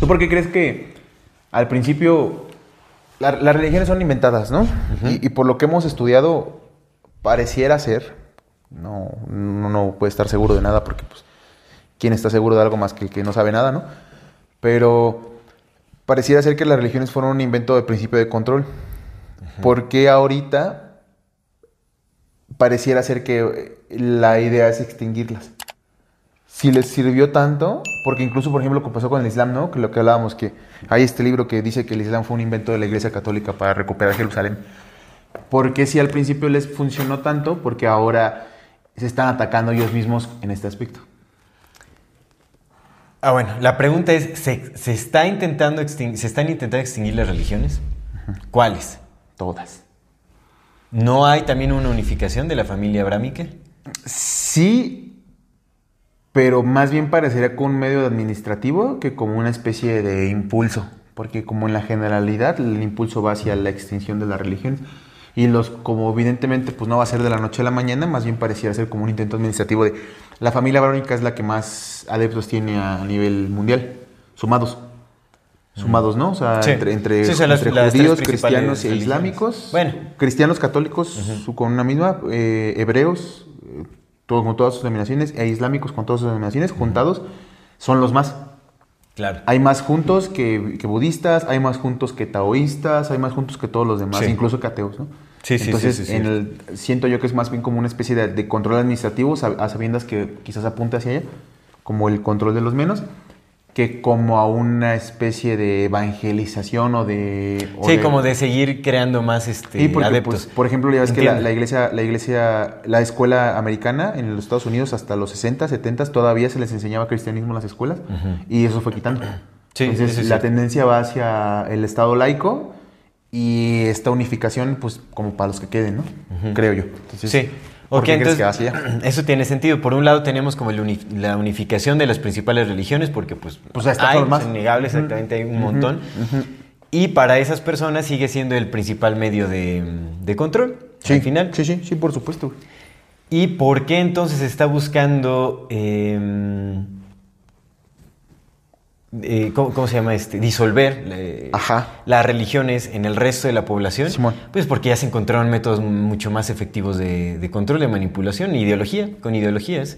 ¿Tú por qué crees que al principio la- las religiones son inventadas, ¿no? y, y por lo que hemos estudiado, pareciera ser, no, no, no puede estar seguro de nada porque, pues, ¿quién está seguro de algo más que el que no sabe nada, ¿no? Pero pareciera ser que las religiones fueron un invento de principio de control. ¿Por qué ahorita pareciera ser que la idea es extinguirlas? Si les sirvió tanto, porque incluso, por ejemplo, lo que pasó con el Islam, ¿no? Que lo que hablábamos, que hay este libro que dice que el Islam fue un invento de la Iglesia Católica para recuperar Jerusalén. ¿Por qué si al principio les funcionó tanto? Porque ahora se están atacando ellos mismos en este aspecto. Ah, bueno, la pregunta es, ¿se, se está intentando ¿se están intentando extinguir las religiones? ¿Cuáles? Todas. ¿No hay también una unificación de la familia abrámica? Sí, pero más bien parecería como un medio administrativo que como una especie de impulso, porque como en la generalidad el impulso va hacia la extinción de las religiones y los como evidentemente pues no va a ser de la noche a la mañana, más bien pareciera ser como un intento administrativo de la familia abrámica es la que más adeptos tiene a nivel mundial, sumados. Sumados, ¿no? O sea, Sí. entre, entre, Sí, son las- entre las judíos, cristianos e islámicos. Bueno. Cristianos, católicos su- con una misma, eh, hebreos, todo- con todas sus denominaciones, e islámicos con todas sus denominaciones, juntados, son los más. Claro. Hay más juntos que, que budistas, hay más juntos que taoístas, hay más juntos que todos los demás, Sí. incluso que ateos, ¿no? Sí, sí, Entonces, sí, sí, en el- siento yo que es más bien como una especie de, de control administrativo, sab- a sabiendas que quizás apunte hacia allá, como el control de los menos, que como a una especie de evangelización o de... o Sí, como de seguir creando más este, Sí, porque, adeptos. pues, por ejemplo, ya ves que la, iglesia, la iglesia, la escuela americana en los Estados Unidos hasta los 60, 70 todavía se les enseñaba cristianismo en las escuelas y eso fue quitando. Sí, Entonces, la tendencia va hacia el Estado laico y esta unificación, pues, como para los que queden, ¿no? Creo yo. Entonces, Sí. ¿Por Ok, qué crees entonces, que va hacia allá? eso tiene sentido. Por un lado tenemos como uni- la unificación de las principales religiones, porque pues, Pues hay, es innegable, exactamente, hay un montón. Y para esas personas sigue siendo el principal medio de, de control, Sí, al final. Sí, sí, sí, por supuesto. ¿Y por qué entonces se está buscando... eh, eh, ¿cómo, cómo se llama este? Disolver eh, Ajá. las religiones en el resto de la población. Simón. Pues porque ya se encontraron métodos mucho más efectivos de, de control, de manipulación, ideología, con ideologías.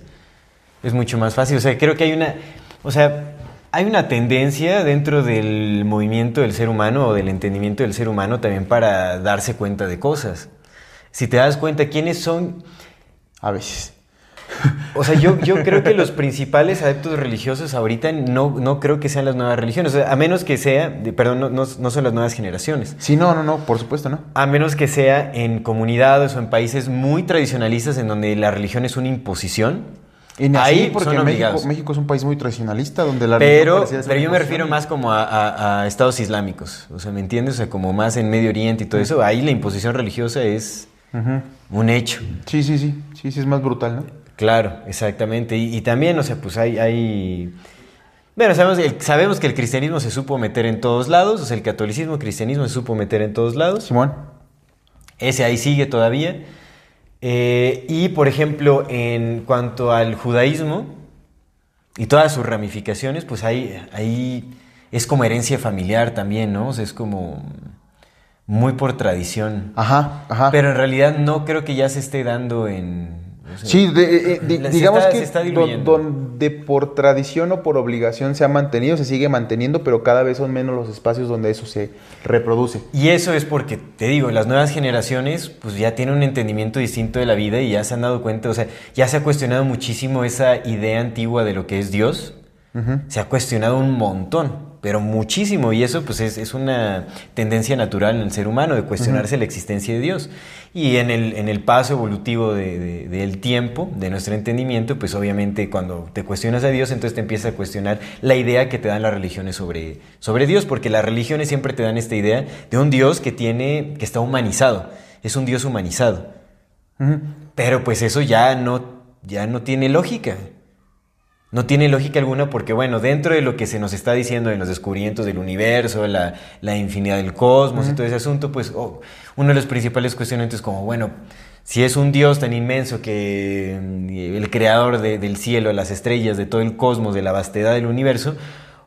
Es mucho más fácil. O sea, creo que hay una. O sea, hay una tendencia dentro del movimiento del ser humano o del entendimiento del ser humano también para darse cuenta de cosas. Si te das cuenta quiénes son. A veces. O sea, yo, yo creo que los principales adeptos religiosos ahorita no, no creo que sean las nuevas religiones. O sea, a menos que sea, de- perdón, no, no, no son las nuevas generaciones. Sí, no, no, no, por supuesto, ¿no? A menos que sea en comunidades o en países muy tradicionalistas en donde la religión es una imposición. Y ahí porque son México, es un país muy tradicionalista donde la religión Pero, ser pero yo me refiero más como a, a- a estados islámicos. O sea, ¿me entiendes? O sea, como más en Medio Oriente y todo eso. Ahí la imposición religiosa es un hecho. Sí, sí, sí. Sí, sí, es más brutal, ¿no? Claro, exactamente. Y, y también, o sea, pues hay... hay... Bueno, sabemos, el- sabemos que el cristianismo se supo meter en todos lados. O sea, el catolicismo, el cristianismo se supo meter en todos lados. Simón. Ese ahí sigue todavía. Eh, y, por ejemplo, en cuanto al judaísmo y todas sus ramificaciones, pues ahí, ahí es como herencia familiar también, ¿no? O sea, es como muy por tradición. Ajá, ajá. Pero en realidad no creo que ya se esté dando en... o sea, Sí, de- eh, eh, digamos está- que donde por tradición o por obligación se ha mantenido, se sigue manteniendo, pero cada vez son menos los espacios donde eso se reproduce. Y eso es porque, te digo, las nuevas generaciones pues ya tienen un entendimiento distinto de la vida y ya se han dado cuenta, o sea, ya se ha cuestionado muchísimo esa idea antigua de lo que es Dios. Se ha cuestionado un montón. Pero muchísimo. Y eso pues es, una tendencia natural en el ser humano de cuestionarse la existencia de Dios. Y en el, en el paso evolutivo del tiempo, de nuestro entendimiento, pues obviamente cuando te cuestionas a Dios, entonces te empiezas a cuestionar la idea que te dan las religiones sobre, sobre Dios, porque las religiones siempre te dan esta idea de un Dios que, tiene, que está humanizado, es un Dios humanizado. Pero pues eso ya no, ya no tiene lógica. No tiene lógica alguna porque, bueno, dentro de lo que se nos está diciendo en los descubrimientos del universo, la, la infinidad del cosmos y todo ese asunto, pues oh, uno de los principales cuestionamientos es como, bueno, si es un Dios tan inmenso que mm, el creador del cielo, las estrellas, de todo el cosmos, de la vastedad del universo,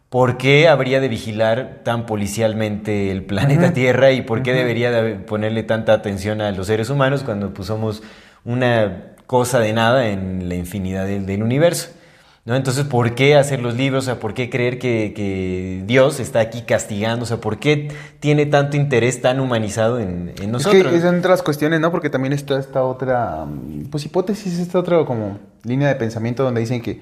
¿por qué habría de vigilar tan policialmente el planeta Tierra y por qué debería de ponerle tanta atención a los seres humanos cuando pues, somos una cosa de nada en la infinidad del universo? ¿No? Entonces, ¿por qué hacer los libros? O sea, ¿por qué creer que, Dios está aquí castigando? O sea, ¿por qué tiene tanto interés tan humanizado en, nosotros? Es que es entre las cuestiones, ¿no? Porque también está esta otra, pues hipótesis, esta otra como línea de pensamiento donde dicen que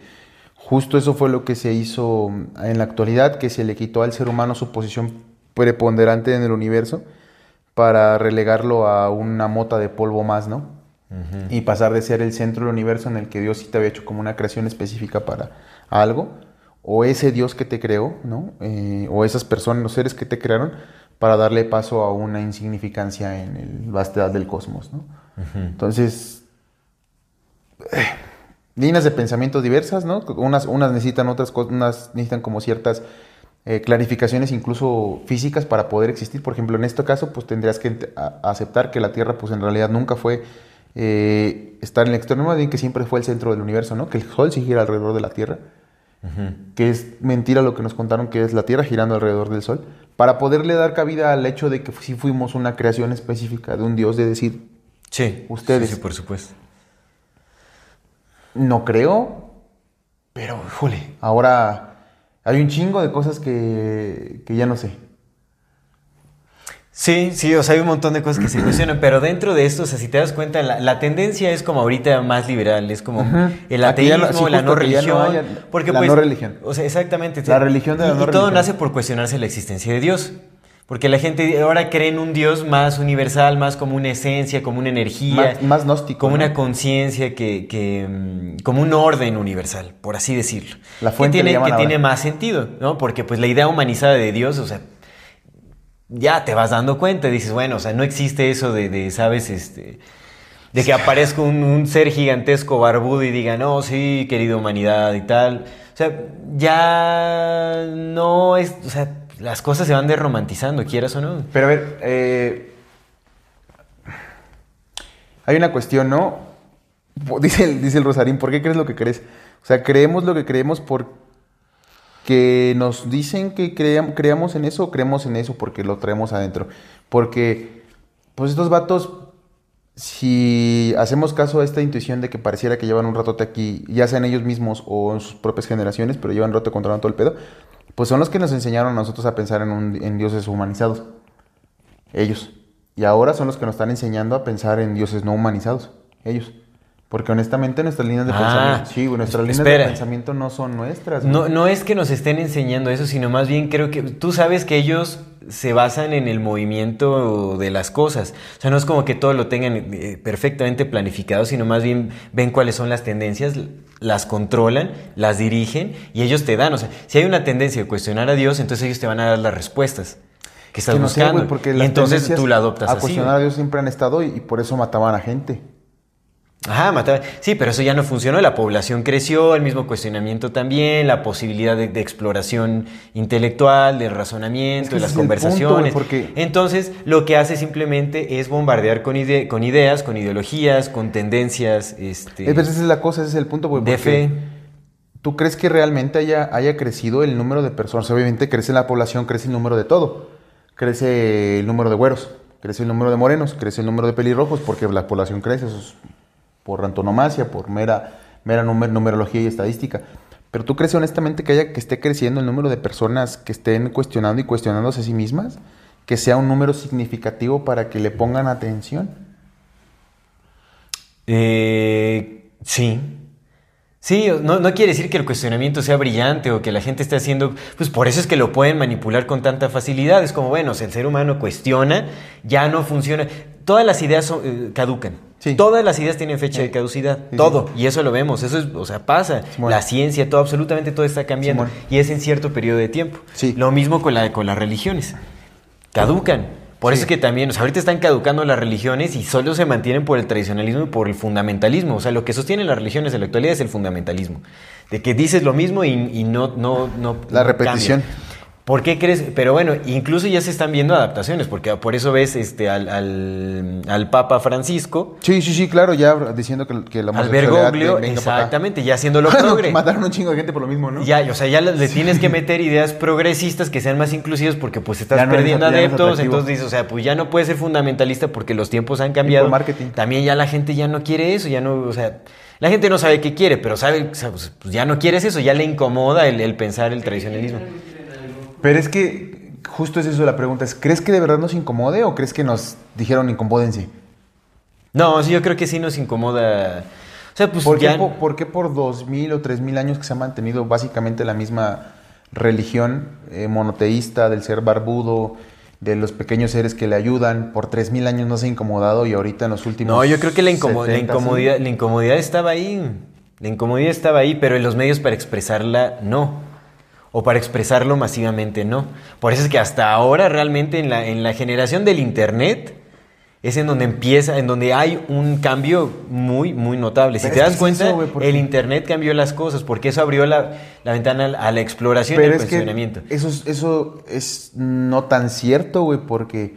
justo eso fue lo que se hizo en la actualidad, que se le quitó al ser humano su posición preponderante en el universo para relegarlo a una mota de polvo más, ¿no? Y pasar de ser el centro del universo en el que Dios sí te había hecho como una creación específica para algo, o ese Dios que te creó, ¿no? Eh, o esas personas, los seres que te crearon, para darle paso a una insignificancia en el vastedad del cosmos, ¿no? Entonces, eh, líneas de pensamiento diversas, ¿no? Unas, unas necesitan otras cosas, unas necesitan como ciertas eh, clarificaciones incluso físicas para poder existir. Por ejemplo, en este caso, pues tendrías que aceptar que la Tierra, pues en realidad nunca fue eh, estar en el extremo de que siempre fue el centro del universo, ¿no? Que el Sol sí gira alrededor de la Tierra. Que es mentira lo que nos contaron que es la Tierra girando alrededor del Sol. Para poderle dar cabida al hecho de que sí fuimos una creación específica de un Dios, de decir, sí, ustedes. Sí, por supuesto. No creo, pero, jole, ahora hay un chingo de cosas que, que ya no sé. Sí, sí, o sea, hay un montón de cosas que se cuestionan, pero dentro de esto, o sea, si te das cuenta, la, tendencia es como ahorita más liberal, es como el ateísmo, la no religión. porque la pues, no religión. O sea, exactamente. La religión de la y, y todo nace por cuestionarse la existencia de Dios. Porque la gente ahora cree en un Dios más universal, más como una esencia, como una energía. Más, gnóstico. Como una conciencia, que, que, mm, como un orden universal, por así decirlo. La fuente que tiene, que tiene más sentido, ¿no? Porque pues la idea humanizada de Dios, o sea, ya te vas dando cuenta, dices, bueno, o sea, no existe eso de, ¿sabes? Este, de que aparezca un, ser gigantesco barbudo y diga, no, sí, querida humanidad y tal. O sea, ya no es, o sea, las cosas se van desromantizando, quieras o no. Pero a ver, eh, hay una cuestión, ¿no? Dice dice el Rosarín, ¿por qué crees lo que crees? O sea, creemos lo que creemos por que nos dicen que creamos en eso, creemos en eso porque lo traemos adentro. Porque, pues estos vatos, si hacemos caso a esta intuición de que pareciera que llevan un ratote aquí, ya sean ellos mismos o en sus propias generaciones, pero llevan rato controlando todo el pedo, pues son los que nos enseñaron a nosotros a pensar en, en dioses humanizados. Ellos. Y ahora son los que nos están enseñando a pensar en dioses no humanizados. Ellos. Porque honestamente nuestras líneas de ah, pensamiento, sí, nuestras líneas de pensamiento no son nuestras. No, no es que nos estén enseñando eso, sino más bien creo que tú sabes que ellos se basan en el movimiento de las cosas. O sea, no es como que todo lo tengan eh, perfectamente planificado, sino más bien ven cuáles son las tendencias, las controlan, las dirigen y ellos te dan. O sea, si hay una tendencia de cuestionar a Dios, entonces ellos te van a dar las respuestas que estás buscando. porque y entonces tú la adoptas a cuestionar a Dios siempre han estado y por eso mataban a gente. Ajá, mataba. Sí, pero eso ya no funcionó. La población creció, el mismo cuestionamiento también, la posibilidad de, exploración intelectual, de razonamiento, de las conversaciones. porque... Entonces, lo que hace simplemente es bombardear con, con ideas, con ideologías, con tendencias. Este, esa es la cosa, ese es el punto. de fe. ¿Tú crees que realmente haya, haya crecido el número de personas? Obviamente crece la población, crece el número de todo. Crece el número de güeros, crece el número de morenos, crece el número de pelirrojos, porque la población crece. Eso es por antonomasia, por mera, mera numerología y estadística. Pero tú crees honestamente que haya que esté creciendo el número de personas que estén cuestionando y cuestionándose a sí mismas, que sea un número significativo para que le pongan atención. Eh, sí, Sí, no, no, quiere decir que el cuestionamiento sea brillante o que la gente esté haciendo, pues por eso es que lo pueden manipular con tanta facilidad. Es como, bueno, si el ser humano cuestiona, ya no funciona. Todas las ideas eh, caducan. Todas las ideas tienen fecha de caducidad. todo. Y eso lo vemos. Eso es, o sea, pasa. La ciencia, todo, absolutamente todo está cambiando. y es en cierto periodo de tiempo. Lo mismo con, la, con las religiones. Caducan. Por eso es que también, o sea, ahorita están caducando las religiones y solo se mantienen por el tradicionalismo y por el fundamentalismo. O sea, lo que sostienen las religiones en la actualidad es el fundamentalismo. De que dices lo mismo y, no, no, no. La repetición. ¿Por qué crees? Pero bueno, incluso ya se están viendo adaptaciones, porque por eso ves este, al, al, Papa Francisco. Sí, sí, sí, claro, ya diciendo que, que la Bergoglio, exactamente, ya haciéndolo progre. Mataron un chingo de gente por lo mismo, ¿no? Ya, o sea, ya le tienes que meter ideas progresistas que sean más inclusivas porque pues estás perdiendo adeptos, entonces dices, o sea, pues ya no puedes ser fundamentalista porque los tiempos han cambiado. marketing. También ya la gente ya no quiere eso, ya no, o sea, la gente no sabe qué quiere, pero sabe, pues, pues, ya no quieres eso, ya le incomoda el, el pensar el tradicionalismo. Pero es que justo es eso la pregunta. Es, ¿Crees que de verdad nos incomode o crees que nos dijeron incomódense? No, sí, yo creo que sí nos incomoda. O sea, pues ¿Por, qué, por, qué por dos mil o tres mil años que se ha mantenido básicamente la misma religión eh, monoteísta del ser barbudo, de los pequeños seres que le ayudan, por tres mil años no se ha incomodado y ahorita en los últimos... No, yo creo que la, la, incomodidad, la incomodidad estaba ahí. La incomodidad estaba ahí, pero en los medios para expresarla no o para expresarlo masivamente no. Por eso es que hasta ahora realmente en la, en la generación del Internet es en donde empieza, en donde hay un cambio muy, muy notable. si te das cuenta, el Internet cambió las cosas, porque eso abrió la, ventana a la exploración y al cuestionamiento. eso, eso es no tan cierto, güey, porque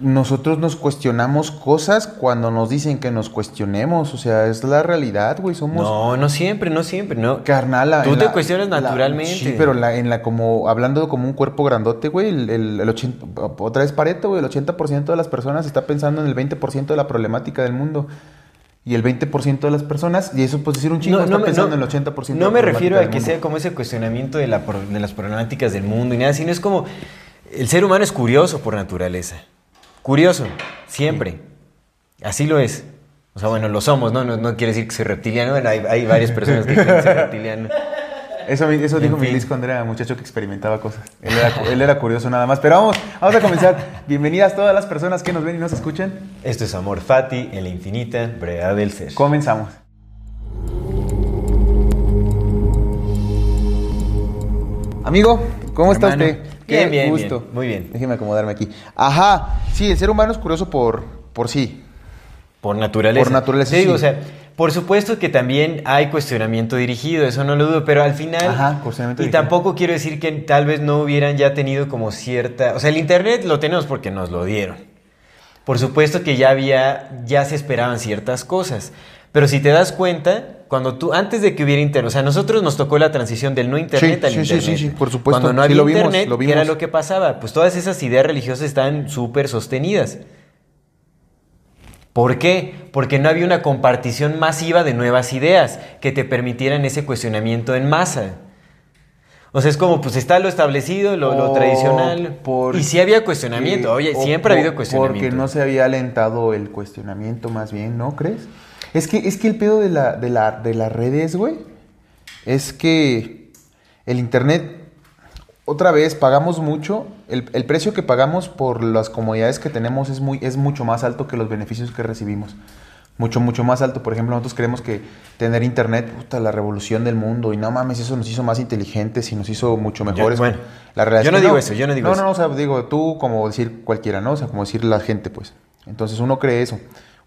nosotros nos cuestionamos cosas cuando nos dicen que nos cuestionemos. O sea, es la realidad, güey. Somos. No, no siempre, no siempre. No. Carnal, Tú te cuestionas naturalmente. sí, pero la, en la como. Hablando como un cuerpo grandote, güey. El, el, 80, otra vez Pareto, güey. El 80% de las personas está pensando en el 20% de la problemática del mundo. Y el 20% de las personas, y eso pues decir un chingo, no, está pensando en el 80% No me refiero a que sea como ese cuestionamiento de las problemáticas del mundo y nada, sino es como. El ser humano es curioso por naturaleza. Curioso, siempre. Así lo es. O sea, bueno, lo somos, ¿no? No, quiere decir que soy reptiliano. Bueno, hay, varias personas que creen soy reptiliano. Eso, eso dijo mi Luis cuando era muchacho que experimentaba cosas. Él era, él era, curioso nada más. Pero vamos, vamos a comenzar. Bienvenidas todas las personas que nos ven y nos escuchan. Esto es Amor Fati en la infinita brevedad del ser. Comenzamos. Amigo, ¿cómo está usted? Bien, bien, gusto. Muy bien. Déjeme acomodarme aquí. Ajá, sí, el ser humano es curioso por, por sí. Por naturaleza. Por naturaleza. Sí, o sea, por supuesto que también hay cuestionamiento dirigido, eso no lo dudo, pero al final. Ajá, cuestionamiento Y tampoco quiero decir que tal vez no hubieran ya tenido como cierta. O sea, el Internet lo tenemos porque nos lo dieron. Por supuesto que ya había, ya se esperaban ciertas cosas. Pero si te das cuenta, cuando tú, antes de que hubiera internet, o sea, a nosotros nos tocó la transición del no internet al internet. Sí, sí, sí, por supuesto. Cuando no había internet, ¿qué era lo que pasaba? Pues todas esas ideas religiosas estaban súper sostenidas. ¿Por qué? Porque no había una compartición masiva de nuevas ideas que te permitieran ese cuestionamiento en masa. O sea, es como, pues está lo establecido, lo, tradicional. y sí había cuestionamiento, oye, siempre ha habido cuestionamiento. Porque no se había alentado el cuestionamiento más bien, ¿no crees? Es que, es que el pedo de, la, de, la, de las redes, güey, es que el Internet, otra vez, pagamos mucho. El, precio que pagamos por las comodidades que tenemos es, muy, es mucho más alto que los beneficios que recibimos. Mucho, mucho más alto. Por ejemplo, nosotros creemos que tener Internet, puta, la revolución del mundo. Y no mames, eso nos hizo más inteligentes y nos hizo mucho mejores. bueno, la yo no digo eso, yo no digo eso. No, no, o sea, digo tú como decir cualquiera, ¿no? O sea, como decir la gente, pues. Entonces uno cree eso.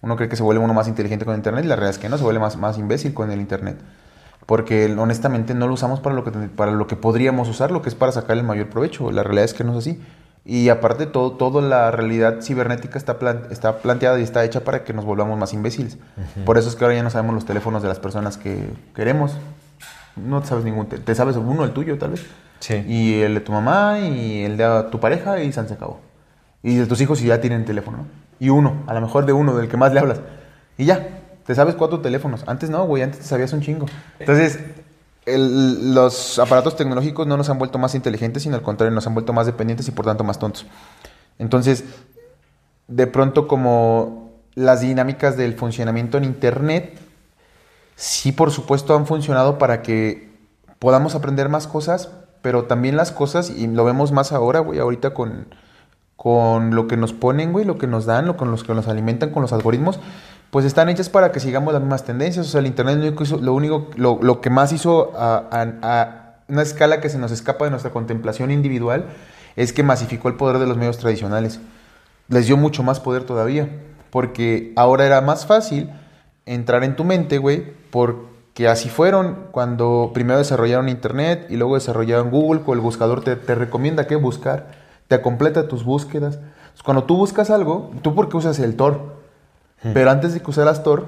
Uno cree que se vuelve uno más inteligente con Internet y la realidad es que no, se vuelve más, más imbécil con el Internet. Porque honestamente no lo usamos para lo, que, para lo que podríamos usarlo, que es para sacar el mayor provecho. La realidad es que no es así. Y aparte, todo, toda la realidad cibernética está, está planteada y está hecha para que nos volvamos más imbéciles. Por eso es que ahora ya no sabemos los teléfonos de las personas que queremos. No te sabes ningún. Te, sabes uno, el tuyo, tal vez. Sí. Y el de tu mamá y el de tu pareja y se acabó. Y de tus hijos si ya tienen teléfono, ¿no? Y uno, a lo mejor de uno, del que más le hablas. Y ya, te sabes cuatro teléfonos. Antes no, güey, antes te sabías un chingo. Entonces, los aparatos tecnológicos no nos han vuelto más inteligentes, sino al contrario, nos han vuelto más dependientes y por tanto más tontos. Entonces, de pronto como las dinámicas del funcionamiento en Internet sí, por supuesto, han funcionado para que podamos aprender más cosas, pero también las cosas, y lo vemos más ahora, güey, ahorita con, con lo que nos ponen, güey, lo que nos dan, lo con los que nos alimentan con los algoritmos, pues están hechas para que sigamos las mismas tendencias. O sea, el Internet lo único, lo, único lo, que más hizo a una escala que se nos escapa de nuestra contemplación individual es que masificó el poder de los medios tradicionales. Les dio mucho más poder todavía, porque ahora era más fácil entrar en tu mente, güey, porque así fueron cuando primero desarrollaron Internet y luego desarrollaron Google, con el buscador te, te recomienda qué buscar, te completa tus búsquedas. Entonces, cuando tú buscas algo, tú porque usas el Tor, pero antes de que usaras Tor,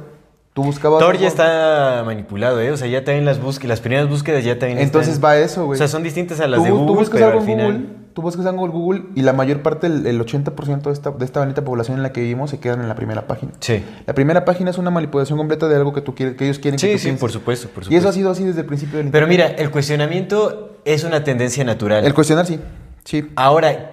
tú buscabas... Tor ya está manipulado, ¿eh? O sea, ya también las búsquedas, las primeras búsquedas ya también Entonces están- va eso, güey. O sea, son distintas a las Tú- de tú Google, buscas pero algo al en final... Google, tú buscas algo en Google y la mayor parte, el, el 80% de esta, de esta bonita población en la que vivimos se quedan en la primera página. Sí. La primera página es una manipulación completa de algo que tú quieres, que ellos quieren que Sí, tú sí, pienses. por supuesto, por Y eso supuesto. ha sido así desde el principio del Pero Internet. mira, el cuestionamiento es una tendencia natural. El cuestionar sí. Sí. Ahora,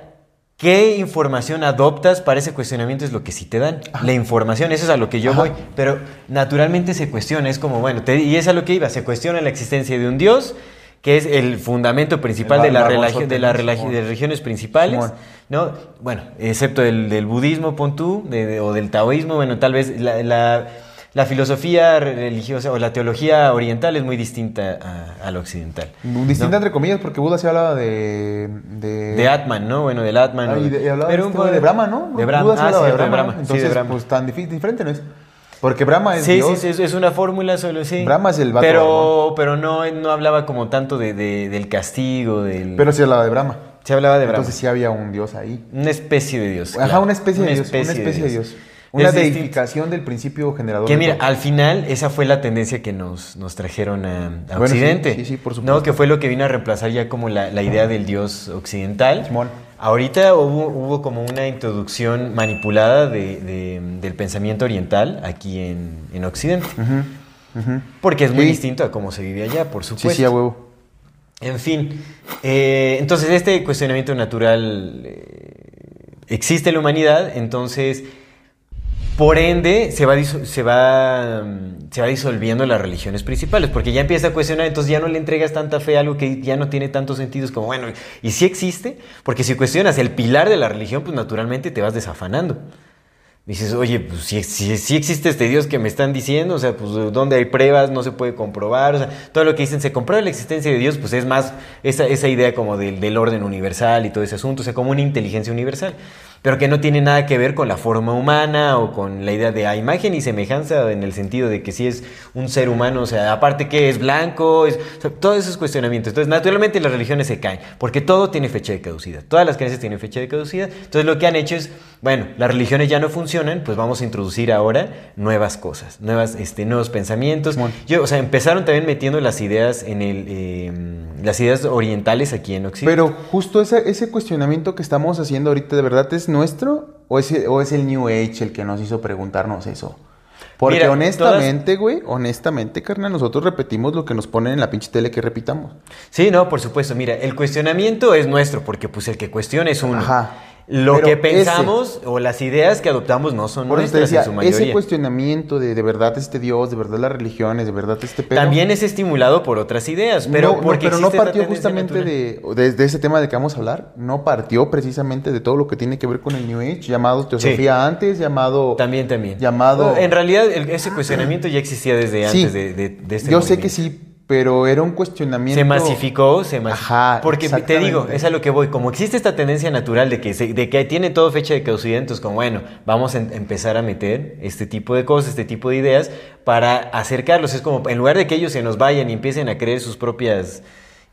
¿qué información adoptas para ese cuestionamiento? Es lo que sí te dan. La información, eso es a lo que yo Ajá. voy. Pero naturalmente se cuestiona, es como, bueno, te- y es a lo que iba, se cuestiona la existencia de un Dios, que es el fundamento principal El de, la bar- religi- barbozote, de, la ¿no? religi- Simón. de religiones principales. Simón. ¿no? Bueno, excepto el del budismo, pon tú, de- de- o del taoísmo, bueno, tal vez la, la- la filosofía religiosa o la teología oriental es muy distinta a, a la occidental. Distinta ¿no? entre comillas, porque Buda se hablaba de... De, De Atman, ¿no? Bueno, del Atman. Ah, y de, y hablaba pero un poco de Brahma, ¿no? De Brahma. Buda se Ah, hablaba cierto, de Brahma. Sí, Entonces, de Brahma. pues tan diferente no es. Porque Brahma es Sí, Dios. sí, sí, es- es una fórmula solo, sí. Brahma es el vato, Pero, pero no, no hablaba como tanto de, de- del castigo, del... Pero sí hablaba de Brahma. se hablaba de Brahma. Entonces sí había un Dios ahí. Una especie de Dios. Ajá, claro. una especie de Dios. una especie de Dios. Una Es distinto. del principio generador. Que mira, al final esa fue la tendencia que nos, nos trajeron a, a Bueno, sí, Occidente. sí, sí, por supuesto. ¿no? Que fue lo que vino a reemplazar ya como la, la idea del Dios occidental. Simón. Ahorita hubo, hubo como una introducción manipulada de- de- del pensamiento oriental aquí en, en Occidente. Porque es muy Sí. distinto a cómo se vive allá, por Sí, supuesto. sí, a huevo. En fin, eh, entonces este cuestionamiento natural eh, existe en la humanidad, entonces por ende se va, se, va, mm, se va disolviendo las religiones principales, porque ya empieza a cuestionar, entonces ya no le entregas tanta fe a algo que ya no tiene tantos sentidos como, bueno, y si existe, porque si cuestionas el pilar de la religión, pues naturalmente te vas desafanando. Dices, oye, pues si, si existe este Dios que me están diciendo, o sea, pues donde hay pruebas no se puede comprobar, o sea, todo lo que dicen, se comprueba la existencia de Dios, pues es más esa, esa idea como del, del orden universal y todo ese asunto, o sea, como una inteligencia universal, pero que no tiene nada que ver con la forma humana o con la idea de a imagen y semejanza en el sentido de que si es un ser humano, o sea, aparte que es blanco, es, o sea, todos esos cuestionamientos. Entonces, naturalmente las religiones se caen, porque todo tiene fecha de caducidad, todas las creencias tienen fecha de caducidad. Entonces, lo que han hecho es, bueno, las religiones ya no funcionan, pues vamos a introducir ahora nuevas cosas, nuevas, este, nuevos pensamientos. Yo, o sea, empezaron también metiendo las ideas en el, eh, las ideas orientales aquí en Occidente. Pero justo ese, ese cuestionamiento que estamos haciendo ahorita, ¿de verdad es nuestro? ¿O es, o es el New Age el que nos hizo preguntarnos eso? Porque Mira, honestamente, güey, honestamente, carnal, nosotros repetimos lo que nos ponen en la pinche tele que repitamos. Sí, no, por supuesto. Mira, el cuestionamiento es nuestro, porque pues el que cuestiona es uno. Ajá. Lo Pero que pensamos o las ideas que adoptamos no son Por nuestras decía, en su mayoría. ese cuestionamiento de de verdad este Dios, de verdad las religiones, de verdad este pedo. También es estimulado por otras ideas, pero no, no, porque pero no partió justamente de, de, de ese tema de que vamos a hablar. No partió precisamente de todo lo que tiene que ver con el New Age, llamado teosofía antes, llamado... También, también. Llamado... En realidad, el- ese cuestionamiento ya existía desde antes de, de- de este Yo sé que sí, pero era un cuestionamiento... Se masificó, se masificó. Ajá, Porque te digo, es a lo que voy. Como existe esta tendencia natural de que, se- de que tiene todo fecha de caducidad, entonces como, bueno, vamos a em- empezar a meter este tipo de cosas, este tipo de ideas para acercarlos. Es como, en lugar de que ellos se nos vayan y empiecen a creer sus propias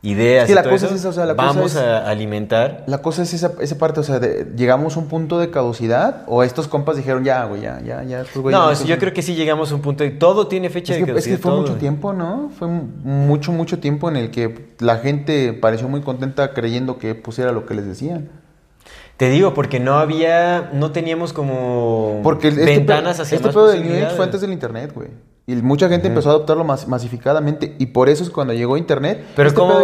ideas Es y la todo cosa eso, es esa, o sea, la cosa vamos es- a alimentar. La cosa es esa, esa parte, o sea, de- llegamos a un punto de caducidad o estos compas dijeron ya, güey, ya, ya, ya. estos güeyes no, ya, es- yo creo que sí llegamos a un punto de todo tiene fecha Es de que, es caducidad. que fue todo. mucho tiempo, ¿no? Fue mu- mucho, mucho tiempo en el que la gente pareció muy contenta creyendo que pusiera lo que les decían. Te digo, porque no había, no teníamos como Porque este ventanas hacia este más pedo del New Age fue antes del Internet, güey. Y mucha gente empezó a adoptarlo mas- masificadamente. Y por eso es cuando llegó Internet. Pero este cómo,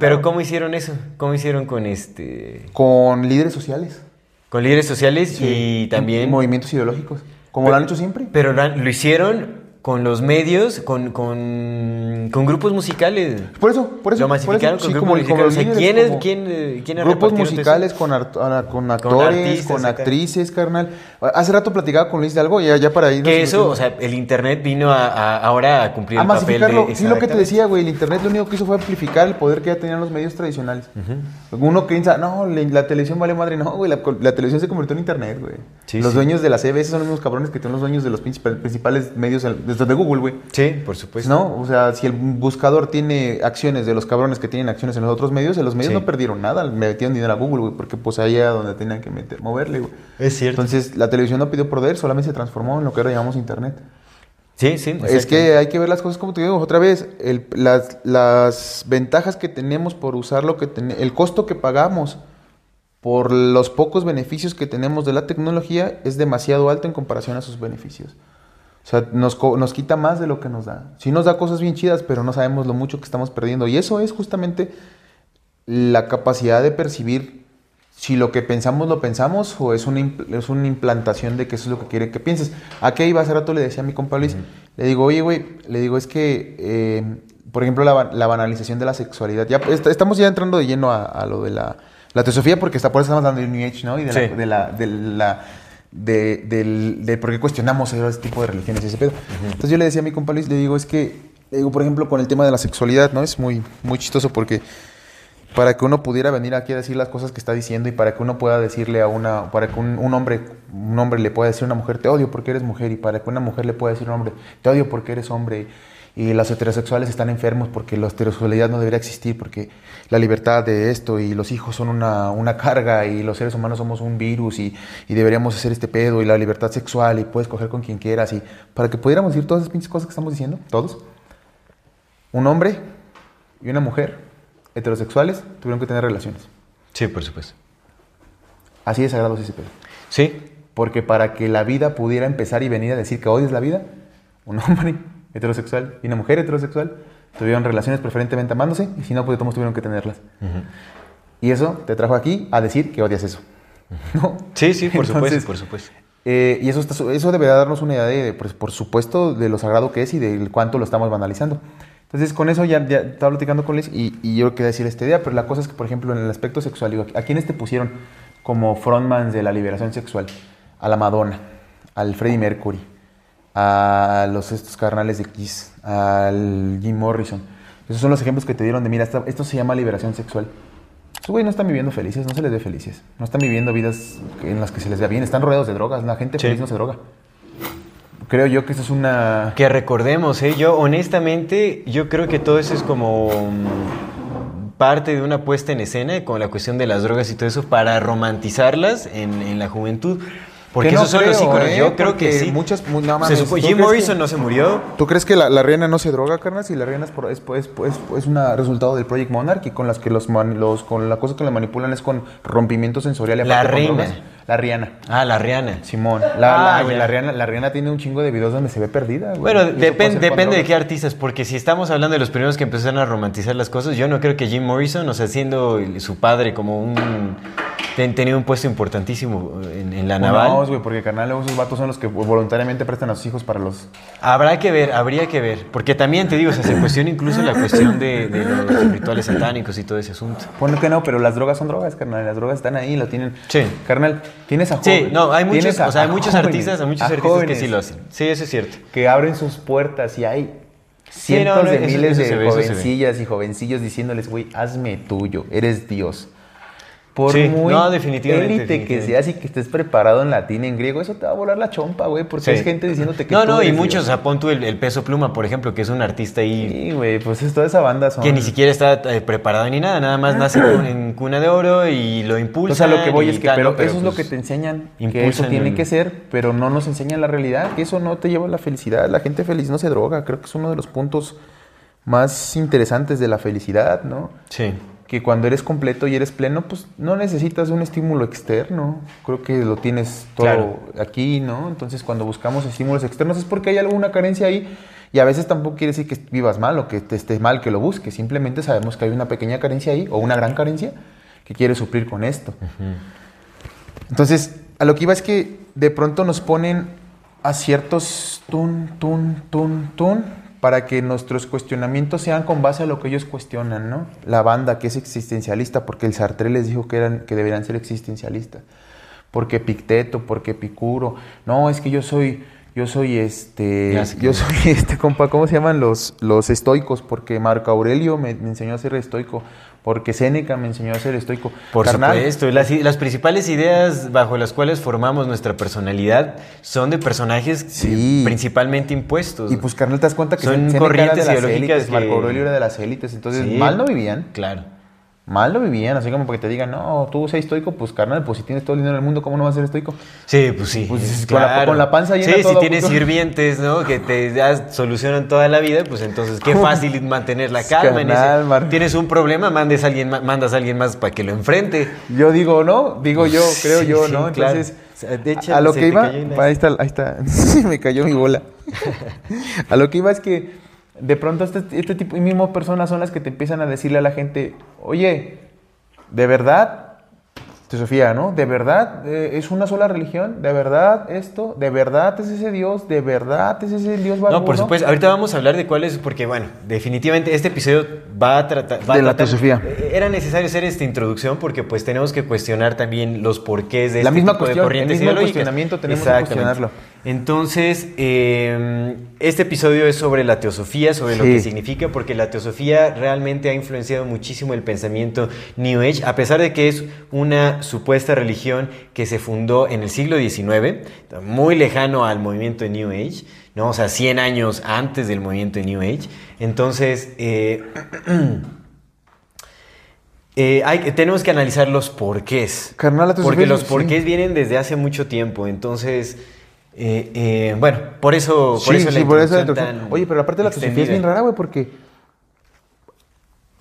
pero cómo hicieron eso? ¿Cómo hicieron con este Con líderes sociales. con líderes sociales y también movimientos ideológicos. Como lo han hecho siempre. pero lo hicieron con los medios, con, con, con grupos musicales. Por eso, por eso. Lo por eso, masificaron con sí, grupos como- musicales. como O sea, ¿quién es- quién, eh, quién ha Grupos musicales con, art- ah, con actores, artistas con actrices, carnal. Hace rato platicaba con Luis de algo, ya, ya para ir. Que eso, o sea, el internet vino a, a- ahora a cumplir a el papel masificarlo. de... Sí, lo que te decía, güey, el internet lo único que hizo fue amplificar el poder que ya tenían los medios tradicionales. Uno piensa, no, la, la televisión vale madre. No, güey, la, la televisión se convirtió en internet, güey. Sí, los dueños de la CBS son los mismos cabrones que tienen los dueños de los principales, principales medios, desde de Google, güey. Sí, por supuesto. ¿No? O sea, si el buscador tiene acciones de los cabrones que tienen acciones en los otros medios, en los medios Sí. no perdieron nada, metieron dinero a Google, güey, porque pues ahí era donde tenían que meter, moverle, güey. Es cierto. Entonces, la televisión no pidió poder, solamente se transformó en lo que ahora llamamos internet. sí, sí. Es que hay que ver las cosas como te digo, otra vez, el- las, las ventajas que tenemos por usar lo que tenemos, el costo que pagamos por los pocos beneficios que tenemos de la tecnología es demasiado alto en comparación a sus beneficios. O sea, nos, nos quita más de lo que nos da. Sí nos da cosas bien chidas, pero no sabemos lo mucho que estamos perdiendo. Y eso es justamente la capacidad de percibir si lo que pensamos lo pensamos o es una, impl- es una implantación de que eso es lo que quiere que pienses. ¿A qué iba hace rato? Le decía a mi compa Luis. Le digo, oye, güey, le digo, es que, eh, por ejemplo, la, la banalización de la sexualidad. Ya est- estamos ya entrando de lleno a, a lo de la, la teosofía porque está, por eso estamos hablando del New Age, ¿no? Y de Sí. la... De la, de la de, del- de por qué cuestionamos ese tipo de religiones y ese pedo. Entonces yo le decía a mi compa Luis, le digo, es que, le digo, por ejemplo, con el tema de la sexualidad, ¿no? Es muy, muy chistoso porque para que uno pudiera venir aquí a decir las cosas que está diciendo y para que uno pueda decirle a una, para que un, un hombre, un hombre le pueda decir a una mujer, te odio porque eres mujer, y para que una mujer le pueda decir a un hombre, te odio porque eres hombre, y los heterosexuales están enfermos porque la heterosexualidad no debería existir, porque la libertad de esto, y los hijos son una, una carga, y los seres humanos somos un virus, y, y deberíamos hacer este pedo, y la libertad sexual, y puedes coger con quien quieras, y para que pudiéramos decir todas esas pinches cosas que estamos diciendo, todos, un hombre y una mujer heterosexuales tuvieron que tener relaciones. Sí, por supuesto. Así de sagrado es ese pedo. Sí, Porque para que la vida pudiera empezar y venir a decir que odias la vida, un hombre heterosexual y una mujer heterosexual tuvieron relaciones preferentemente amándose y si no, pues todos tuvieron que tenerlas. Y eso te trajo aquí a decir que odias eso. ¿No? sí, sí, por Entonces, supuesto, por supuesto. Eh, y eso, está, eso debería darnos una idea de, pues, por supuesto, de lo sagrado que es y de cuánto lo estamos banalizando. Entonces, con eso ya, ya estaba platicando con Liz y, y yo quería decir esta idea, pero la cosa es que, por ejemplo, en el aspecto sexual, digo, ¿a quiénes te pusieron como frontmans de la liberación sexual? A la Madonna, al Freddie Mercury, a los estos carnales de Kiss, al Jim Morrison. Esos son los ejemplos que te dieron de, mira, esta- esto se llama liberación sexual. Estos güey no están viviendo felices, no se les ve felices. No están viviendo vidas en las que se les vea bien. Están rodeados de drogas. La gente Sí. feliz no se droga. Creo yo que eso es una... Que recordemos, ¿eh? yo honestamente, yo creo que todo eso es como mm, parte de una puesta en escena con la cuestión de las drogas y todo eso para romantizarlas en, en la juventud. Porque Que no esos son los íconos. ¿eh? Yo creo que sí. muchas- mu- no Se mames, supo- ¿tú Jim Morrison que- no se murió. ¿Tú crees que la, la Rihanna no se droga, carnal? Si la Rihanna es, por- es, es, es, es una resultado del Project Monarch y con las que los, man- los con la cosa que la manipulan es con rompimiento sensorial. y La reina. La Rihanna. Ah, la Rihanna. Simón. La, Ah, la, la Rihanna, la Rihanna tiene un chingo de videos donde se ve perdida, güey. Bueno, Y eso puede depen- ser con depende de qué artistas, porque si estamos hablando de los primeros que empezaron a romantizar las cosas, yo no creo que Jim Morrison, o sea, siendo su padre como un... ten- tenía un puesto importantísimo en, en la naval. No, güey, porque carnal, luego esos vatos son los que voluntariamente prestan a sus hijos para los... Habrá que ver, habría que ver, porque también te digo, o sea, se cuestiona incluso la cuestión de, de los rituales satánicos y todo ese asunto. Bueno, que no, pero las drogas son drogas, carnal. Las drogas están ahí, lo tienen. Sí. Carnal, tienes a Sí, jóvenes. no, hay muchos, a- o sea, hay muchos jóvenes, artistas, hay muchos artistas que jóvenes sí lo hacen. Sí, eso es cierto. Que abren sus puertas y hay Sí, cientos no, no, de eso- miles eso de ve. jovencillas y jovencillos diciéndoles, güey, hazme tuyo, eres Dios. Por Sí, muy no, definitivamente, élite que seas y que estés preparado en latín en griego, eso te va a volar la chompa, güey, porque Sí. es gente diciéndote que No, tú no, y muchos, o sea, pon tú el, el peso pluma, por ejemplo, que es un artista ahí Sí, güey, pues es toda esa banda son... que ni siquiera está eh, preparado ni nada, nada más nace en cuna de oro y lo impulsa. O sea, lo que voy es que, pero, eso es lo pues, que te enseñan, que eso tiene que ser, pero no nos enseñan la realidad, que eso no te lleva a la felicidad. La gente feliz no se droga, creo que es uno de los puntos más interesantes de la felicidad, ¿no? Sí. Que cuando eres completo y eres pleno, pues no necesitas un estímulo externo. Creo que lo tienes todo Claro. aquí, ¿no? Entonces, cuando buscamos estímulos externos es porque hay alguna carencia ahí. Y a veces tampoco quiere decir que vivas mal o que te estés mal que lo busques. Simplemente sabemos que hay una pequeña carencia ahí o una gran carencia que quieres suplir con esto. Entonces, a lo que iba es que de pronto nos ponen a ciertos tun, tun, tun, tun, para que nuestros cuestionamientos sean con base a lo que ellos cuestionan, ¿no? La banda que es existencialista, porque el Sartre les dijo que, eran, que deberían ser existencialistas. Porque Picteto, porque Epicuro. No, es que yo soy, yo soy este, yo soy este, compa, ¿cómo se llaman los, los estoicos? Porque Marco Aurelio me, me enseñó a ser estoico. Porque Séneca me enseñó a ser estoico. Por Carnal, supuesto, las, las principales ideas bajo las cuales formamos nuestra personalidad son de personajes Sí. principalmente impuestos. Y pues, carnal, te das cuenta que Son Séneca corrientes ideológicas élites, Marco Aurelio era de las élites, entonces Sí. mal no vivían. Claro. Mal lo vivían, así como para que te digan, no, tú seas estoico, pues carnal, pues si tienes todo el dinero del mundo, ¿cómo no vas a ser estoico? Sí, pues sí. Pues, es con la- con la panza llena Sí, todo, si tienes pues, sirvientes, ¿no? Que te ya solucionan toda la vida, pues entonces qué fácil mantener la calma. en ese- Tienes un problema, mandes a alguien, ma- mandas a alguien más para que lo enfrente. Yo digo, ¿no? Digo yo, creo Sí, yo, ¿no? claro. Entonces, O sea, de hecho, a lo que iba, ahí está, ahí está, me cayó mi bola. a lo que iba es que de pronto este, este tipo, y mismo personas son las que te empiezan a decirle a la gente, oye, ¿de verdad? Sofía, ¿no? ¿De verdad eh, es una sola religión? ¿De verdad esto? ¿De verdad es ese Dios? ¿De verdad es ese Dios barbudo? No, por supuesto. Ahorita vamos a hablar de cuáles, porque bueno, definitivamente este episodio va a tratar... va a De la tratar- teosofía. Eh, Era necesario hacer esta introducción porque pues tenemos que cuestionar también los porqués de La este misma tipo de cuestión, el corrientes mismo ideológicas. cuestionamiento tenemos que cuestionarlo. Entonces, eh, este episodio es sobre la teosofía, sobre lo que significa, porque la teosofía realmente ha influenciado muchísimo el pensamiento New Age, a pesar de que es una supuesta religión que se fundó en el siglo XIX, muy lejano al movimiento de New Age, ¿no? O sea, 100 años antes del movimiento de New Age. Entonces, eh, eh, hay, que- tenemos que analizar los porqués. Carnal, porque los sí. porqués vienen desde hace mucho tiempo. Entonces, eh, eh, bueno, por eso, por sí, eso la sí, por eso la Oye, pero aparte la teosofía es bien rara, güey, porque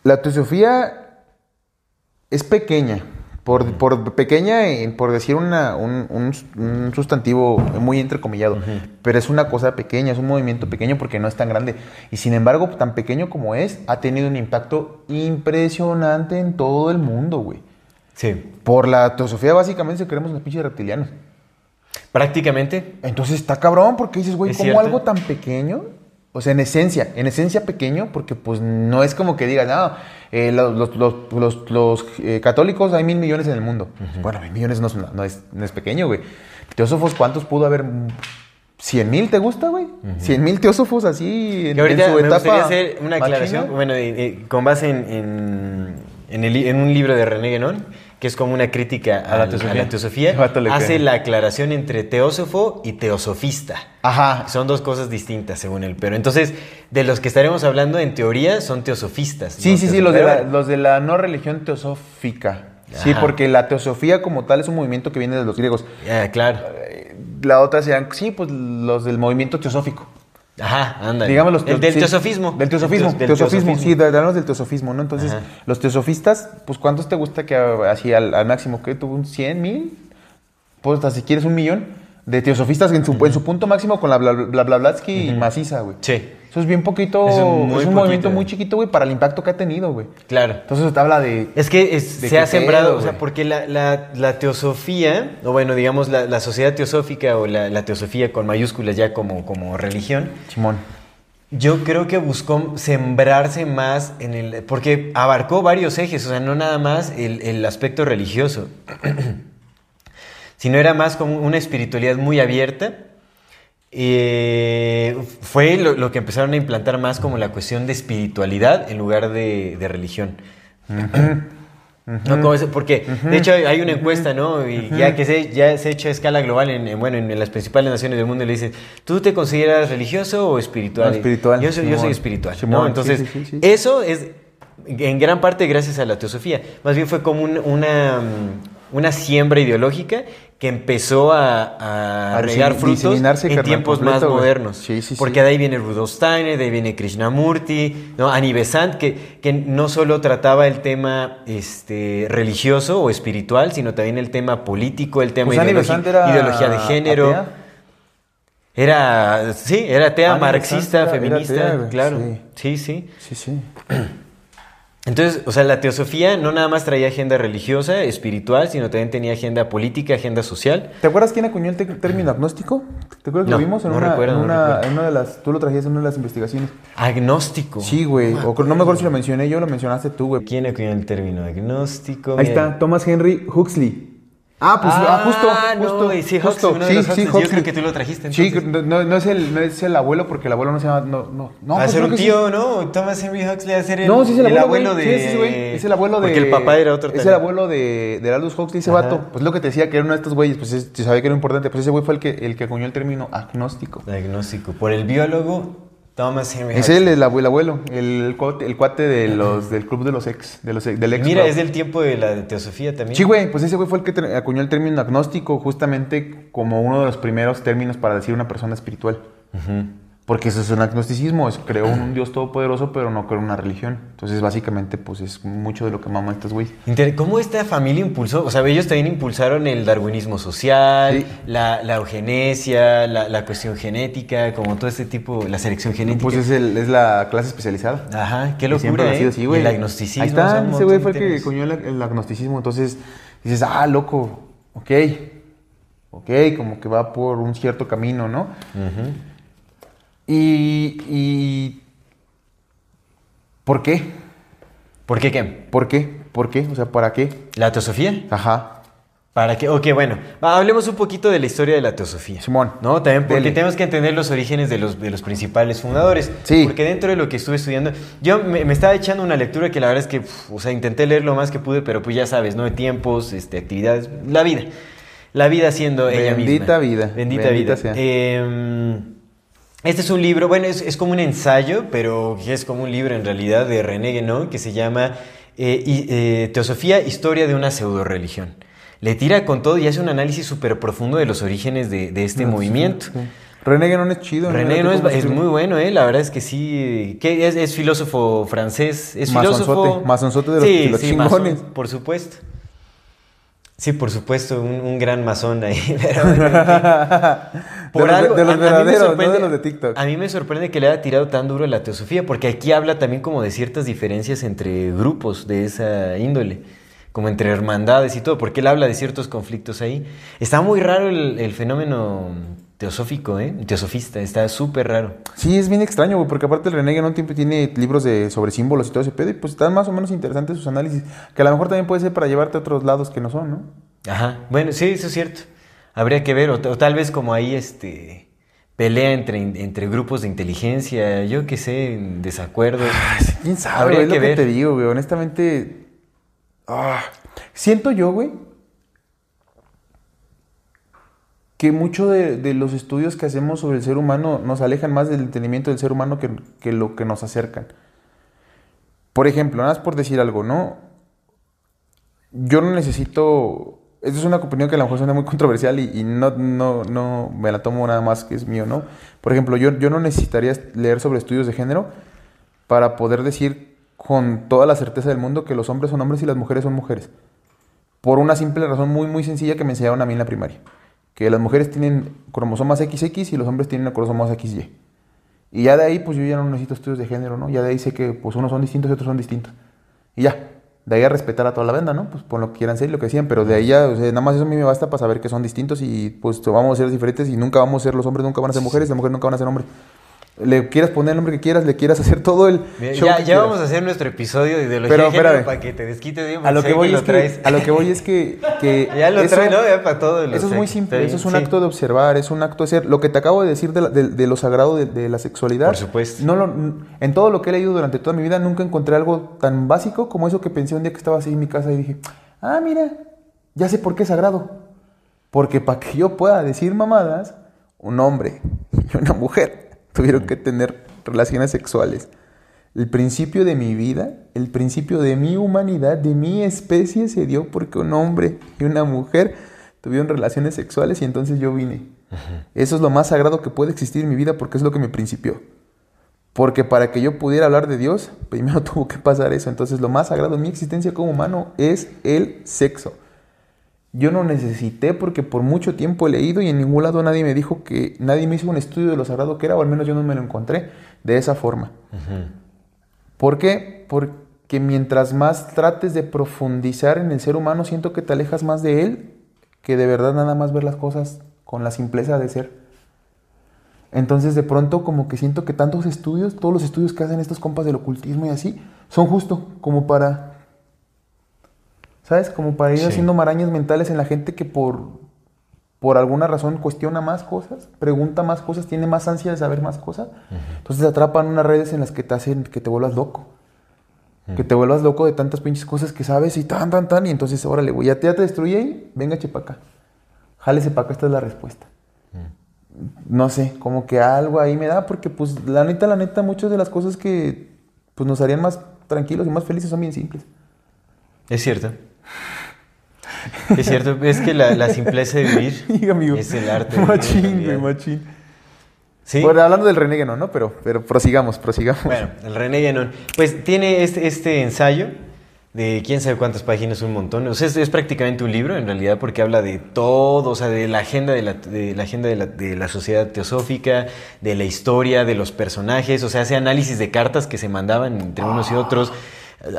la teosofía es pequeña. Por, por pequeña, en- por decir una, un, un- un sustantivo muy entrecomillado, pero es una cosa pequeña, es un movimiento pequeño porque no es tan grande. Y sin embargo, tan pequeño como es, ha tenido un impacto impresionante en todo el mundo, güey. Sí, Por la teosofía, básicamente, se creemos los pinches reptilianos. Prácticamente. Entonces está cabrón porque dices, güey, Es ¿cómo cierto. algo tan pequeño? O sea, en esencia, en esencia pequeño, porque pues no es como que digas, no, eh, los, los- los- los- los, eh, católicos hay mil millones en el mundo. Bueno, mil millones no es, no es, no es pequeño, güey. Teósofos, ¿cuántos pudo haber? ¿Cien mil te gusta, güey? ¿Cien mil teósofos así en, ahorita en su me etapa hacer una machina? aclaración, bueno, eh, con base en, en, en el en un libro de René Guénon, que es como una crítica a, la teosofía. hace la aclaración entre teósofo y teosofista. Ajá. Son dos cosas distintas, según él. Pero entonces, de los que estaremos hablando, en teoría, son teosofistas. Sí, ¿no? sí, sí, los de, la, Pero- los de la no religión teosófica. Sí, porque la teosofía como tal es un movimiento que viene de los griegos. Ah, claro. Eh, La otra serían, sí, pues los del movimiento teosófico. Ajá, anda. Digamos los El del sí, teosofismo. Del teosofismo. Del teosofismo, teosofismo. sí, hablamos del teosofismo, ¿no? Entonces, Ajá. los teosofistas, pues ¿cuántos te gusta que así al, al máximo? que tuvo un 100 mil? Pues hasta si quieres un millón de teosofistas en su, en su punto máximo con la bla, bla, bla, y maciza, güey. Sí, Eso es bien poquito, Es es un movimiento muy chiquito, güey, para el impacto que ha tenido, güey. claro. Entonces te habla de... Es que es- ¿De se ha sembrado, pedo, o sea, porque la, la- la teosofía, o bueno, digamos, la, la sociedad teosófica o la, la teosofía con mayúsculas ya como, como religión, Simón. yo creo que buscó sembrarse más en el... porque abarcó varios ejes, o sea, no nada más el, el aspecto religioso, sino era más como una espiritualidad muy abierta. Eh, fue lo, lo que empezaron a implantar más como la cuestión de espiritualidad en lugar de, de religión. No, como es- porque de hecho hay- una encuesta, ¿no? Y ya que se, ya se ha hecho a escala global en, en, bueno, en las principales naciones del mundo le dicen, ¿tú te consideras religioso o espiritual? No, espiritual, Yo soy, yo soy espiritual, ¿no? Entonces, sí, sí, sí, sí. eso es en gran parte gracias a la teosofía. Más bien fue como un- una, mm, una siembra ideológica que empezó a, a A regar frutos en tiempos completo, más modernos. Sí, sí, porque sí. de ahí viene Rudolf Steiner, de ahí viene Krishnamurti, ¿no? Annie Besant, que, que no solo trataba el tema este, religioso o espiritual, sino también el tema político, el tema Pues era ideología de género. atea. Era, sí, era atea Annie marxista, era feminista, atea, claro. Sí, sí. Sí, sí. Entonces, o sea, la teosofía no nada más traía agenda religiosa, espiritual, sino también tenía agenda política, agenda social. ¿Te acuerdas quién acuñó el término agnóstico? ¿Te acuerdas que No, lo vimos en, no una, recuerdo, en, no una, recuerdo. en una de las... Tú lo trajiste en una de las investigaciones. Agnóstico. Sí, güey. O no me acuerdo si lo mencioné yo lo mencionaste tú, güey. ¿Quién acuñó el término agnóstico? Ahí Mira. está, Thomas Henry Huxley. Ah, pues Ah, ah, justo, no, justo, sí, justo. Huxley, uno de los Huxleys. Yo creo que tú lo trajiste, Sí, entonces. no, no- no es el, no es el abuelo porque el abuelo no se llama, no, no, no. Va a pues ser un que sí. tío, ¿no? Thomas Henry Huxley va a ser el, No, sí es el abuelo, de... Sí, sí, güey. Es el abuelo de. Porque el papá era otro Es también. el abuelo de, de Aldous Huxley, ese Ajá. vato. Pues lo que te decía que era uno de estos güeyes, pues es- se sabía que era importante. Pues ese güey fue el que, el que acuñó el término agnóstico. Agnóstico. Por el biólogo Thomas Henry Es Huxley. él, el abuelo, abuelo, el cuate, el cuate de los, del club de los ex, de los, ex- del ex. Mira, club. es del tiempo de la teosofía también. Sí, güey, pues ese güey fue el que acuñó el término agnóstico justamente como uno de los primeros términos para decir una persona espiritual. Ujú. Porque eso es un agnosticismo, es creó un, un Dios todopoderoso, pero no creó una religión. Entonces, básicamente, pues es mucho de lo que maman estos güeyes. ¿Cómo esta familia impulsó? O sea, ellos también impulsaron el darwinismo social, Sí. la, la eugenesia, la, la cuestión genética, como todo este tipo, la selección genética. Pues es, el- es la clase especializada. Ajá, qué locura, ha sido ¿eh? así, güey. El agnosticismo. Ahí está, ese güey fue el que acuñó el, el agnosticismo. Entonces dices, ah, loco, ok, ok, como que va por un cierto camino, ¿no? Ujú. Y, y... ¿Por qué? ¿Por qué qué? ¿Por qué? ¿Por qué? O sea, ¿para qué? ¿La teosofía? Ajá. ¿Para qué? Ok, bueno, hablemos un poquito de la historia de la teosofía. Simón. ¿No? También porque Dele. tenemos que entender los orígenes de los, de los principales fundadores. Sí. Porque dentro de lo que estuve estudiando, yo me, me estaba echando una lectura que la verdad es que, uf, o sea, intenté leer lo más que pude, pero pues ya sabes, ¿no? De tiempos, este, actividades, la vida. La vida siendo ella misma. Bendita vida. Bendita, Bendita vida. sea. Eh, este es un libro, bueno, es, es como un ensayo, pero que es como un libro en realidad de René Guénon que se llama eh, y- eh, Teosofía, Historia de una pseudo-religión. Le tira con todo y hace un análisis súper profundo de los orígenes de, de este movimiento. Sí. René Guénon es chido. René Fíjate no es, muy bueno, ¿eh? La verdad es que sí. ¿Qué? Es, es filósofo francés. Es filósofo. Masonzote, masonzote de los- Sí, de los sí, chingones. masón, por supuesto. Sí, por supuesto, un, un gran masón ahí. pero- de, los, de los a- a mí me verdaderos, no sorprende- de los de TikTok. A mí me sorprende que le haya tirado tan duro a la teosofía, porque aquí habla también como de ciertas diferencias entre grupos de esa índole, como entre hermandades y todo, porque él habla de ciertos conflictos ahí. Está muy raro el, el fenómeno teosófico, ¿eh? Teosofista, está súper raro. Sí, es bien extraño, güey, porque aparte el René Guénon tiene libros de, sobre símbolos y todo ese pedo, y pues están más o menos interesantes sus análisis, que a lo mejor también puede ser para llevarte a otros lados que no son, ¿no? Ajá, bueno, sí, eso es cierto. Habría que ver, o, o tal vez como ahí este pelea entre, entre grupos de inteligencia, yo qué sé, en desacuerdos. ¿Quién sabe? Habría es lo que que ver. te digo, güey, honestamente... ah, siento yo, güey, que mucho de, de los estudios que hacemos sobre el ser humano nos alejan más del entendimiento del ser humano que, que lo que nos acercan. Por ejemplo, nada más por decir algo, ¿no? Yo no necesito. Esta es una opinión que a lo mejor suena muy controversial y, y no, no, no me la tomo nada más que es mío, ¿no? Por ejemplo, yo, yo no necesitaría leer sobre estudios de género para poder decir con toda la certeza del mundo que los hombres son hombres y las mujeres son mujeres. Por una simple razón muy, muy sencilla que me enseñaron a mí en la primaria. Que las mujeres tienen cromosomas XX y los hombres tienen cromosomas XY. Y ya de ahí, pues yo ya no necesito estudios de género, ¿no? Ya de ahí sé que pues unos son distintos y otros son distintos. Y ya. De ahí a respetar a toda la banda, ¿no? Pues por lo que quieran ser y lo que decían. Pero de ahí ya, o sea, nada más eso a mí me basta para saber que son distintos y pues vamos a ser diferentes y nunca vamos a ser los hombres, nunca van a ser mujeres, las mujeres nunca van a ser hombres. Le quieras poner el nombre que quieras, le quieras hacer todo el Mira, show ya que ya quieras. vamos a hacer nuestro episodio de ideología Pero, de género para que te desquites bien. A lo que voy es que, a lo que voy es que, que Ya lo eso- trae, ¿no? Ya para todo Eso es muy simple, bien, eso es un sí. acto de observar, es un acto de ser. Lo que te acabo de decir de, la- de- de lo sagrado de, de la sexualidad. Por supuesto. No lo- en todo lo que he leído durante toda mi vida nunca encontré algo tan básico como eso que pensé un día que estaba así en mi casa y dije, ah, mira, ya sé por qué es sagrado. Porque para que yo pueda decir mamadas, un hombre y una mujer tuvieron que tener relaciones sexuales. El principio de mi vida, el principio de mi humanidad, de mi especie se dio porque un hombre y una mujer tuvieron relaciones sexuales y entonces yo vine. Eso es lo más sagrado que puede existir en mi vida porque es lo que me principió. Porque para que yo pudiera hablar de Dios, primero tuvo que pasar eso. Entonces lo más sagrado en mi existencia como humano es el sexo. Yo no necesité porque por mucho tiempo he leído y en ningún lado nadie me dijo que nadie me hizo un estudio de lo sagrado que era, o al menos yo no me lo encontré de esa forma. ¿Por qué? Por- que mientras más trates de profundizar en el ser humano, siento que te alejas más de él que de verdad nada más ver las cosas con la simpleza de ser. Entonces de pronto como que siento que tantos estudios, todos los estudios que hacen estos compas del ocultismo y así, son justo como para, ¿sabes? Como para ir Sí. haciendo marañas mentales en la gente que por, por alguna razón cuestiona más cosas, pregunta más cosas, tiene más ansia de saber más cosas. Entonces te atrapan unas redes en las que te hacen que te vuelvas loco. Que te vuelvas loco de tantas pinches cosas que sabes y tan, tan, tan. Y entonces, órale, güey, ya te, ya te destruí ahí, venga, chepa acá. Jálese para acá, esta es la respuesta. No sé, como que algo ahí me da, porque pues la neta, la neta, muchas de las cosas que pues nos harían más tranquilos y más felices son bien simples. Es cierto. Es cierto, es que la, la simpleza de vivir amigo, es el arte. Machín, güey, machín. Sí. Bueno, hablando del Renegue, no, ¿no? Pero, pero prosigamos, prosigamos. Bueno, el René Guénon. Pues tiene este, este ensayo de quién sabe cuántas páginas, un montón. O sea, es, es prácticamente un libro en realidad porque habla de todo, o sea, de la agenda de la, de la agenda de la, de la sociedad teosófica, de la historia, de los personajes, o sea, hace análisis de cartas que se mandaban entre unos y otros.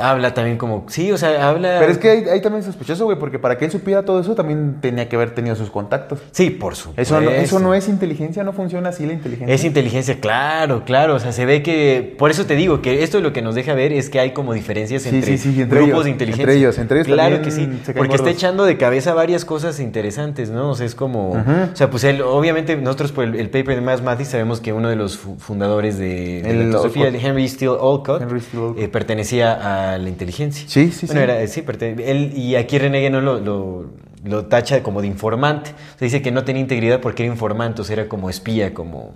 Habla también como, sí, o sea, habla... Pero es que ahí, ahí también es sospechoso, güey, porque para que él supiera todo eso también tenía que haber tenido sus contactos. Sí, por supuesto. Eso no, eso no es inteligencia, no funciona así la inteligencia. Es inteligencia, claro, claro. O sea, se ve que. Por eso te digo que esto lo que nos deja ver es que hay como diferencias entre, sí, sí, entre grupos ellos, de inteligencia. entre ellos, entre ellos Claro que sí. Porque está echando de cabeza varias cosas interesantes, ¿no? O sea, es como. O sea, pues él, obviamente, nosotros por el, el paper de Mass Matthews sabemos que uno de los fu- fundadores de, de El la filosofía, Henry Steele Olcott, Henry Steele Olcott. eh, pertenecía a la inteligencia. Sí, sí, Bueno, sí. era- sí, pertene- él, y aquí René Guénon lo, lo, lo tacha como de informante. O sea, dice que no tenía integridad porque era informante, o sea, era como espía, como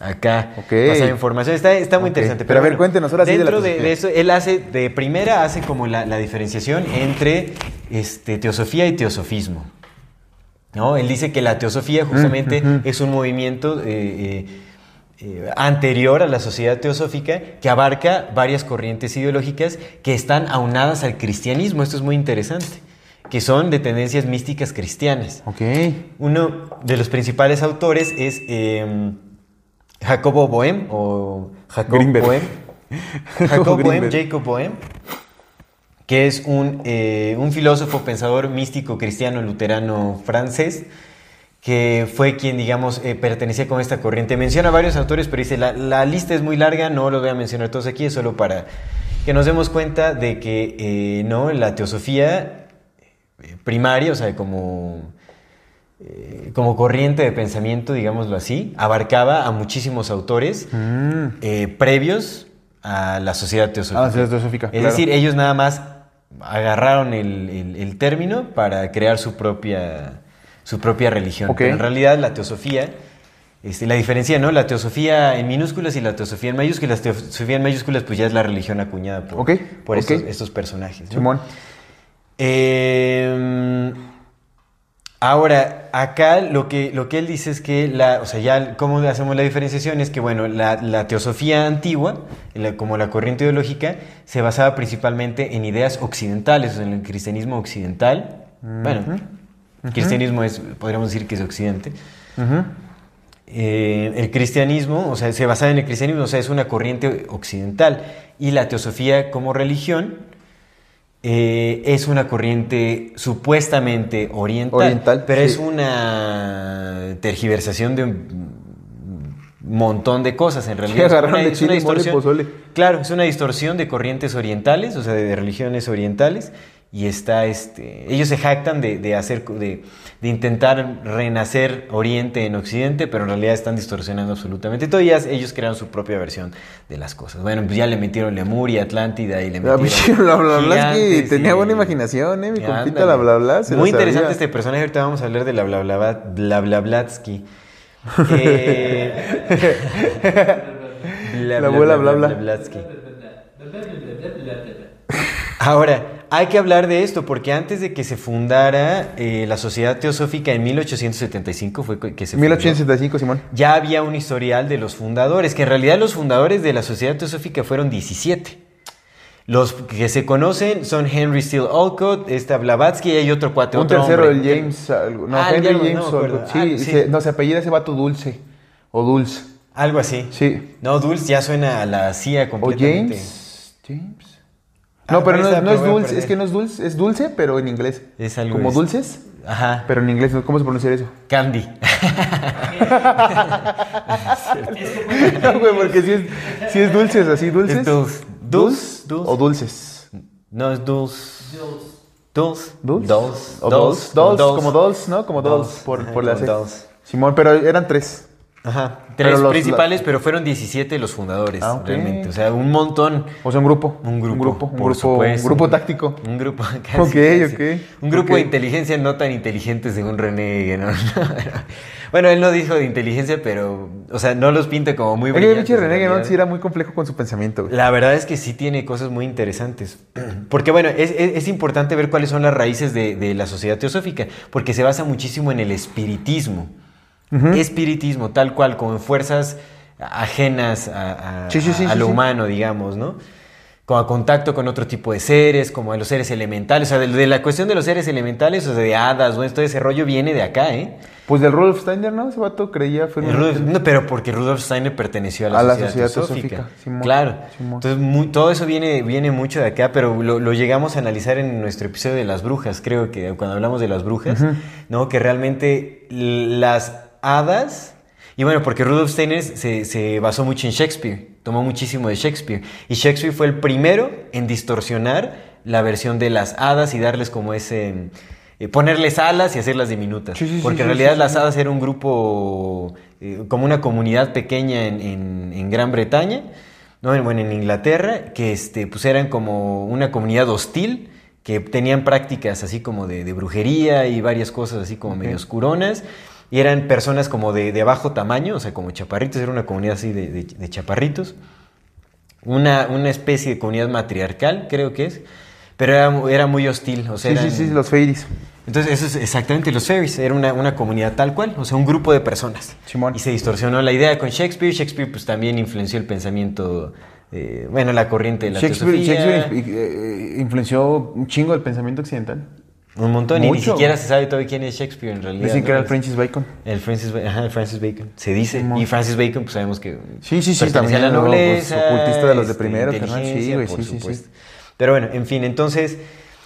acá Ok. pasaba información. Está, está muy interesante. Pero a ver, cuéntenos ahora sí de la Dentro de, eso, él hace, de primera, hace como la, la diferenciación entre este, teosofía y teosofismo. ¿no? Él dice que la teosofía justamente ujú. es un movimiento eh, eh, eh, anterior a la sociedad teosófica que abarca varias corrientes ideológicas que están aunadas al cristianismo. Esto es muy interesante, que son de tendencias místicas cristianas. Uno de los principales autores es eh, Jacobo Bohem o Jacob Greenberg. Bohem. Jacob Bohem. Jacob Bohem, que es un, eh, un filósofo, pensador místico cristiano luterano francés, que fue quien, digamos, eh, pertenecía con esta corriente. Menciona varios autores, pero dice, la, la lista es muy larga, no los voy a mencionar todos aquí, es solo para que nos demos cuenta de que eh, no la teosofía eh, primaria, o sea, como, eh, como corriente de pensamiento, digámoslo así, abarcaba a muchísimos autores Mm. previos a la sociedad teosófica. La sociedad teosófica, Es claro. decir, ellos nada más agarraron el, el- el término para crear su propia, su propia religión. Pero en realidad la teosofía, este, la diferencia, ¿no? La teosofía en minúsculas y la teosofía en mayúsculas. La teosofía en mayúsculas pues ya es la religión acuñada por, por. Estos, estos personajes. ¿no? Simón. Eh, ahora, acá lo que, lo que él dice es que, la, o sea, ya cómo hacemos la diferenciación es que, bueno, la, la teosofía antigua, la- como la corriente ideológica, se basaba principalmente en ideas occidentales, o sea, en el cristianismo occidental. Bueno, el cristianismo es, podríamos decir que es occidente. Eh, el cristianismo, o sea, se basaba en el cristianismo, o sea, es una corriente occidental. Y la teosofía como religión eh, es una corriente supuestamente oriental, Oriental, pero sí. es una tergiversación de un montón de cosas en realidad. Agarraron una- de mole, distorsión- pozole. Claro, es una distorsión de corrientes orientales, o sea, de, de religiones orientales, y está, este, ellos se jactan de, de hacer, de, de intentar renacer Oriente en Occidente, pero en realidad están distorsionando absolutamente todo, y ellos crearon su propia versión de las cosas. Bueno, pues ya le metieron Lemuria, Atlántida, y le metieron... pinche bla, bla, es que tenía y- buena imaginación, eh, mi compita, la bla, la Muy interesante sabía. este personaje, ahorita vamos a hablar de la bla, bla, bla, bla. Eh, La abuela bla, bla. Blatsky. Ahora, hay que hablar de esto porque antes de que se fundara eh, la Sociedad Teosófica en 1875 fue que se fundó, 1875, Simón. ya había un historial de los fundadores, que en realidad los fundadores de la Sociedad Teosófica fueron 17. Los que se conocen son Henry Steele Olcott, esta Blavatsky y hay otro cuate, Un otro tercero, hombre. el James. algo- No, Ah, Henry James, no. Olcott, sí, Ah, sí. se- no, se apellida ese vato Dulce. O Dulce. Algo así. Sí. No, Dulce ya suena a la CIA O completamente. James. James. No, Ah, pero no, no es dulce, es que no es dulce, es dulce, pero en inglés. Es algo Como es- dulces, Ajá. pero en inglés, ¿cómo se pronuncia eso? Candy. No, güey, porque si es, si es dulces, así, dulces. Es dulce. ¿Dulce? Dulce. O dulces. No, es dulce. Dulce. ¿Dulce? Dulce. O dolls, dolls, como dolls, ¿no? Como Dolls, por, por la C. Simón, pero eran tres. Ajá. Pero Tres los- principales, pero fueron 17 los fundadores, Ah, ok. realmente. O sea, un montón. O sea, un grupo. Un grupo. Un grupo, un por grupo, supuesto. un grupo táctico. Un grupo. Ok, casi, ok. Un grupo Ok. de inteligencia no tan inteligente según René. ¿no? Bueno, él no dijo de inteligencia, pero, o sea, no los pinta como muy Oye, brillantes. en René Guénon sí era muy complejo con su pensamiento, güey. La verdad es que sí tiene cosas muy interesantes. Porque bueno, es, es- es importante ver cuáles son las raíces de, de la sociedad teosófica, porque se basa muchísimo en el espiritismo. Espiritismo, tal cual, como en fuerzas ajenas a, a- Sí, sí, sí, a lo humano, digamos, ¿no? Como a contacto con otro tipo de seres, como a los seres elementales. O sea, de, de la cuestión de los seres elementales, o sea, de hadas, bueno, todo ese rollo viene de acá, ¿eh? Pues del Rudolf Steiner, ¿no? Ese vato creía Rudolf- no, pero porque Rudolf Steiner perteneció a la, A la sociedad, teosófica. Simón, claro. Simón. Entonces, muy- todo eso viene, viene mucho de acá, pero lo, lo llegamos a analizar en nuestro episodio de las brujas, creo que cuando hablamos de las brujas, ¿no? Que realmente las hadas. Y bueno, porque Rudolf Steiner se, se basó mucho en Shakespeare, tomó muchísimo de Shakespeare. Y Shakespeare fue el primero en distorsionar la versión de las hadas y darles como ese... eh, ponerles alas y hacerlas diminutas. Sí, sí, sí, porque en realidad las hadas era un grupo, eh, como una comunidad pequeña en, en- en Gran Bretaña, ¿no? En- bueno, en Inglaterra, que este, pues eran como una comunidad hostil, que tenían prácticas así como de, de brujería y varias cosas así como medio oscuronas. Y eran personas como de, de bajo tamaño, o sea, como chaparritos, era una comunidad así de, de- de chaparritos. Una, una especie de comunidad matriarcal, creo que es. Pero era, era muy hostil, o sea, Sí, sí, eran- sí, los fairies. entonces, eso es exactamente los fairies. Era una, una comunidad tal cual, o sea, un grupo de personas. Simón. Y se distorsionó la idea con Shakespeare. Shakespeare, pues también influenció el pensamiento, eh, bueno, la corriente de la Shakespeare, teosofía. Shakespeare eh, eh, influenció un chingo el pensamiento occidental. Un montón, y ni siquiera se sabe todavía quién es Shakespeare en realidad. Dicen ¿no? que era el Francis Bacon. El Francis, ajá, el Francis Bacon. Se dice. Y Francis Bacon, pues sabemos que. Sí, sí, sí, también, la ¿no? Pues, nobleza. ocultista de los de este, primero, carnal, sí, güey, por sí, sí. Pero bueno, en fin, entonces.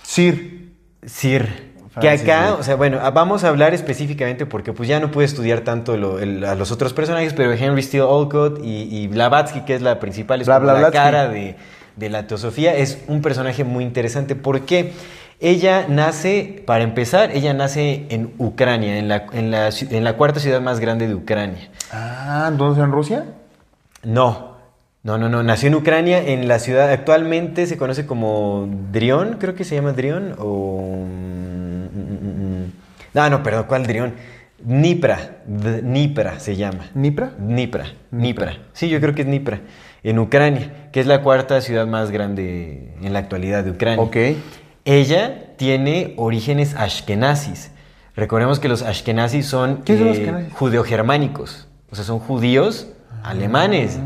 Sir. Sir. Que acá, Bacon. o sea, bueno, vamos a hablar específicamente porque pues ya no pude estudiar tanto lo- el- a los otros personajes, pero Henry Steele Olcott y, y Blavatsky, que es la principal, es Bla, como la Blavatsky. cara de, de la teosofía, es un personaje muy interesante. ¿Por qué? Ella nace, para empezar, ella nace en Ucrania, en la, en la, en la cuarta ciudad más grande de Ucrania. Ah, entonces en Rusia. No, no, no, no. Nació en Ucrania, en la ciudad. Actualmente se conoce como Drion, creo que se llama Drion, o. mm, mm, mm, mm. No, no, perdón, ¿cuál Drion? Dnipra, Dnipra se llama. ¿Nipra? Dnipra, Dnipra. Sí, yo creo que es Dnipra, en Ucrania, que es la cuarta ciudad más grande en la actualidad de Ucrania. Ok. Ella tiene orígenes ashkenazis. Recordemos que los ashkenazis son ¿Qué son los eh, judeogermánicos, o sea, son judíos alemanes.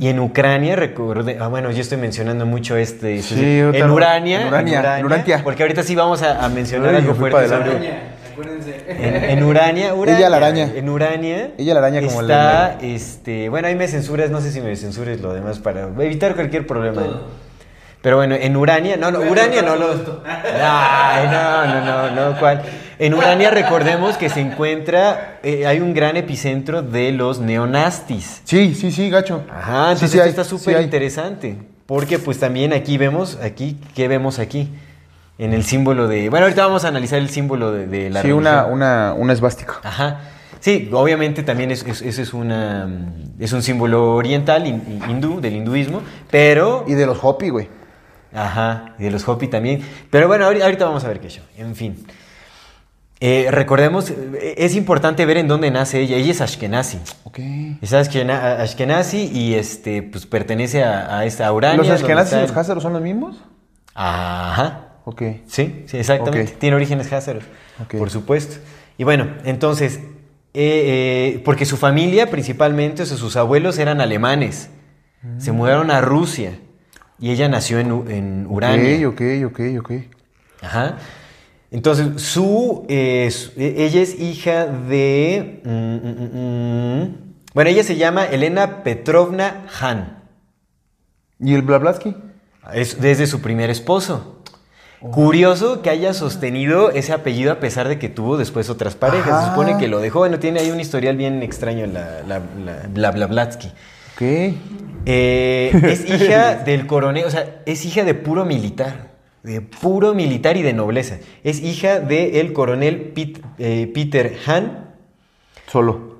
Y en Ucrania, recorde, ah, bueno, yo estoy mencionando mucho este. Sí, este- en no. Urania. En Urania, en Urantia. Porque ahorita sí vamos a, a mencionar Ay, algo fuerte sobre- en, en Urania, Urania. Ella la araña. En Urania. Ella la araña como está, este, bueno, ahí me censuras, no sé si me censures lo demás para evitar cualquier problema. Pero bueno, en Urania, no, no, Urania no lo. Ay, no, no, no, no, ¿cuál? En Urania recordemos que se encuentra, eh, hay un gran epicentro de los neonazis. Sí, sí, sí, gacho. Ajá, entonces sí esto hay, está súper interesante. Porque pues también aquí vemos, aquí, ¿qué vemos aquí? En el símbolo de... Bueno, ahorita vamos a analizar el símbolo de, de la Sí, una, religión. una, una esvástica. Ajá. Sí, obviamente también es, es, ese es, una, es un símbolo oriental, hin- hindú, del hinduismo, pero... Y de los Hopi, güey. Ajá, y de los Hopi también. Pero bueno, ahorita, vamos a ver qué show. En fin. Eh, recordemos, eh, es importante ver en dónde nace ella. Ella es Ashkenazi. Ok. Es Ashkena- Ashkenazi y este, pues pertenece a, a esta Urania. ¿Los Ashkenazis y los Házaros son los mismos? Ajá. Ok. Sí, sí, exactamente. Tiene orígenes házaros, Ok. por supuesto. Y bueno, entonces, eh, eh, porque su familia principalmente, o sea, sus abuelos eran alemanes. Se mudaron a Rusia y ella nació en, en Urania. Ok, ok, ok, ok. Ajá. Entonces, su, eh, su- e- ella es hija de... mm, mm, mm, bueno, ella se llama Elena Petrovna Han. ¿Y el Blavatsky? Es desde su primer esposo. Curioso que haya sostenido ese apellido a pesar de que tuvo después otras parejas. Se supone que lo dejó. Bueno, tiene ahí un historial bien extraño la, la, la, Bla- Blavatsky. Ok. Eh, es hija del coronel, o sea, es hija de puro militar. De puro militar y de nobleza. Es hija del coronel eh, Peter Han. Solo.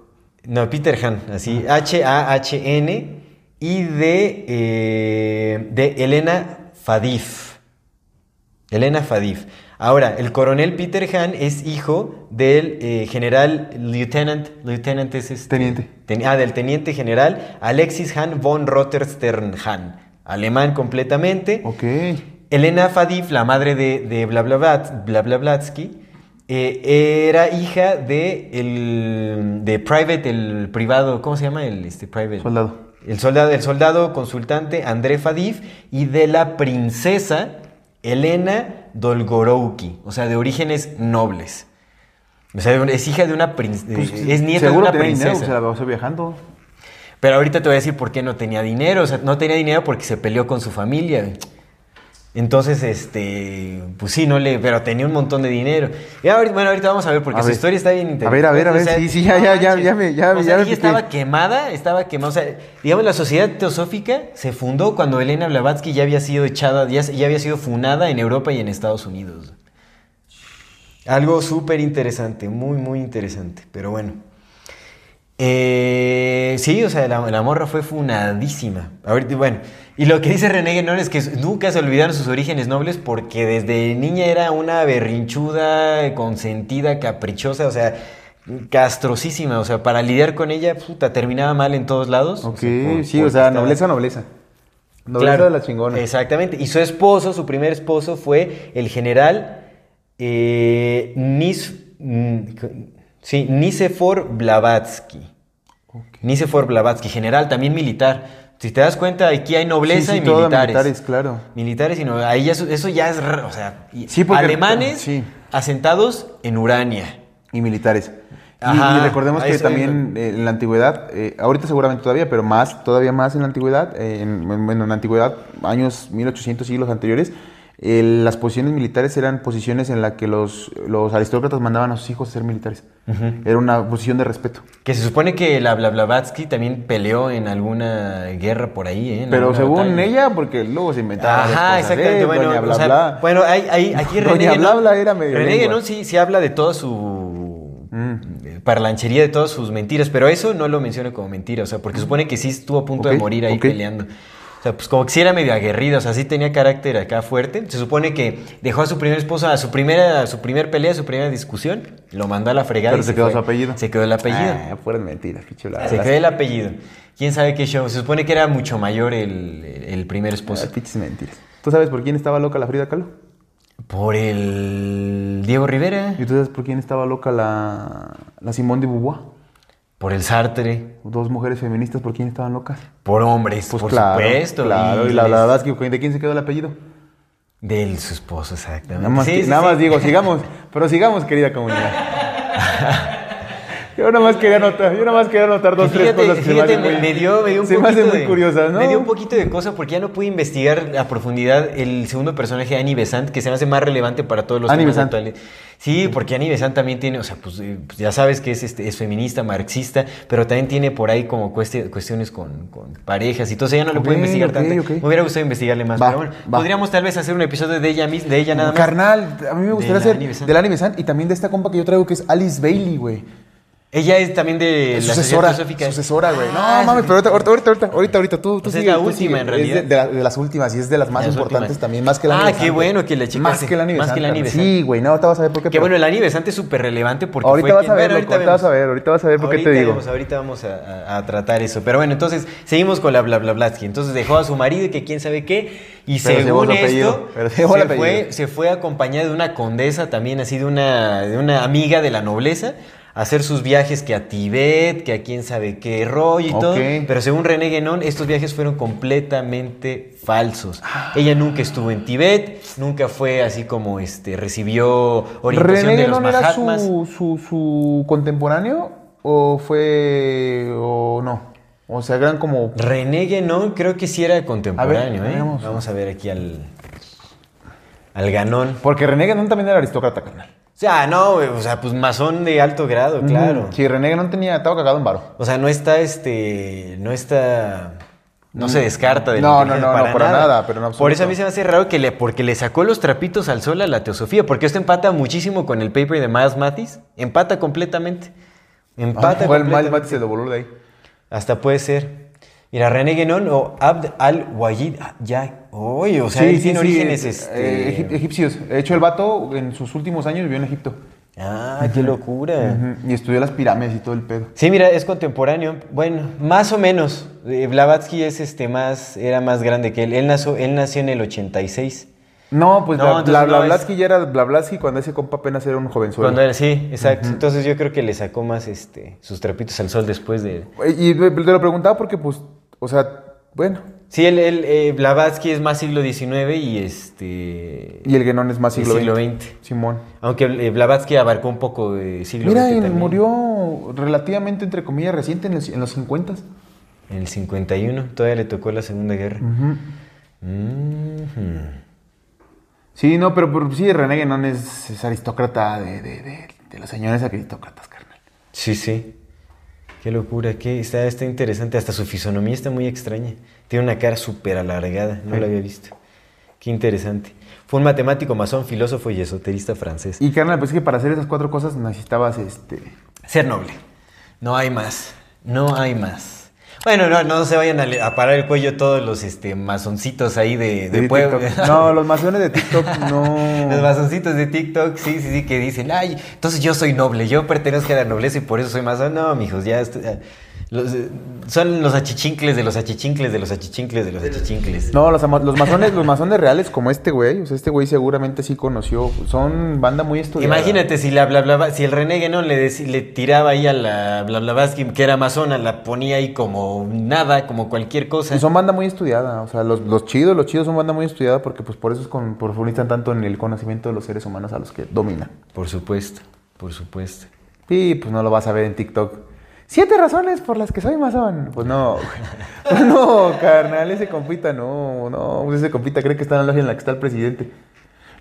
No, Peter Han, así, H-A-H-N. Y de, eh, de Elena Fadif. Elena Fadif. Ahora, el coronel Peter Han es hijo del eh, general lieutenant, lieutenant es este- Teniente. ten- ah, del teniente general Alexis Han von Rotterstern Han, alemán completamente. Ok. Elena Fadif, la madre de, de Blablablats- Blablablatsky, eh, era hija de el de private, el privado, ¿cómo se llama el este private? Soldado. El soldado, el soldado consultante André Fadif y de la princesa Elena Dolgorouki, o sea, de orígenes nobles. O sea, es hija de una princesa, Pues, es nieta de una dinero, princesa. se la pasó viajando. Pero ahorita te voy a decir por qué no tenía dinero. O sea, no tenía dinero porque se peleó con su familia. Entonces, este, pues sí, no le, pero tenía un montón de dinero. Y ahorita, bueno, ahorita vamos a ver porque A su ver. historia está bien A interesante. ver, a ver, a ver, O sea, sí, sí, ya, ya, ya, ya me- ya- o sea, ya me estaba quemada, estaba quemada. O sea, digamos, la sociedad teosófica se fundó cuando Elena Blavatsky ya había sido echada, ya, ya había sido funada en Europa y en Estados Unidos. Algo súper interesante, muy, muy interesante. Pero bueno. Eh, sí, o sea, la, la morra fue funadísima. Ahorita, bueno, y lo que dice René Guénon es que nunca se olvidaron sus orígenes nobles porque desde niña era una berrinchuda, consentida, caprichosa, o sea, castrosísima. O sea, para lidiar con ella, puta, terminaba mal en todos lados. Ok, sea, por- sí, o sea, estaba- nobleza, nobleza. Nobleza Claro, de la chingona. Exactamente. Y su esposo, su primer esposo, fue el general eh, Nis, mm, sí, Nicefor Blavatsky. Nicefor Blavatsky, general, también militar. Si te das cuenta, aquí hay nobleza Sí, sí, y militares. militares, claro. Militares y no, ahí ya eso, ya es, r- o sea, y- Sí, porque- alemanes asentados en Urania. Y militares. Y- Ajá, y, recordemos que también eh, en la antigüedad, eh, ahorita seguramente todavía, pero más, todavía más en la antigüedad, eh, en- bueno, en la antigüedad, años 1800 siglos anteriores, eh, las posiciones militares eran posiciones en las que los, los aristócratas mandaban a sus hijos a ser militares. Era una posición de respeto. Que se supone que la Blavatsky también peleó en alguna guerra por ahí, ¿eh? Pero según batalla. ella, porque luego se inventaban Ajá, las cosas, exactamente. ¿eh? Bueno, Doña bla, o sea, bla. bueno, hay, hay- aquí Doña René bla, Guénon- bla era medio René lengua. Guénon sí, sí habla de toda su eh, parlanchería, de todas sus mentiras, pero eso no lo menciona como mentira, o sea, porque supone que sí estuvo a punto de morir ahí peleando. O sea, pues como que sí era medio aguerrido, o sea, sí tenía carácter acá fuerte. Se supone que dejó a su primer esposa, a su primera, a su primer pelea, a su primera discusión, lo mandó a la fregada. Pero y se quedó fue. su apellido. Se quedó el apellido. Ah, fueron mentiras, pinche bla, se quedó el apellido. ¿Quién sabe qué show? Se supone que era mucho mayor el, el primer esposo. Ah, pinches mentiras. ¿Tú sabes por quién estaba loca la Frida Kahlo? Por el Diego Rivera. ¿Y tú sabes por quién estaba loca la, la Simone de Beauvoir? Por el Sartre. Dos mujeres feministas, ¿por quién estaban locas? Por hombres, por Pues claro, supuesto. Claro, y, la verdad es que ¿de quién se quedó el apellido? Del su esposo, exactamente. Nada más, Sí, que- sí, nada sí. más digo, sigamos, pero sigamos, querida comunidad. Yo nada más quería anotar, yo nada más quería anotar dos, Que tres fíjate, cosas que me fíjate, me, dio, me dio un se me hacen muy de- curiosas, ¿no? Me dio un poquito de cosa porque ya no pude investigar a profundidad el segundo personaje, Annie Besant, que se me hace más relevante para todos los Annie temas Besant. actuales. Sí, porque Annie Besant también tiene, o sea, pues, eh, pues ya sabes que es, este, es feminista, marxista, pero también tiene por ahí como cuesti- cuestiones con, con parejas y todo eso. Ya no le pude Ok, investigar tanto. Me hubiera gustado investigarle más. Va, pero bueno, va. podríamos tal vez hacer un episodio de ella misma, de ella nada más. Carnal, a mí me gustaría la hacer del Annie Besant y también de esta compa que yo traigo que es Alice Bailey, güey. Ella es también de la sucesora, sucesora, güey. No, Ah, mames, pero ahorita, ahorita, ahorita, ahorita, ahorita, tú, tú Pues es sigue, la tú última, sigue. en realidad. Es de, de la- de las últimas y es de las más Las importantes últimas. también, más que la Ah, qué bueno que le checaste. Más que la Annie Más que la. Besant. Sí, güey, no, ahorita vas a ver por qué. Que pero- bueno, el Ani Besante es súper relevante porque Ahorita fue vas quien- a ver, Bueno, loco, ahorita vas a ver, ahorita vas a ver por qué te Ahorita digo. ahorita vamos a, a- a tratar eso. Pero bueno, entonces seguimos con la bla bla Blatsky. Entonces dejó a su marido y que quién sabe qué. Y Pero según esto, se, fue, acompañada de una condesa también, así de una amiga de la nobleza. Hacer sus viajes que a Tibet, que a quién sabe qué rollo y todo. Pero según René Guénon, estos viajes fueron completamente falsos. Ah. Ella nunca estuvo en Tibet, nunca fue así como este recibió orientación ¿René de los Guénon era su, su, su contemporáneo o fue o no? O sea, eran como... René Guénon creo que sí era contemporáneo, A ver, ¿eh? Vamos a ver aquí al. Al ganón. Porque René Guénon también era aristócrata, carnal. O sea, no, o sea, pues masón de alto grado, claro. Sí, René Guénon tenía... Estaba cagado en varo. O sea, no está este. No está. No se descarta de No, no, no, no, para nada, pero absoluto. Por eso a mí se me hace raro que le, porque le sacó los trapitos al sol a la teosofía, porque esto empata muchísimo con el paper de Miles Matis. Empata completamente. Empata Ah, fue el completamente. mate se lo voló de ahí. Hasta puede ser. Mira, René Guénon o Abd al-Wajid ah, ya. Oye, o sea, él tiene orígenes eh, este... eh, egip- egipcios. De hecho, el vato en sus últimos años vivió en Egipto. Ah, qué locura. Y estudió las pirámides y todo el pedo. Sí, mira, es contemporáneo. Bueno, más o menos. Eh, Blavatsky es este más, era más grande que él. Él nació, él nació en el 86. No, pues No, Bla- entonces Bla- no es- Blavatsky ya era Blavatsky cuando ese compa apenas era un jovenzuelo. Cuando era, sí, exacto. Entonces yo creo que le sacó más este sus trapitos al sol después de. Y te lo preguntaba porque, pues, o sea, bueno. Sí, él, él, eh, Blavatsky es más siglo XIX y este. Y el Guénon es más siglo, siglo XX. XX. Simón. Aunque eh, Blavatsky abarcó un poco de siglo Mira, XX y también. murió relativamente, entre comillas, reciente en, los- en los 50. En el 51, todavía le tocó la Segunda Guerra. Sí, no, pero, pero sí, René Guénon es, es aristócrata de, de, de, de los señores aristócratas, carnal. Sí, sí. Qué locura, qué está, está interesante. Hasta su fisonomía está muy extraña. Tiene una cara súper alargada, no Sí. la había visto. Qué interesante. Fue un matemático, masón, filósofo y esoterista francés. Y carnal, pues es que para hacer esas cuatro cosas necesitabas este. Ser noble. No hay más. No hay más. Bueno, no, no se vayan a, a parar el cuello todos los este, masoncitos ahí de, de de pueblo. TikTok. No, los masones de TikTok no. Los masoncitos de TikTok, sí, sí, sí, que dicen, ay, entonces yo soy noble, yo pertenezco a la nobleza y por eso soy masón. No, mijos, ya estoy- los, eh, son los achichincles de los achichincles de los achichincles de los achichincles. No, los, los masones, los masones reales como este güey, o sea, este güey seguramente sí conoció, son banda muy estudiada. Imagínate si la bla, bla, bla- si el René no le, le tiraba ahí a la bla, bla, Blavatsky, que era masona, la ponía ahí como nada, como cualquier cosa. Y son banda muy estudiada, o sea, los, los chidos, los chidos son banda muy estudiada porque pues por eso es con, profundizan tanto en el conocimiento de los seres humanos a los que dominan. Por supuesto, por supuesto. Sí, pues no lo vas a ver en TikTok. Siete razones por las que soy masón. Pues no. Pues no, carnal, ese compita no, no, pues ese compita cree que está en la logia en la que está el presidente.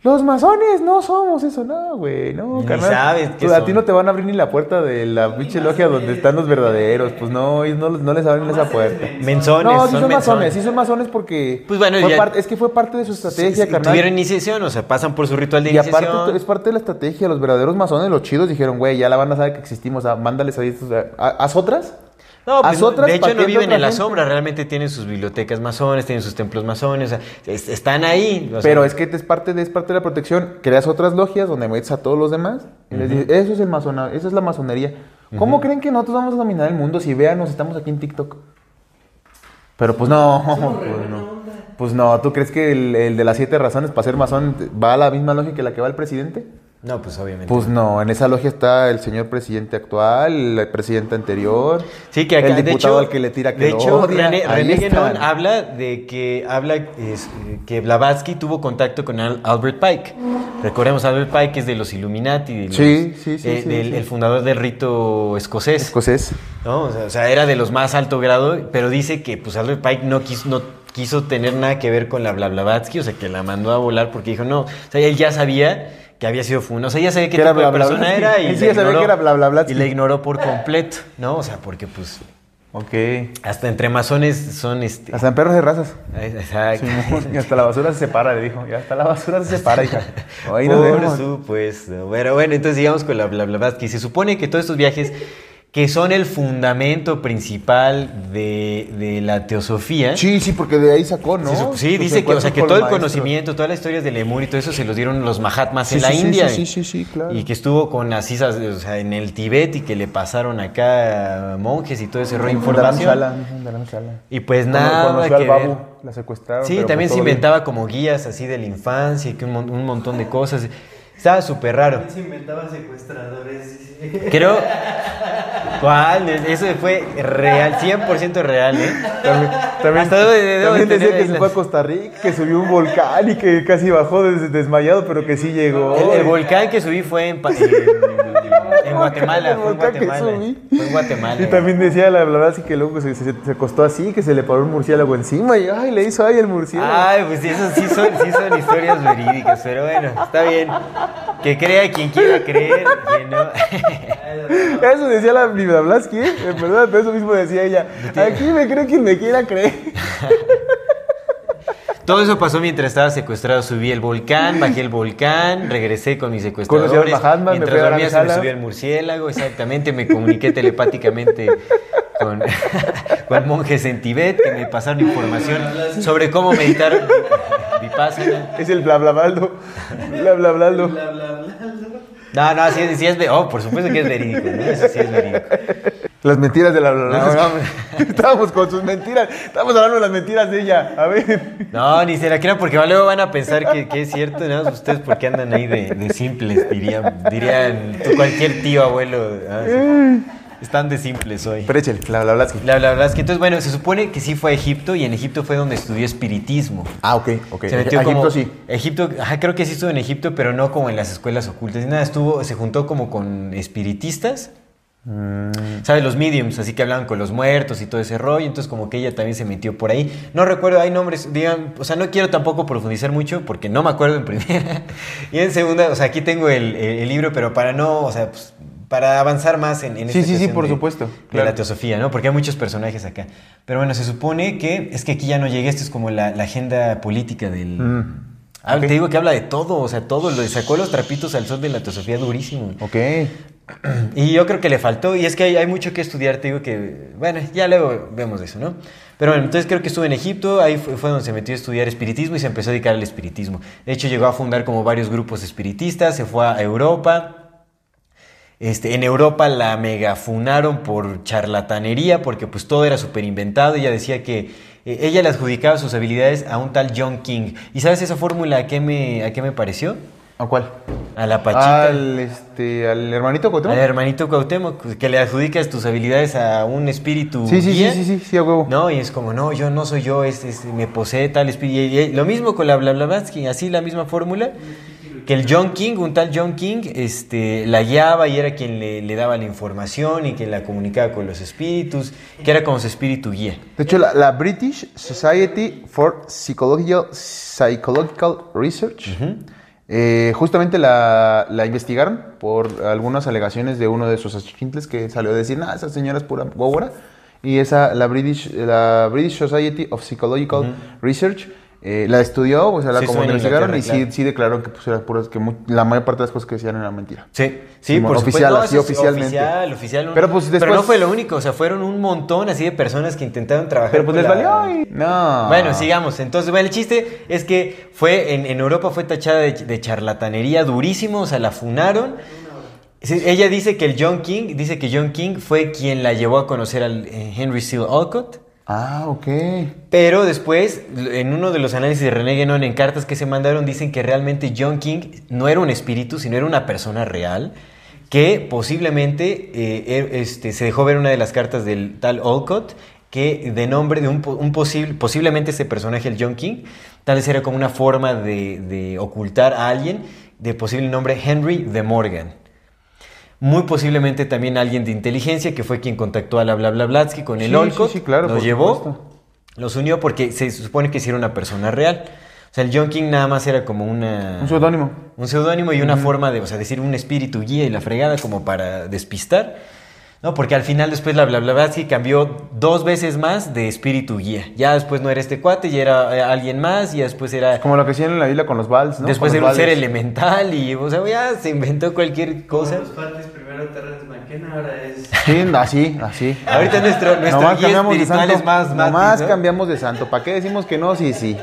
Los masones no somos eso, no, güey, no, Ni carnal. sabes qué Pues, a ti no te van a abrir ni la puerta de la pinche logia donde están los verdaderos, pues no, ellos no, no les abren esa puerta. Menzones, No, sí son son, masones, sí son masones porque Pues bueno, fue ya- parte- es que fue parte de su estrategia, carnal. Tuvieron iniciación, o sea, pasan por su ritual de Y aparte iniciación. es parte de la estrategia, los verdaderos masones, los chidos, dijeron, güey, ya la banda sabe que existimos, ah, mándales ahí estos, ah, haz otras. No, pues, otras de hecho no que viven en la sombra, realmente tienen sus bibliotecas masones, tienen sus templos masones, o sea, es- están ahí. o sea, Pero es que es parte, de, es parte de la protección. Creas otras logias donde metes a todos los demás y les dices, eso es el masona, eso es la masonería. ¿Cómo creen que nosotros vamos a dominar el mundo si vean, nos estamos aquí en TikTok? Pero pues no, pues no. Pues no, ¿tú crees que el, el de las siete razones para ser masón va a la misma lógica que la que va el presidente? No, pues obviamente. Pues no, en esa logia está el señor presidente actual, el presidente anterior, Sí, que acá, el de diputado hecho, al que le tira que de hecho, odia. René, René. Guénon habla de que habla es, que Blavatsky tuvo contacto con Al- Albert Pike. Recordemos Albert Pike es de los Illuminati, de los- Sí, sí, sí, eh, sí, del- sí. el fundador del rito escocés. Escocés. ¿no? O sea, o sea, era de los más alto grado, pero dice que pues Albert Pike no quiso, no quiso tener nada que ver con la Blavatsky, o sea, que la mandó a volar porque dijo, no, o sea, él ya sabía que había sido fundado, o sea, ya sabía qué Que era tipo de Blavatsky. persona era y sí la ignoró, que era Blavatsky. y la ignoró por completo, ¿no? O sea, porque pues Ok. hasta entre masones son este... Hasta en perros de razas. Exacto. Y hasta la basura se separa, le dijo. Y hasta la basura se separa, hija. Ahí nos Por supuesto. Pero bueno, entonces sigamos con la Blavatsky. Se supone que todos estos viajes que son el fundamento principal de, de la teosofía. Sí, sí, porque de ahí sacó, ¿no? Sí, dice que, o sea, que todo el conocimiento, todas las historias de Lemur y todo eso se los dieron los Mahatmas Sí, en la sí, India. sí, sí, sí, claro. Y que estuvo con o sea, en el Tibet y que le pasaron acá monjes y todo ese rollo de información. Dharamshala, en Dharamshala. Y pues nada conoció que al Babu, ver. la secuestraron. Sí, también pues se bien. inventaba como guías así de la infancia y que un, mon- un montón de cosas. Estaba súper raro. Se inventaba secuestradores. Creo. ¿Cuál? Eso fue real, 100% real, ¿eh? También, También, de- también decía que se fue a Costa Rica, que subió un volcán y que casi bajó des- desmayado, pero que sí llegó. El, el volcán que subí fue en, en, en Guatemala. Fue en que Guatemala. Fue en Guatemala. Y también decía la verdad así que luego se, se, se acostó así, que se le paró un murciélago encima y ay, le hizo ay el murciélago. Ay, pues eso sí son, sí son historias verídicas, pero bueno, está bien. Que crea quien quiera creer, quien no. Eso decía la ¿eh? en verdad, pero eso mismo decía ella. Aquí me cree quien me quiera creer. Todo eso pasó mientras estaba secuestrado. Subí el volcán, bajé el volcán, regresé con mis secuestradores. Mahatma, me mientras a dormía se me subió el murciélago, exactamente. Me comuniqué telepáticamente con, con monjes en Tibet que me pasaron información sobre cómo meditar vipassana. Es el bla bla baldo. Bla bla baldo. Bla, bla, bla. No, no, sí, sí es... ve- Oh, por supuesto que es verídico, ¿no? Eso sí es verídico. Las mentiras de la No, no, Estábamos con sus mentiras. Estábamos hablando de las mentiras de ella. A ver. No, ni se la crean porque luego van a pensar que, que es cierto, ¿no? Ustedes porque andan ahí de, de simples, dirían, dirían cualquier tío, abuelo. ah, sí. Están de simples hoy. Pero échale, bla bla bla. La, la verdad es que entonces, bueno, se supone que sí fue a Egipto y en Egipto fue donde estudió espiritismo. Ah, ok, ok. Se metió Egipto como, sí. Egipto, ajá, creo que sí estuvo en Egipto, pero no como en las escuelas ocultas. Nada, estuvo, se juntó como con espiritistas. Mm. ¿Sabes? Los mediums, así que hablaban con los muertos y todo ese rollo. Entonces, como que ella también se metió por ahí. No recuerdo, hay nombres, digan, o sea, no quiero tampoco profundizar mucho porque no me acuerdo en primera. y en segunda, o sea, aquí tengo el, el- el libro, pero para no, o sea, pues, para avanzar más en, en Sí, esta sí, sí, por de- supuesto, De claro. la teosofía, ¿no? Porque hay muchos personajes acá. Pero bueno, se supone que es que aquí ya no llegué, esto es como la, la agenda política del. Mm. Ah, Ok. Te digo que habla de todo, o sea, todo, sacó los trapitos al sol de la teosofía durísimo. Ok. Y yo creo que le faltó, y es que hay, hay mucho que estudiar, te digo que, bueno, ya luego vemos eso, ¿no? Pero bueno, entonces creo que estuvo en Egipto, ahí fue, fue donde se metió a estudiar espiritismo y se empezó a dedicar al espiritismo. De hecho, llegó a fundar como varios grupos espiritistas, se fue a Europa. Este, en Europa la megafunaron por charlatanería, porque pues todo era súper inventado. Ella decía que eh, ella le adjudicaba sus habilidades a un tal John King. ¿Y sabes esa fórmula a qué me, a qué me pareció? ¿A cuál? A la Pachita. Al, este, al hermanito Cotón. Al hermanito Cuauhtémoc, que le adjudicas tus habilidades a un espíritu Sí, sí, sí, sí, sí, sí, a huevo. No, y es como, no, yo no soy yo, es, es- me posee tal espíritu. Y, y lo mismo con la Blavatsky, así la misma fórmula. Que el John King, un tal John King, este, la guiaba y era quien le, le daba la información y quien la comunicaba con los espíritus, que era como su espíritu guía. De hecho, la, la British Society for Psychological, Psychological Research eh, justamente la, la investigaron por algunas alegaciones de uno de sus achintles que salió a decir, nah, esa señora es pura góbora. Y esa, la British, la British Society of Psychological Research eh, la estudió, o sea, la Sí, como investigaron y sí, sí declararon que pues, era puras, que la mayor parte de las cosas que decían eran mentira. Sí, sí, por oficial, supuesto. No, así oficialmente. Oficial, oficial. Pero, pues, Pero no fue lo único, o sea, fueron un montón así de personas que intentaron trabajar. Pero pues les valió. No. Bueno, sigamos. Entonces, bueno, el chiste es que fue en, en Europa fue tachada de, de charlatanería durísimo, o sea, la funaron. Sí, Ella dice que el John King, dice que John King fue quien la llevó a conocer al eh, Henry Seal Olcott. Ah, ok. Pero después, en uno de los análisis de René Guénon en cartas que se mandaron, dicen que realmente John King no era un espíritu, sino era una persona real, que posiblemente eh, er- este, se dejó ver una de las cartas del tal Olcott, que de nombre de un, po- un posible, posiblemente ese personaje, el John King, tal vez era como una forma de ocultar a alguien de posible nombre Henry de Morgan. Muy posiblemente también alguien de inteligencia que fue quien contactó a la Blablablatsky con el Sí, Olcott. sí, sí, claro, Los llevó, supuesto. los unió porque se supone que sí era una persona real. O sea, el John King nada más era como una... Un seudónimo. Un seudónimo y una forma de, o sea, decir un espíritu guía y la fregada como para despistar. No, porque al final después la Blavatsky cambió dos veces más de espíritu guía. Ya después no era este cuate, ya era eh, alguien más, y ya después era... Como lo que hacían en la isla con los Vals, ¿no? después Con era un ser elemental y, o sea, ya se inventó cualquier cosa. Los partes primero Terrence McKenna, ahora es. Sí, así, así. Ahorita nuestro, nuestro Nomás guía cambiamos de espiritual santo. es más Nomás ¿no? cambiamos de santo. ¿Para qué decimos que no? Sí, sí.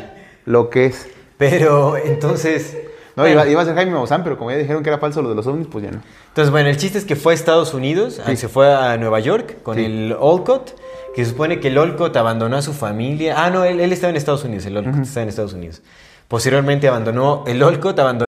Lo que es. Pero entonces... No, bueno. iba, iba a ser Jaime Maussan, pero como ya dijeron que era falso lo de los ovnis, pues ya no. Entonces, bueno, el chiste es que fue a Estados Unidos, ahí se fue a Nueva York con Sí. el Olcott, que se supone que el Olcott abandonó a su familia. Ah, no, él, él estaba en Estados Unidos, el Olcott estaba en Estados Unidos. Posteriormente abandonó, el Olcott abandonó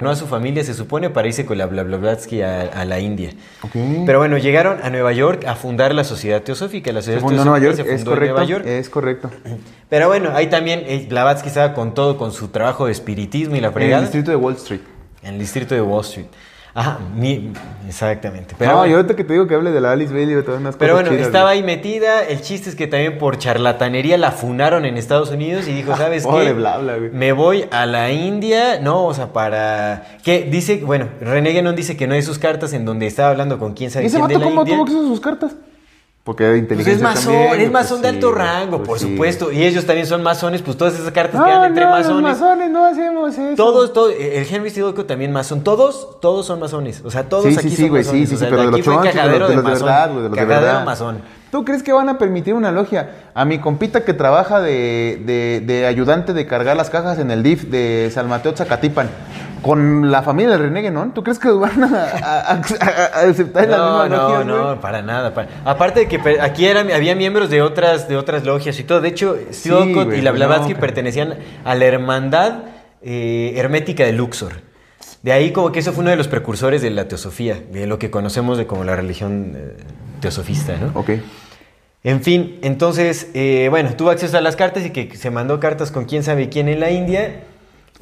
No a su familia, se supone, para irse con la Blavatsky a, a la India. Pero bueno, llegaron a Nueva York a fundar la Sociedad Teosófica. La Se Sociedad fundó en Nueva York, se es en correcto. Nueva York. Es correcto. Pero bueno, ahí también eh, Blavatsky estaba con todo, con su trabajo de espiritismo y la En el fregada. distrito de Wall Street. En el distrito de Wall Street. Ajá, mi- exactamente. Pero, no, bueno, y ahorita que te digo que hable de la Alice Bailey y todas unas pero cosas bueno, chidas, estaba ahí metida. El chiste es que también por charlatanería la funaron en Estados Unidos y dijo, ¿sabes pobre qué? bla, bla, güey. Me voy a la India, no, o sea, para... ¿Qué? Dice, bueno, René Guénon dice que no hay sus cartas en donde estaba hablando con quién ¿Y sabe ese quién de la cómo India. tuvo a sus cartas? Porque era de Pues inteligencia es masón, también, es güey, masón pues de sí, alto rango, pues por sí. supuesto. Y ellos también son masones, pues todas esas cartas No, quedan entre no, masones. los masones no hacemos eso. Todos, todos, el Henry Sidolko también masón. Todos, todos son masones. O sea, todos Sí, aquí sí, sí, son sí, masones. sí, sí, sea, pero de aquí los fue chonchos, de los de los de masón. verdad, güey, de los de Cajadero verdad. masón. ¿Tú crees que van a permitir una logia? A mi compita que trabaja de, de- de ayudante de cargar las cajas en el DIF de San Mateo Zacatipan, con la familia de René Guénon, ¿tú crees que van a, a- a- a aceptar la No, misma no, logia, no, güey? para nada. para- Aparte de que aquí eran, había miembros de otras, de otras logias y todo. De hecho, Sí, güey, y la no, Blavatsky pertenecían a la hermandad eh, hermética de Luxor. De ahí como que eso fue uno de los precursores de la teosofía, de lo que conocemos de como la religión eh, teosofista, ¿no? Ok. En fin, entonces, eh, bueno, tuvo acceso a las cartas y que se mandó cartas con quién sabe quién en la India.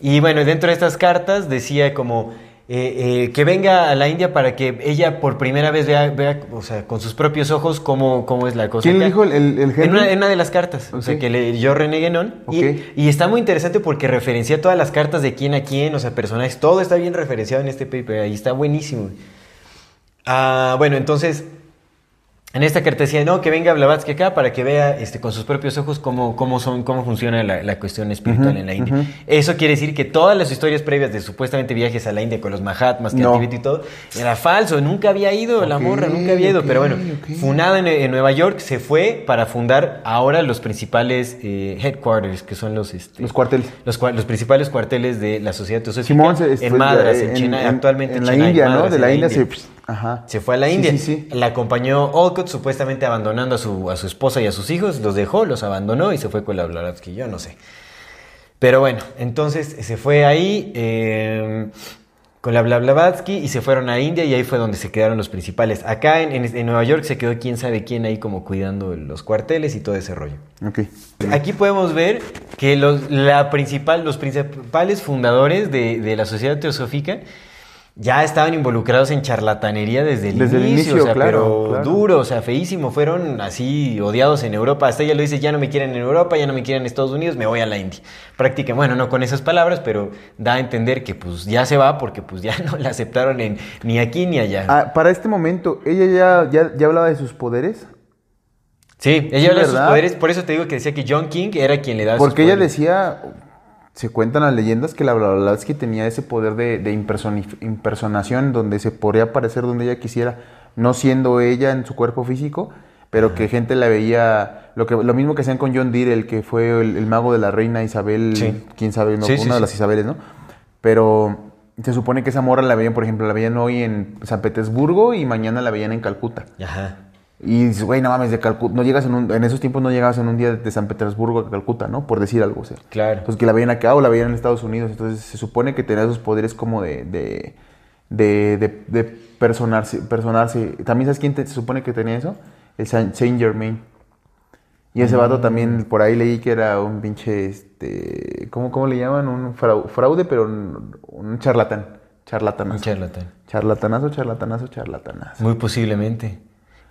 Y bueno, dentro de estas cartas decía como eh, eh, que venga a la India para que ella por primera vez vea, vea, o sea, con sus propios ojos cómo, cómo es la cosa. ¿Quién le dijo el, el, el En una, en una de las cartas, o sea, que le yo René Guénon. Y está muy interesante porque referencia todas las cartas de quién a quién, o sea, personajes, todo está bien referenciado en este paper, ahí está buenísimo. Ah, bueno, entonces, en esta carta decía, no, que venga Blavatsky acá para que vea este, con sus propios ojos cómo, cómo, son, cómo funciona la, la cuestión espiritual en la India. Eso quiere decir que todas las historias previas de supuestamente viajes a la India con los Mahatmas, que No. Tibet y todo, era falso, nunca había ido la morra, nunca había ido, pero bueno, ok. fundada en, en Nueva York, se fue para fundar ahora los principales eh, headquarters, que son los... este, Los cuarteles. los, los principales cuarteles de la sociedad teosófica Simón se- en Madras, en, en- China, en- actualmente en la Chennai, India, ¿no? Madras, De en la India se... Ajá. se fue a la Sí, India. sí, sí. La acompañó Olcott, supuestamente abandonando a su, a su esposa y a sus hijos. Los dejó, los abandonó y se fue con la Blavatsky. Yo no sé. Pero bueno, entonces se fue ahí eh, con la Bla- Blavatsky y se fueron a India y ahí fue donde se quedaron los principales. Acá en, en- en Nueva York se quedó quién sabe quién ahí como cuidando los cuarteles y todo ese rollo. Ok. Aquí podemos ver que los, la principal, los principales fundadores de, de la sociedad teosófica ya estaban involucrados en charlatanería desde el Desde el inicio, o sea, claro, pero claro. duro, o sea, feísimo. Fueron así odiados en Europa. Hasta ella lo dice, ya no me quieren en Europa, ya no me quieren en Estados Unidos, me voy a la India. Prácticamente, bueno, no con esas palabras, pero da a entender que pues ya se va porque pues ya no la aceptaron en, ni aquí ni allá. Ah, para este momento, ¿ella ya, ya, ya hablaba de sus poderes? sí, ella sí, habla de sus poderes, por eso te digo que decía que John King era quien le daba sus Porque ella decía, se cuentan las leyendas que la Blavatsky tenía ese poder de, de impersonación donde se podría aparecer donde ella quisiera, no siendo ella en su cuerpo físico, pero que gente la veía, lo, que, lo mismo que hacían con John Deere, el que fue el, el mago de la reina Isabel, Sí. quién sabe, no, Sí, una sí, de las Isabeles, ¿no? Pero se supone que esa morra la veían, por ejemplo, la veían hoy en San Petersburgo y mañana la veían en Calcuta. Ajá. Y dices, güey, no mames, de Calcuta, no llegas en un, en esos tiempos no llegabas en un día de San Petersburgo a Calcuta, ¿no? Por decir algo, o sea. Claro. Pues que la veían acá o la veían en Estados Unidos, entonces se supone que tenía esos poderes como de, de, de, de, de personarse, personarse. ¿También sabes quién te- se supone que tenía eso? El Saint, Germain. Y ese vato también, por ahí leí que era un pinche, este, ¿cómo, cómo le llaman? Un frau- fraude, pero un, un charlatán. Charlatanazo. Un charlatán. Charlatanazo, charlatanazo, charlatanazo. Muy posiblemente.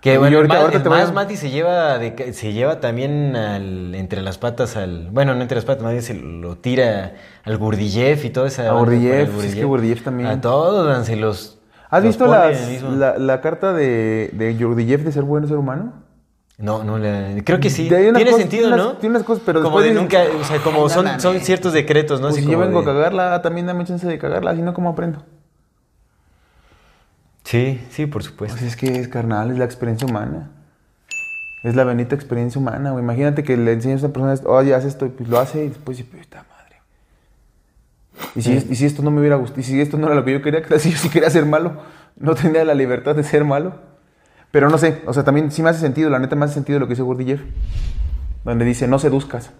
Que Y bueno, ahorita- Ma- ahorita te voy a- más Mati se lleva de se lleva también al, entre las patas al bueno no entre las patas más bien se lo tira al Gurdjieff y toda esa A sí, es que Gurdjieff también. a todos dan, se los ¿Has los visto las- la, la carta de, de Gurdjieff de ser bueno ser humano? no no la- creo que sí tiene cosas- sentido tiene unas- no tiene unas cosas, pero como después de nunca o sea como "Ay, no son mames". son ciertos decretos no Pues Así si yo vengo de- a cagarla, también dame chance de cagarla, si no, ¿cómo aprendo? Sí sí por supuesto Pues es que es carnal, es la experiencia humana. Es la bendita experiencia humana, güey. Imagínate que le enseñas a una persona, oye, haz esto, y pues lo hace y después dice, puta madre. Y si, y si esto no me hubiera gustado, y si esto no era lo que yo quería, que si yo sí quería ser malo, no tenía la libertad de ser malo. Pero no sé, o sea, también sí me hace sentido, la neta me hace sentido lo que dice Gurdjieff. Donde dice, no seduzcas.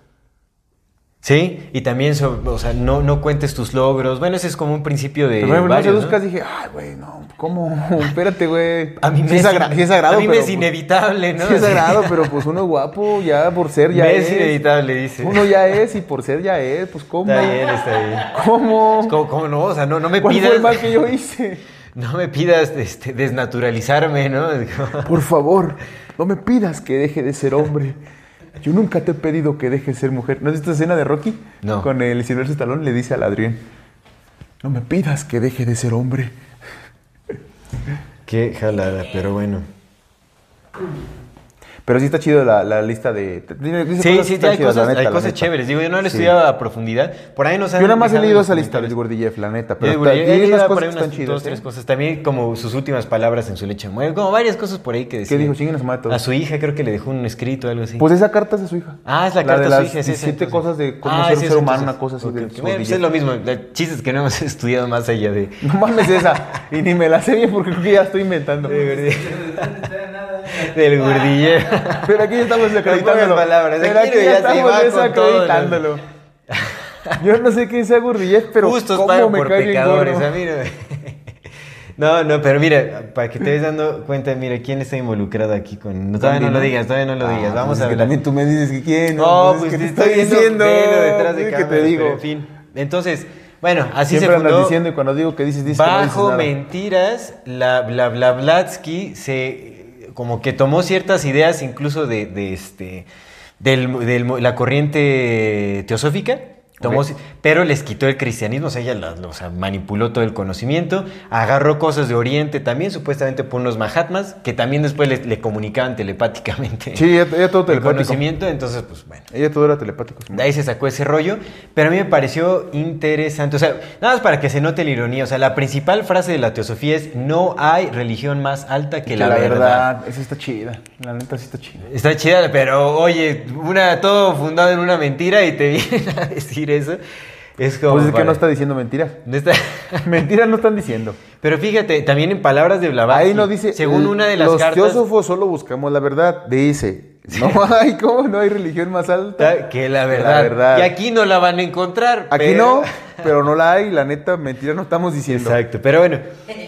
Sí y también o sea no no cuentes tus logros bueno ese es como un principio de Pero bueno, no varios, ¿no? dije, ay, güey, no, ¿cómo? Espérate, güey. A mí me sí es, agra- sí es sagrado, A mí me pero, es pues, inevitable, ¿no? Sí es sagrado, pero pues uno es guapo, ya por ser ya me es. es inevitable, dice. Uno ya es y por ser ya es, pues ¿cómo? Está bien, está bien. ¿Cómo? ¿Cómo, cómo no? O sea, no, no me ¿Cuál pidas. fue el mal que yo hice? No me pidas este, desnaturalizarme, ¿no? Por favor, no me pidas que deje de ser hombre. Yo nunca te he pedido que deje de ser mujer. ¿No has visto esta escena de Rocky? No. Con el Silvestre Stallone le dice al Adrián, no me pidas que deje de ser hombre. Qué jalada, pero bueno. Pero sí está chido la, la lista de... Sí, cosas sí, hay chidas, cosas, neta, hay cosas chéveres. Digo, yo no lo he Sí. estudiado a profundidad. Por ahí nos han Yo nada más he leído esa lista de comentarios. Gurdjieff, la neta. Pero de está- Gurdjieff, leído unas por cosas ahí están chidas. dos, tres ¿eh? cosas. También como sus últimas palabras en su leche. Bueno, como varias cosas por ahí que decía. ¿Qué dijo? Chinguen a su madre todos. A su hija creo que le dejó un escrito o algo así. Pues esa carta es de su hija. Ah, es la de carta de su hija, 17 entonces. cosas de cómo Ah, ser es un ser humano, una cosa así pues es lo mismo. El chiste es que no hemos estudiado más allá de... No mames esa. Y ni me la sé bien porque creo que ya estoy inventando. Del Gurdjieff. Pero aquí ya estamos desacreditándolo. pongas palabras, Pero aquí aquí ya estamos desacreditándolo. Yo no sé quién sea Gurdjieff, pero Justos cómo me por cae pecadores. a mí no... no, no, pero mira, para que te vayas dando cuenta, mira, quién está involucrado aquí con... No, todavía no lo digas, todavía no lo digas. Ah, Vamos pues a es que hablar. también tú me dices que quién. No, es pues que te estoy diciendo detrás de que te digo. pero en fin. Entonces, bueno, así Siempre se fundó. diciendo y cuando digo que dices, dices que no dices Bajo mentiras, la Bla Bla Blatsky se como que tomó ciertas ideas incluso de, de este del, la corriente teosófica. Tomó. Pero les quitó el cristianismo, o sea, ella la- o sea, manipuló todo el conocimiento, agarró cosas de Oriente también, supuestamente por unos Mahatmas, que también después le, le comunicaban telepáticamente Sí, ella, ella todo el telepático. conocimiento, entonces pues bueno. Ella todo era telepático. De ahí se sacó ese rollo, pero a mí me pareció interesante. O sea, nada más para que se note la ironía. O sea, la principal frase de la teosofía es: No hay religión más alta que, la, verdad. Esa está chida. La neta sí está chida. Está chida, pero oye, una, todo fundado en una mentira y te vienen a decir eso. Es como. Pues es que no está diciendo mentiras. no está- Mentiras no están diciendo. Pero fíjate, también en palabras de Blavatsky. Ahí no dice. Según una de las los cartas. teósofos solo buscamos la verdad. Dice. No hay, ¿cómo? No hay religión más alta. Que la verdad. verdad. Y aquí no la van a encontrar. Aquí pero- no, pero no la hay. La neta, mentira no estamos diciendo. Exacto, pero bueno,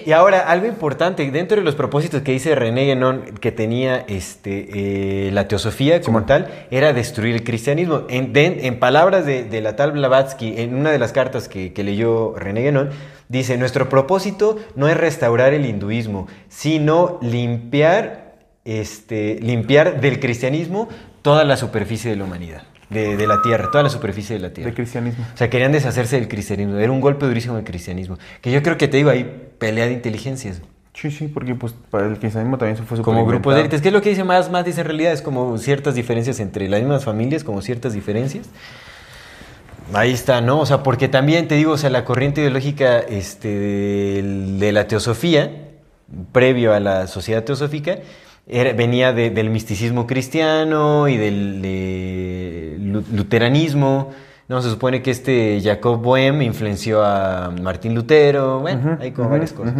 y ahora algo importante, dentro de los propósitos que dice René Guénon que tenía este, eh, la teosofía como tal, era destruir el cristianismo. En, de- en palabras de, de la tal Blavatsky, en una de las cartas que, que leyó René Guénon, dice, nuestro propósito no es restaurar el hinduismo, sino limpiar, este, limpiar del cristianismo toda la superficie de la humanidad, de, de la tierra, toda la superficie de la tierra. De cristianismo. O sea, querían deshacerse del cristianismo. Era un golpe durísimo del cristianismo. Que yo creo que te digo ahí, pelea de inteligencias. Sí, sí, porque pues para el cristianismo también se fue súper Como grupos de élites. ¿Qué es lo que dice más Matis en realidad? Es como ciertas diferencias entre las mismas familias, como ciertas diferencias. Ahí está, ¿no? O sea, porque también te digo, o sea, la corriente ideológica este, del- de, la teosofía, previo a la sociedad teosófica, era- venía de- del misticismo cristiano y del de lu- luteranismo. No, se supone que este Jacob Bohem influenció a Martín Lutero. Bueno, hay como varias cosas.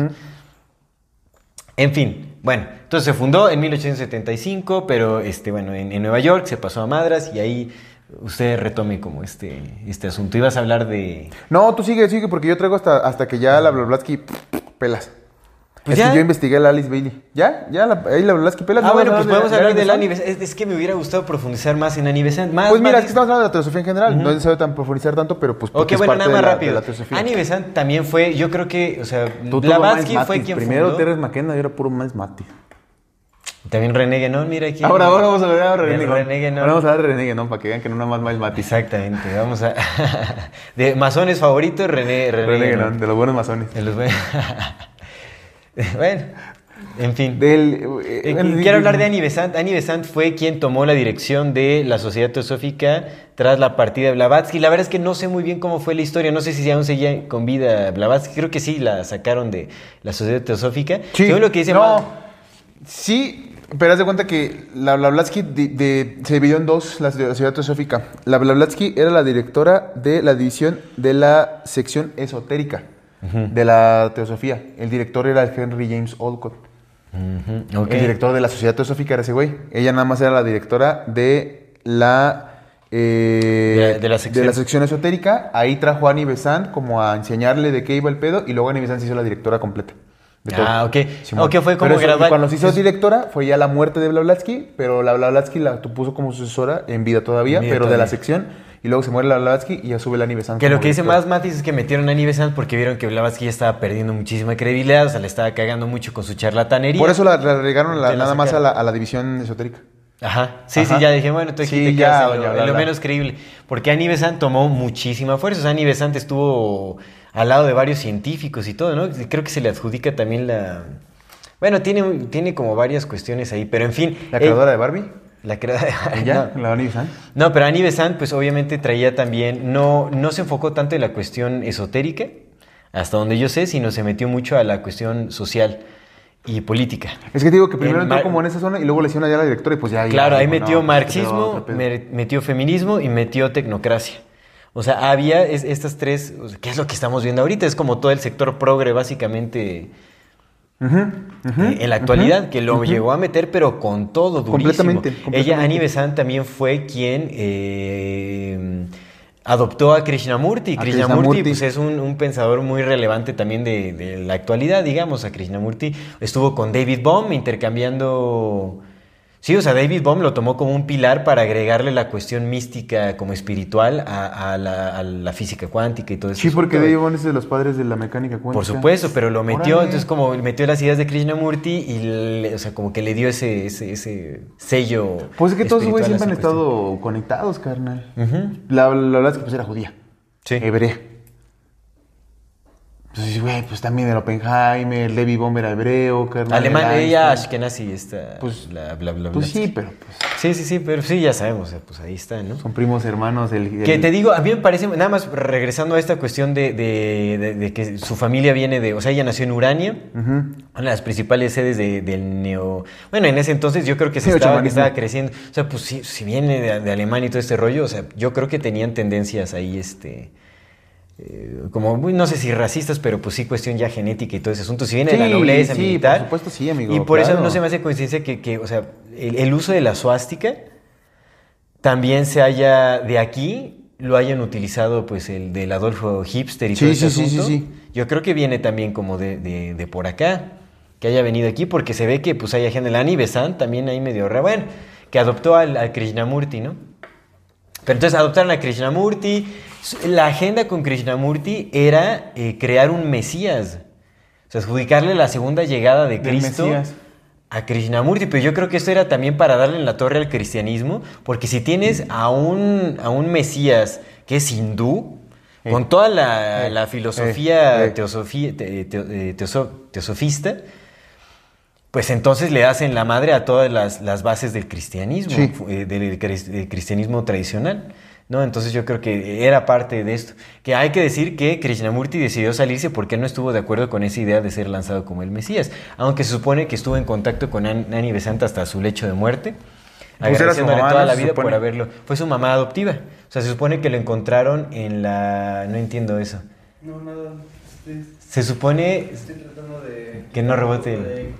En fin, bueno, entonces se fundó en 1875, pero este, bueno, en, en Nueva York se pasó a Madras y ahí usted retome como este, este asunto. Ibas a hablar de... No, tú sigue, sigue, porque yo traigo hasta, hasta que ya la Blavatsky pelas. Pues es ya. que yo investigué a la Alice Bailey. ¿Ya? ¿Ya? La, ahí la Blavatsky Pelas. Ah, ¿no bueno, pues podemos hablar de la Annie Annie Besant. Es, es que me hubiera gustado profundizar más en Annie Besant. Más, Pues mira, más es que estamos hablando de la teosofía en general. No es necesario tan profundizar tanto, pero pues porque Ok, es bueno, parte nada más de la, rápido. de la teosofía. Annie Besant también fue, yo creo que, o sea, Blavatsky fue quien Primero fundó. Terence McKenna y ahora puro Miles Matis. También René Guénon, mira aquí. Ahora, ahora vamos a ver a René Guénon. René Guénon. Ahora vamos a ver a René Guénon para que vean que no nada más Miles Matis. Exactamente, vamos a... de masones favoritos, René, René, René Guénon. De los buenos masones. De los buen- bueno, en fin. Del, Eh, eh, bueno, quiero hablar de Annie Besant. Annie Besant fue quien tomó la dirección de la Sociedad Teosófica tras la partida de Blavatsky. La verdad es que no sé muy bien cómo fue la historia. No sé si aún seguía con vida Blavatsky. Creo que sí, la sacaron de la Sociedad Teosófica. Sí. Según lo que dice no, Mal- sí, pero haz de cuenta que la Blavatsky de- de- se dividió en dos, la Sociedad Teosófica. La Blavatsky era la directora de la división de la sección esotérica de la Teosofía. El director era el Henry James Olcott. El director de la Sociedad Teosófica era ese güey. Ella nada más era la directora de la... eh, De la- de la sección. esotérica. Ahí trajo a Annie Besant como a enseñarle de qué iba el pedo y luego Annie Besant se hizo la directora completa. de. Ah, ok. Simón. Ok, fue como gradual. Cuando se hizo Es- directora fue ya la muerte de Blavatsky, pero la Blavatsky la puso como sucesora en vida todavía, pero de la sección. Y luego se muere la Blavatsky y ya sube la Besant. Que lo que dice más Matis es que metieron a Besant porque vieron que Blavatsky ya estaba perdiendo muchísima credibilidad, o sea, le estaba cagando mucho con su charlatanería. Por eso la, la regaron la- nada más a la, a la división esotérica. Ajá, sí, Ajá. sí, ya dije, bueno, entonces Sí, ya, en lo, en menos creíble. Porque Annie Besant tomó muchísima fuerza. O sea, Annie Besant estuvo al lado de varios científicos y todo, ¿no? Creo que se le adjudica también la... Bueno, tiene, tiene como varias cuestiones ahí, pero en fin... La eh, creadora de Barbie. La creadora... Ella, no. la Annie Besant. No, pero Annie Besant, pues obviamente traía también, no, no se enfocó tanto en la cuestión esotérica, hasta donde yo sé, sino se metió mucho a la cuestión social y política. Es que te digo que primero En entró como en esa zona y luego le hicieron allá a la directora y pues ya. ya Claro, ahí dijo, metió no, pues, marxismo, metió feminismo y metió tecnocracia. O sea, había es- estas tres, ¿qué es lo que estamos viendo ahorita? Es como todo el sector progre, básicamente, eh, en la actualidad, que lo llegó a meter, pero con todo, durísimo. Completamente, completamente. Ella, Annie Besant, también fue quien eh, adoptó a Krishnamurti. A Krishnamurti, Krishnamurti. pues, es un, un pensador muy relevante también de, de la actualidad, digamos, a Krishnamurti. Estuvo con David Bohm intercambiando... Sí, o sea, David Bohm lo tomó como un pilar para agregarle la cuestión mística como espiritual a, a la, a la física cuántica y todo eso. Sí, porque Dave Bond es de los padres de la mecánica cuántica. Por supuesto, pero lo metió, Órale. entonces como metió las ideas de Krishnamurti y, le- o sea, como que le dio ese, ese, ese sello. Pues es que todos güeyes siempre han cuestión. estado conectados, carnal. La, la verdad es que pues era judía. Sí. Hebrea. Entonces, güey, pues también el Oppenheimer, Levi Bomb era hebreo, carnal. Alemán, el ella Einstein. Ashkenazi está. Pues- la bla, bla, bla. Pues sí, pero pues, Sí, sí, sí, pero sí, ya sabemos, sea, pues ahí está, ¿no? son primos hermanos. El, Que el- te digo, a mí me parece, nada más regresando a esta cuestión de, de- de- de que su familia viene de, o sea, ella nació en Urania, una de las principales sedes de- del neo... Bueno, en ese entonces yo creo que se estaba, que creciendo, o sea, pues si, si viene de, de Alemania y todo este rollo, o sea, yo creo que tenían tendencias ahí, este... eh, como, no sé si racistas, pero pues sí cuestión ya genética y todo ese asunto. Si viene de la nobleza sí, militar. por supuesto sí, amigo, Y por eso no se me hace coincidencia que, que, o sea, el, el uso de la suástica también se haya de aquí lo hayan utilizado pues el del Adolfo Hipster y Sí, todo ese asunto. Yo creo que viene también como de, de- de por acá, que haya venido aquí, porque se ve que pues hay gente, el Ani Besant también ahí medio bueno, que adoptó al, al Krishnamurti, ¿no? Pero entonces adoptaron a Krishnamurti. La agenda con Krishnamurti era eh, crear un Mesías. O sea, adjudicarle la segunda llegada de Cristo a Krishnamurti. Pero yo creo que esto era también para darle en la torre al cristianismo. Porque si tienes a un, a un Mesías que es hindú, Eh. con toda la, Eh. la filosofía Eh. Teosofía- te- te- teoso- teosofista, pues entonces le hacen la madre a todas las, las bases del cristianismo, Sí. eh, del, cris- del cristianismo tradicional. ¿no? Entonces yo creo que era parte de esto. Que hay que decir que Krishnamurti decidió salirse porque él no estuvo de acuerdo con esa idea de ser lanzado como el Mesías. Aunque se supone que estuvo en contacto con An- Annie Besant hasta su lecho de muerte. Pues agradeciéndole mamá, toda la vida por haberlo. Fue su mamá adoptiva. O sea, se supone que lo encontraron en la. No entiendo eso. No, nada. Estoy, Se supone estoy tratando de. Que no rebote el- de-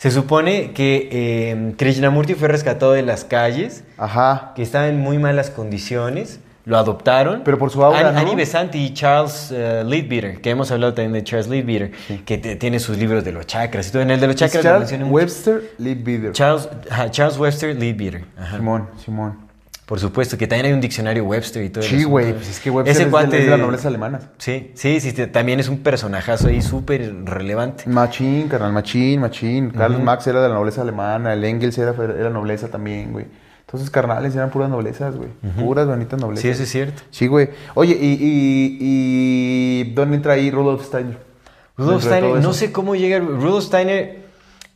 Se supone que eh, Krishnamurti fue rescatado de las calles, Ajá. que estaba en muy malas condiciones. lo adoptaron. Pero por su aura, Annie, ¿no? Annie Besant y Charles eh, Leadbeater, que hemos hablado también de Charles Leadbeater, que tiene sus libros de los chakras y todo. En el de los chakras lo Charles. Webster Leadbeater. Charles, Charles Webster Leadbeater. Ajá. Simón, Simón. Por supuesto, que también hay un diccionario Webster y todo. el Sí, güey, pues es que Webster Ese es, de- cuate- de la nobleza alemana. Sí, sí, sí, también es un personajazo ahí súper relevante. Machín, carnal, machín, machín. Carlos Marx era de la nobleza alemana, el Engels era, era nobleza también, güey. Entonces, carnales eran puras noblezas, güey. Puras bonitas noblezas. Sí, eso es cierto. Sí, güey. Oye, ¿y, y, y dónde entra ahí Rudolf Steiner? Rudolf Steiner, no eso. sé cómo llega. Rudolf Steiner,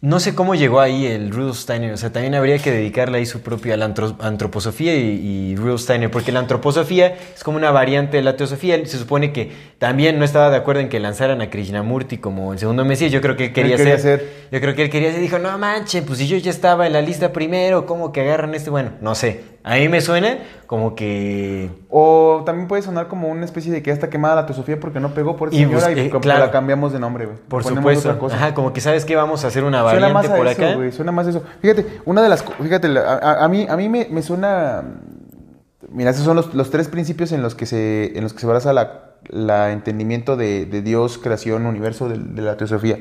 no sé cómo llegó ahí el Rudolf Steiner. O sea, también habría que dedicarle ahí su propia a la antro- antroposofía y, y Rudolf Steiner, porque la antroposofía es como una variante de la teosofía. Se supone que también no estaba de acuerdo en que lanzaran a Krishnamurti como el segundo Mesías. Yo creo que él quería, quería ser, ser. Yo creo que él quería ser. Dijo, no manches, pues si yo ya estaba en la lista primero, ¿cómo que agarran este? Bueno, no sé. A mí me suena como que. O también puede sonar como una especie de que ya está quemada la teosofía porque no pegó por esa Y señora y claro. la cambiamos de nombre, güey. Por supuesto. otra cosa. Ajá, como que sabes que vamos a hacer una Suena variante más a por eso, acá. suena más eso. Fíjate, una de las... Fíjate, a, a mí, a mí me, me suena... Mira, esos son los, los tres principios en los que se, en los que se basa la, la entendimiento de, de Dios, creación, universo, de, de la teosofía.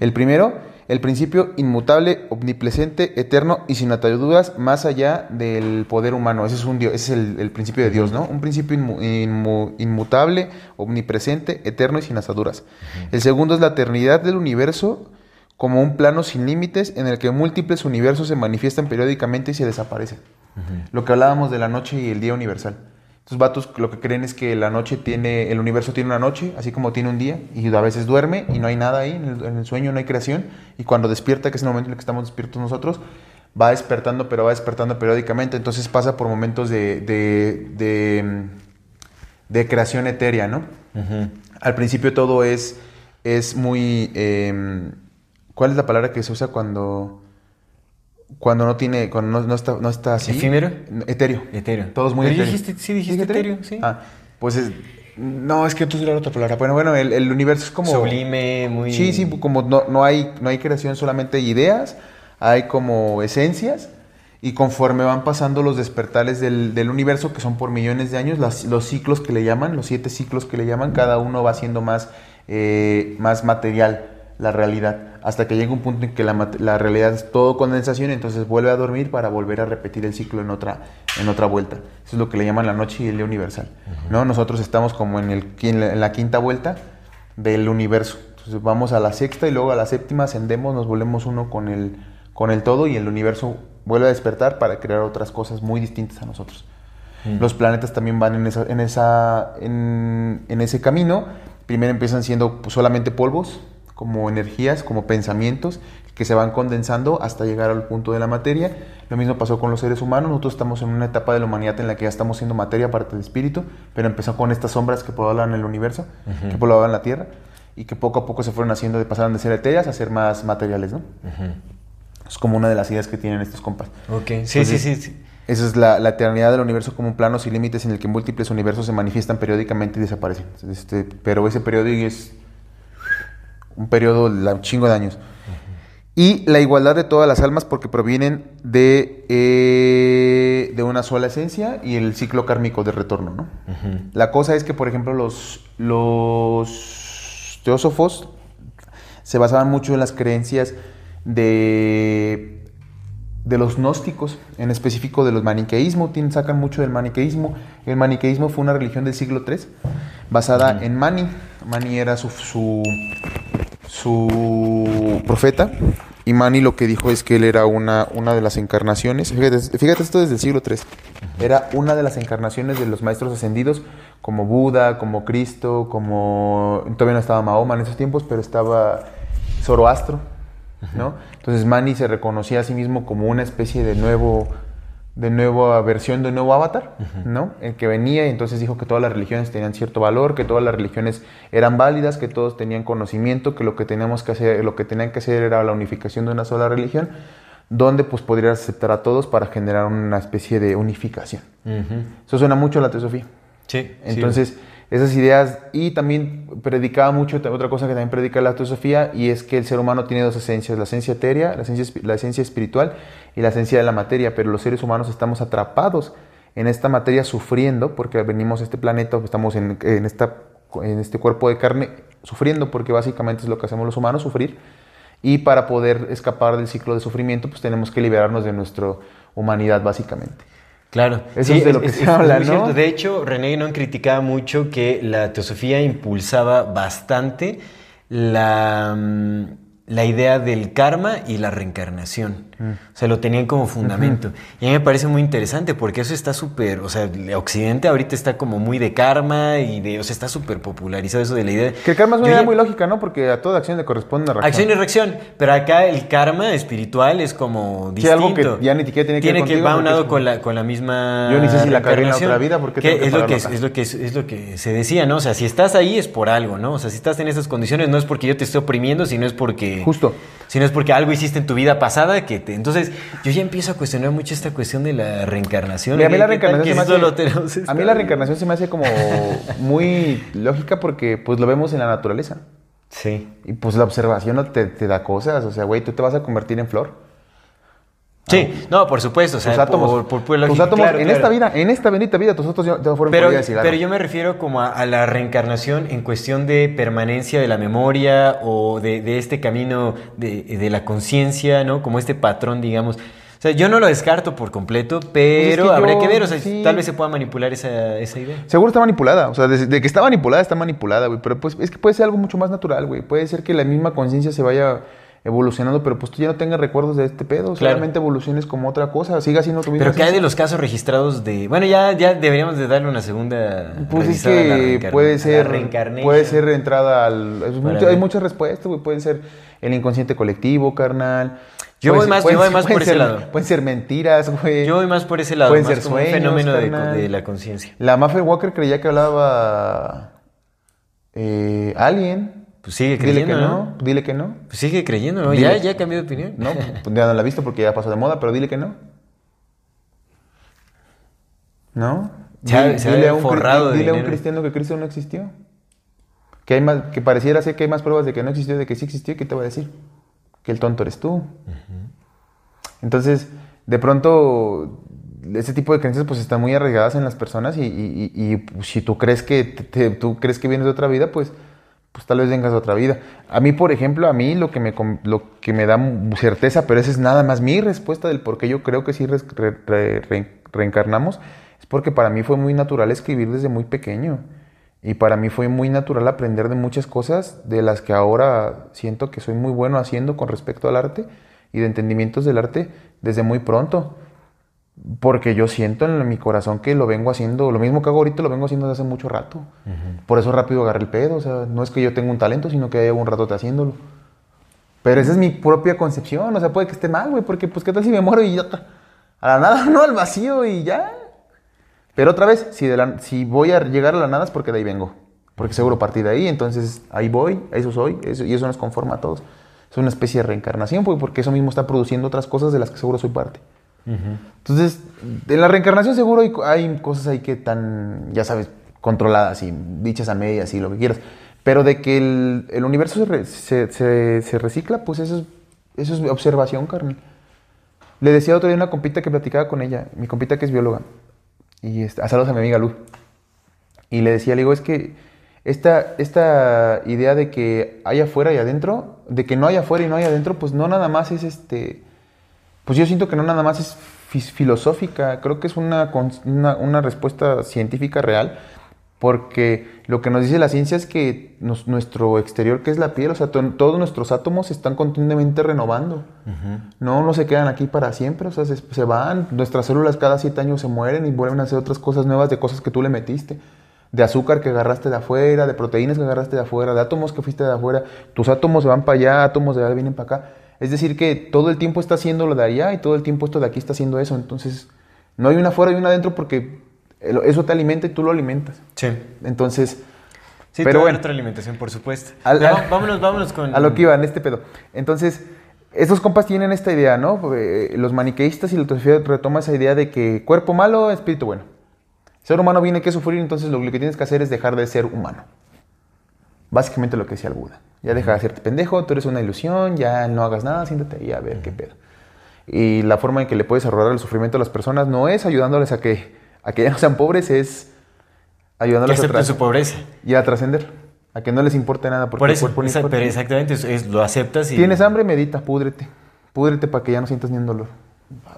El primero, el principio inmutable, omnipresente, eterno y sin ataduras más allá del poder humano. Ese es, un Dios, ese es el, el principio de Dios, ¿no? Un principio inmu- inmu- inmutable, omnipresente, eterno y sin ataduras. El segundo es la eternidad del universo como un plano sin límites en el que múltiples universos se manifiestan periódicamente y se desaparecen. Lo que hablábamos de la noche y el día universal. Estos vatos lo que creen es que la noche tiene, el universo tiene una noche, así como tiene un día, y a veces duerme y no hay nada ahí, en el, en el sueño no hay creación, y cuando despierta, que es el momento en el que estamos despiertos nosotros, va despertando, pero va despertando periódicamente, entonces pasa por momentos de, de, de, de creación etérea, ¿no? Al principio todo es, es muy... em, ¿Cuál es la palabra que se usa cuando... Cuando no tiene, cuando no, no está, no está así. ¿Efímero? Etéreo. Etéreo. Todo es muy Pero etéreo. dijiste- sí dijiste ¿Dije etéreo, sí. Ah, pues es... No, es que entonces era otra palabra. Bueno, bueno, el, el universo es como... Sublime, muy... Sí, sí, como no, no, hay, no hay creación, solamente hay ideas, hay como esencias, y conforme van pasando los despertares del, del universo, que son por millones de años, las- los ciclos que le llaman, los siete ciclos que le llaman, cada uno va siendo más, eh, más material la realidad, hasta que llega un punto en que la, la realidad es todo condensación, entonces vuelve a dormir para volver a repetir el ciclo en otra, en otra vuelta. Eso es lo que le llaman la noche y el día universal. ¿no? Nosotros estamos como en, el, en la- quinta vuelta del universo. Entonces vamos a la sexta y luego a la séptima ascendemos, nos volvemos uno con el, con el todo y el universo vuelve a despertar para crear otras cosas muy distintas a nosotros. Los planetas también van en, esa, en, esa, en, en ese camino. Primero empiezan siendo pues, solamente polvos, como energías, como pensamientos, que se van condensando hasta llegar al punto de la materia. Lo mismo pasó con los seres humanos. Nosotros estamos en una etapa de la humanidad en la que ya estamos siendo materia, parte del espíritu, pero empezó con estas sombras que poblaban el universo, que poblaban la Tierra, y que poco a poco se fueron haciendo, de pasaron de ser etéreas a ser más materiales, ¿no? Es como una de las ideas que tienen estos compas. Ok, sí, sí, Entonces, sí, sí. Esa es la, la eternidad del universo como un plano sin límites en el que múltiples universos se manifiestan periódicamente y desaparecen. Este, pero ese periodo es un periodo de un chingo de años. Y la igualdad de todas las almas porque provienen de, eh, de una sola esencia y el ciclo kármico de retorno. ¿no? La cosa es que, por ejemplo, los, los teósofos se basaban mucho en las creencias de, de los gnósticos, en específico de los maniqueísmos, tienen, sacan mucho del maniqueísmo. El maniqueísmo fue una religión del siglo III, basada en Mani. Mani era su, su, su profeta, y Mani lo que dijo es que él era una, una de las encarnaciones, fíjate, fíjate esto desde el siglo III, era una de las encarnaciones de los maestros ascendidos, como Buda, como Cristo, como... Todavía no estaba Mahoma en esos tiempos, pero estaba Zoroastro, ¿no? Entonces Mani se reconocía a sí mismo como una especie de nuevo de nueva versión de un nuevo avatar, ¿no? El que venía y entonces dijo que todas las religiones tenían cierto valor, que todas las religiones eran válidas, que todos tenían conocimiento, que lo que teníamos que hacer, lo que tenían que hacer era la unificación de una sola religión, donde pues podrías aceptar a todos para generar una especie de unificación. Eso suena mucho a la teosofía. Sí, sí. Esas ideas, y también predicaba mucho, otra cosa que también predica la teosofía, y es que el ser humano tiene dos esencias, la esencia etérea, la esencia, la esencia espiritual y la esencia de la materia, pero los seres humanos estamos atrapados en esta materia sufriendo, porque venimos a este planeta, estamos en, en esta, en este cuerpo de carne sufriendo, porque básicamente es lo que hacemos los humanos, sufrir. Y para poder escapar del ciclo de sufrimiento, pues tenemos que liberarnos de nuestra humanidad, básicamente. Claro. Eso es de lo que se habla, muy ¿no? cierto. De hecho, René Guénon criticaba mucho que la teosofía impulsaba bastante la, mm, la idea del karma y la reencarnación. Mm. O sea, lo tenían como fundamento. Y a mí me parece muy interesante porque eso está súper, o sea, Occidente ahorita está como muy de karma y de, o sea, está súper popularizado eso de la idea. Que el karma es una idea muy lógica, ¿no? Porque a toda acción le corresponde una reacción. Acción y reacción, pero acá el karma espiritual es como Sí, distinto. algo que ya ni siquiera tiene que ver Tiene que va porque unado con la, con la misma Yo ni sé si la cagué en la reencarnación, otra vida, ¿por qué que tengo que es lo que es, es lo que es, es lo que se decía, ¿no? O sea, si estás ahí es por algo, ¿no? O sea, si estás en esas condiciones no es porque yo te esté oprimiendo, sino es porque Justo. sino es porque algo hiciste en tu vida pasada que entonces yo ya empiezo a cuestionar mucho esta cuestión de la reencarnación. Mira, a mí ¿Qué- la reencarnación se me hace, a mí la reencarnación se me hace como muy lógica porque pues lo vemos en la naturaleza. Sí. Y pues la observación no te, te da cosas. O sea, güey, tú te vas a convertir en flor. Sí, no, por supuesto, o sea, tus átomos, por, por tus lógica, átomos claro, en claro. esta vida, en esta bendita vida, tus átomos ya, ya fueron Pero, pero yo me refiero como a, a la reencarnación en cuestión de permanencia de la memoria o de, de este camino de, de la conciencia, ¿no? Como este patrón, digamos. O sea, yo no lo descarto por completo, pero Pues que yo- que ver, o sea, sí. tal vez se pueda manipular esa, esa idea. Seguro está manipulada. O sea, de, de que está manipulada, está manipulada, güey. Pero pues es que puede ser algo mucho más natural, güey. Puede ser que la misma conciencia se vaya evolucionando, pero pues tú ya no tengas recuerdos de este pedo. Claro. Solamente evoluciones como otra cosa. Siga siendo tu misma Pero ¿qué hay de los casos registrados de...? Bueno, ya, ya deberíamos de darle una segunda Pues es que puede ser, puede ser entrada al... mucho- hay muchas respuestas, güey. Pueden ser el inconsciente colectivo, carnal. Yo voy ser- más- yo voy más por ese lado. Pueden ser mentiras, güey. Yo voy más por ese lado, Pueden más ser como sueños, un fenómeno de la conciencia. La Mafia Walker creía que hablaba... Eh, alien. Pues sigue Dile creyendo, que ¿no? no. Dile que no. Pues sigue creyendo, ¿no? Dile- Ya, ya cambió de opinión. No, pues ya no la he visto porque ya pasó de moda, pero dile que no. ¿No? Ha- Dile- se dile a un, forrado dile a un cristiano que Cristo no existió. Que, hay más, que pareciera ser que hay más pruebas de que no existió, de que sí existió, ¿y ¿qué te va a decir? Que el tonto eres tú. Entonces, de pronto, ese tipo de creencias pues están muy arraigadas en las personas y, y- y- y, si tú crees que te- te- tú crees que vienes de otra vida, pues, pues tal vez vengas de otra vida. A mí, por ejemplo, a mí lo que me, lo que me da certeza, pero esa es nada más mi respuesta del por qué yo creo que sí reencarnamos, es porque para mí fue muy natural escribir desde muy pequeño. Y para mí fue muy natural aprender de muchas cosas de las que ahora siento que soy muy bueno haciendo con respecto al arte y de entendimientos del arte desde muy pronto. Porque yo siento en mi corazón que lo vengo haciendo, lo mismo que hago ahorita lo vengo haciendo desde hace mucho rato. Por eso rápido agarré el pedo. O sea, no es que yo tenga un talento, sino que llevo un rato haciéndolo. Pero esa es mi propia concepción. O sea, puede que esté mal, güey, porque pues qué tal si me muero y ya a la nada, no al vacío y ya. Pero otra vez, si, de la- si voy a llegar a la nada es porque de ahí vengo. Porque seguro partí de ahí, entonces ahí voy, eso soy, eso- y eso nos conforma a todos. Es una especie de reencarnación, pues, porque eso mismo está produciendo otras cosas de las que seguro soy parte. Entonces, en la reencarnación seguro hay, cosas ahí que están, ya sabes, controladas y dichas a medias y lo que quieras. Pero de que el, universo se, re- se- se- se recicla, pues eso es, eso es observación, carnal. Le decía otro día una compita que platicaba con ella, mi compita que es bióloga, y a saludos a mi amiga Luz. Y le decía, le digo, es que esta, esta idea de que hay afuera y adentro, de que no hay afuera y no hay adentro, pues no nada más es este. Pues yo siento que no nada más es filosófica, creo que es una, una, una respuesta científica real, porque lo que nos dice la ciencia es que nos- nuestro exterior, que es la piel, o sea, to- todos nuestros átomos se están continuamente renovando. No, no se quedan aquí para siempre, o sea, se, se van. Nuestras células cada siete años se mueren y vuelven a hacer otras cosas nuevas de cosas que tú le metiste. De azúcar que agarraste de afuera, de proteínas que agarraste de afuera, de átomos que fuiste de afuera. Tus átomos se van para allá, átomos de allá vienen para acá. Es decir, que todo el tiempo está haciendo lo de allá y todo el tiempo esto de aquí está haciendo eso. Entonces, no hay una afuera y una adentro porque el- eso te alimenta y tú lo alimentas. Sí. Entonces, Sí, pero bueno. otra alimentación, por supuesto. Al- Pero al- vámonos, vámonos con... a lo que iba en este pedo. Entonces, estos compas tienen esta idea, ¿no? Eh, Los maniqueístas y la teosofía retoma esa idea de que cuerpo malo, espíritu bueno. Ser humano viene que sufrir, entonces lo que tienes que hacer es dejar de ser humano. Básicamente lo que decía el Buda. Ya deja de hacerte pendejo, tú eres una ilusión, ya no hagas nada, siéntate ahí a ver qué pedo. Y la forma en que le puedes ahorrar el sufrimiento a las personas no es ayudándoles a que a que ya no sean pobres es Que ayudándolos a su pobreza. y a trascender. A que no les importe nada porque Por el eso, cuerpo no esa- importa. pero exactamente, es- lo aceptas y... Tienes hambre, medita, púdrete. Púdrete para que ya no sientas ni un dolor.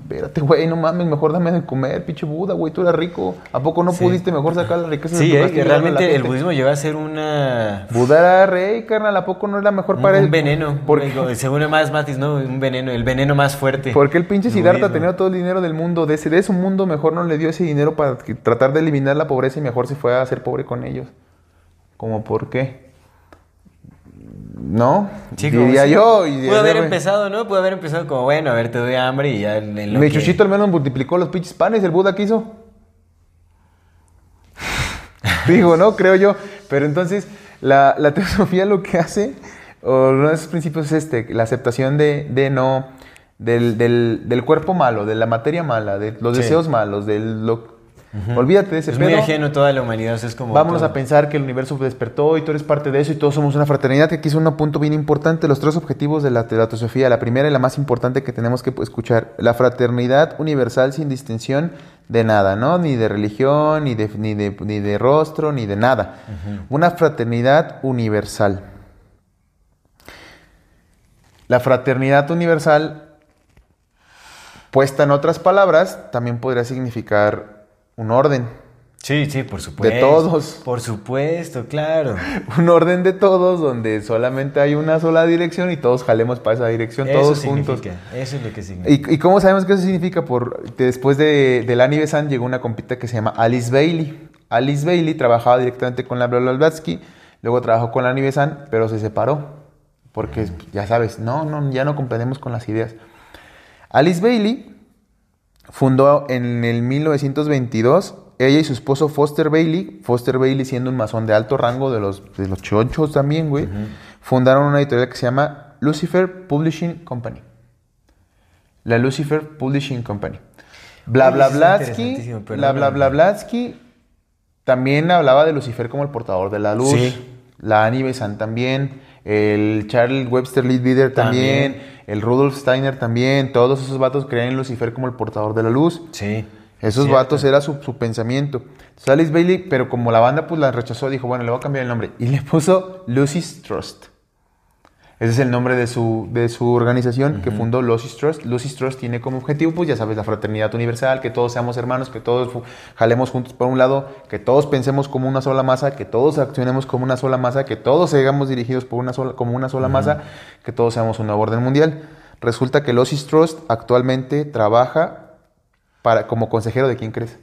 Espérate, güey, no mames, mejor dame de comer, pinche Buda, güey, tú eras rico. ¿A poco no Sí. pudiste mejor sacar la riqueza de Sí, eh, y que la realmente el budismo llegó a ser una... Buda era rey, carnal, ¿a poco no era mejor Un, para él? un veneno, ¿Por un- qué? según más Matis, ¿no? Un veneno, el veneno más fuerte. Porque el pinche Siddhartha tenía todo el dinero del mundo. De ese, de ese mundo mejor no le dio ese dinero para tratar de eliminar la pobreza y mejor se fue a ser pobre con ellos. ¿Cómo por qué? ¿No? Sí, Diría yo. Y Pudo haber empezado, ¿no? Pudo haber empezado como, bueno, a ver, te doy hambre y ya en lo Mi que- chuchito al menos multiplicó los pinches panes, el Buda quiso. Digo, ¿no? Creo yo. Pero entonces, la, la teosofía lo que hace, o uno de esos principios es este, la aceptación de, de no, del, del, del cuerpo malo, de la materia mala, de los Sí. deseos malos, del lo, olvídate de ese Es muy pedo. ajeno a toda la humanidad, o sea, es como... Vámonos todo. a pensar que el universo despertó y tú eres parte de eso y todos somos una fraternidad. Que aquí es un punto bien importante, los tres objetivos de la, de la primera y la más importante que tenemos que escuchar, la fraternidad universal sin distinción de nada, ¿no? Ni de religión, ni de, ni de, ni de rostro, ni de nada. Una fraternidad universal. La fraternidad universal, puesta en otras palabras, también podría significar un orden. Sí, sí, por supuesto. todos. Por supuesto, claro. un orden de todos donde solamente hay una sola dirección y todos jalemos para esa dirección, Eso todos juntos. Eso es lo que significa. ¿Y, y cómo sabemos que eso significa? Por, después de, del Annie Besant llegó una compita que se llama Alice Bailey. Alice Bailey trabajaba directamente con la Blavatsky, luego trabajó con la Annie Besant, pero se separó. Porque, ya sabes, no, no, ya no comprendemos con las ideas. Alice Bailey fundó en el 1922, ella y su esposo Foster Bailey, Foster Bailey siendo un masón de alto rango de los, de los chonchos también, güey, fundaron una editorial que se llama Lucifer Publishing Company. La Lucifer Publishing Company. Bla bla Blatsky, bla bla bla Blatsky también hablaba de Lucifer como el portador de la luz. Sí. La Annie Besant también. El Charles Webster Leadbeater también. También. El Rudolf Steiner también. Todos esos vatos creían en Lucifer como el portador de la luz. Sí. Esos Cierto. vatos era su, su pensamiento. Entonces, Alice Bailey, pero como la banda pues la rechazó, dijo, bueno, le voy a cambiar el nombre. Y le puso Lucy's Trust. Ese es el nombre de su, de su organización que fundó Lucy's Trust. Lucy's Trust tiene como objetivo, pues ya sabes, la fraternidad universal, que todos seamos hermanos, que todos jalemos juntos por un lado, que todos pensemos como una sola masa, que todos accionemos como una sola masa, que todos seamos dirigidos por una sola, como una sola masa, que todos seamos un nuevo orden mundial. Resulta que Lucy's Trust actualmente trabaja para, como consejero de quién crees.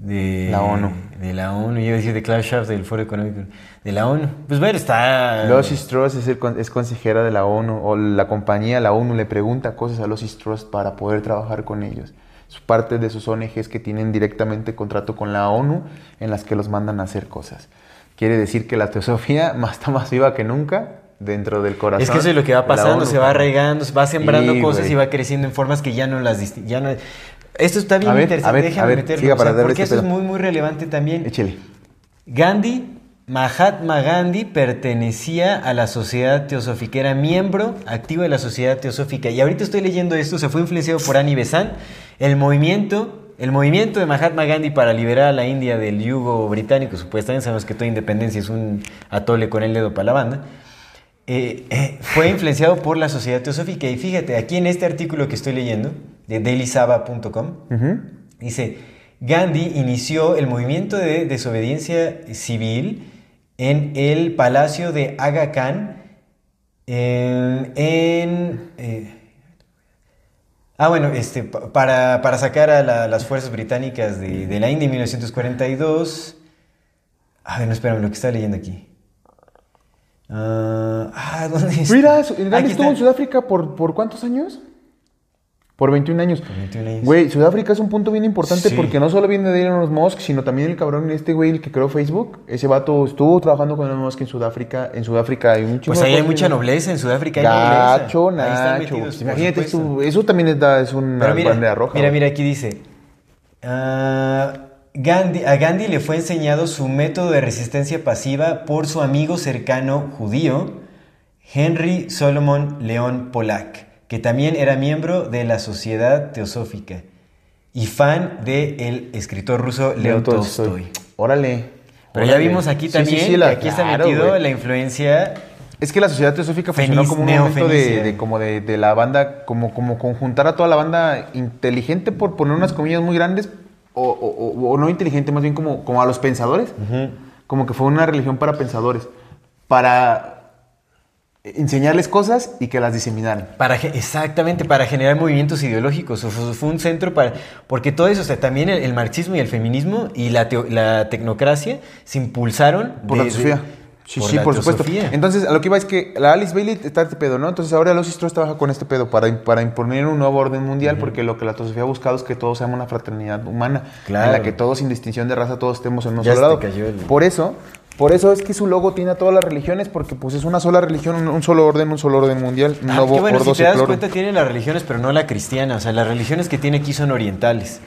De La ONU. De la ONU, yo iba a decir de Klaus Schwab del Foro Económico. De la ONU. Pues bueno, está. Lucy's Trust es, el es consejera de la ONU o la compañía, la ONU le pregunta cosas a Lucy's Trust para poder trabajar con ellos. Es parte de sus ONGs que tienen directamente contrato con la ONU en las que los mandan a hacer cosas. Quiere decir que la teosofía más está más viva que nunca dentro del corazón. Es que eso es lo que va pasando, ONU, se va arraigando, se va sembrando Sí, cosas güey. y va creciendo en formas que ya no las ya no Esto está bien A ver, interesante, a ver, déjame a ver, meterlo, siga o sea, para porque este eso es pedo. muy muy relevante también. Échele. Gandhi, Mahatma Gandhi pertenecía a la sociedad teosófica, era miembro activo de la sociedad teosófica. Y ahorita estoy leyendo esto, se fue influenciado por Annie Besant. El movimiento, el movimiento de Mahatma Gandhi para liberar a la India del yugo británico, supuestamente sabemos que toda independencia es un atole con el dedo para la banda. eh, eh, fue influenciado por la sociedad teosófica. Y fíjate, aquí en este artículo que estoy leyendo, de dailysaba.com. Dice, Gandhi inició el movimiento de desobediencia civil en el palacio de Aga Khan en... en, eh, ah, bueno, este, pa- para, para sacar a la- las fuerzas británicas de, de la India en 1942. A ver, no, espérame, lo que está leyendo aquí. Ah, ah, ¿dónde está? Mira, Gandhi estuvo está. en Sudáfrica por, por ¿cuántos años? Por 21 años. 21 años. Güey, Sudáfrica es un punto bien importante Sí. porque no solo viene de Elon Musk, sino también el cabrón este güey, el que creó Facebook. Ese vato estuvo trabajando con Elon Musk en Sudáfrica. En Sudáfrica hay un Pues ahí hay mucha nobleza, en Sudáfrica hay Gacho, nobleza. Ahí Nacho. metidos, Pues por imagínate, eso, también es, da- es una mira, bandera roja. mira, mira, aquí dice. ah, Gandhi, a Gandhi le fue enseñado su método de resistencia pasiva por su amigo cercano judío, Henry Solomon León Polak, que también era miembro de la Sociedad Teosófica. y fan del escritor ruso Leo Tolstoy. Órale. Pero ya vimos aquí también sí, sí, la- que aquí está metido la influencia Es que la sociedad teosófica funcionó como un momento de, de- como de, de la banda, como, como conjuntar a toda la banda inteligente, por poner unas comillas muy grandes, o, o- o- o no inteligente, más bien como, como a los pensadores. Como que fue una religión para pensadores, para enseñarles cosas y que las diseminaran. Para, exactamente, para generar movimientos ideológicos. Fue, un centro para... Porque todo eso, o sea, también el, el marxismo y el feminismo y la, teo- la tecnocracia se impulsaron... Por la de- teosofía. Sí, por sí, por supuesto. Entonces, a lo que iba es que la Alice Bailey está este pedo, ¿no? Entonces, ahora Los Strauss trabaja con este pedo para, para imponer un nuevo orden mundial, porque lo que la teosofía ha buscado es que todos seamos una fraternidad humana, Claro. en la que todos, sin distinción de raza, todos estemos en un solo lado. cayó el- Por eso, por eso es que su logo tiene a todas las religiones, porque pues es una sola religión, un, solo orden, un solo orden mundial. Ah, Novo qué bueno, si te das cuenta, tiene las religiones, pero no la cristiana. O sea, las religiones que tiene aquí son orientales.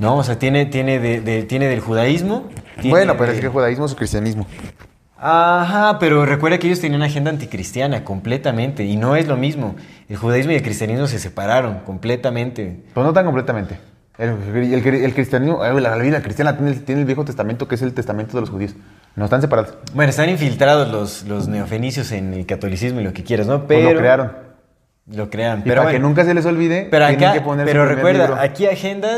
No, o sea, tiene, tiene, de, de- tiene del judaísmo. tiene Bueno, pero de- es que judaísmo es cristianismo. Ajá, pero recuerda que ellos tenían una agenda anticristiana completamente. Y no es lo mismo. El judaísmo y el cristianismo se separaron completamente. Pues no tan completamente. El, el- el cristianismo, eh, la vida cristiana tiene, el- tiene el Viejo Testamento, que es el testamento de los judíos. No están separados. Bueno, están infiltrados los, los neofenicios en el catolicismo y lo que quieras, ¿no? Pues Pero lo crearon. Lo crean. Y Pero para que nunca se les olvide, Pero acá, que poner pero recuerda, libro. aquí Agenda,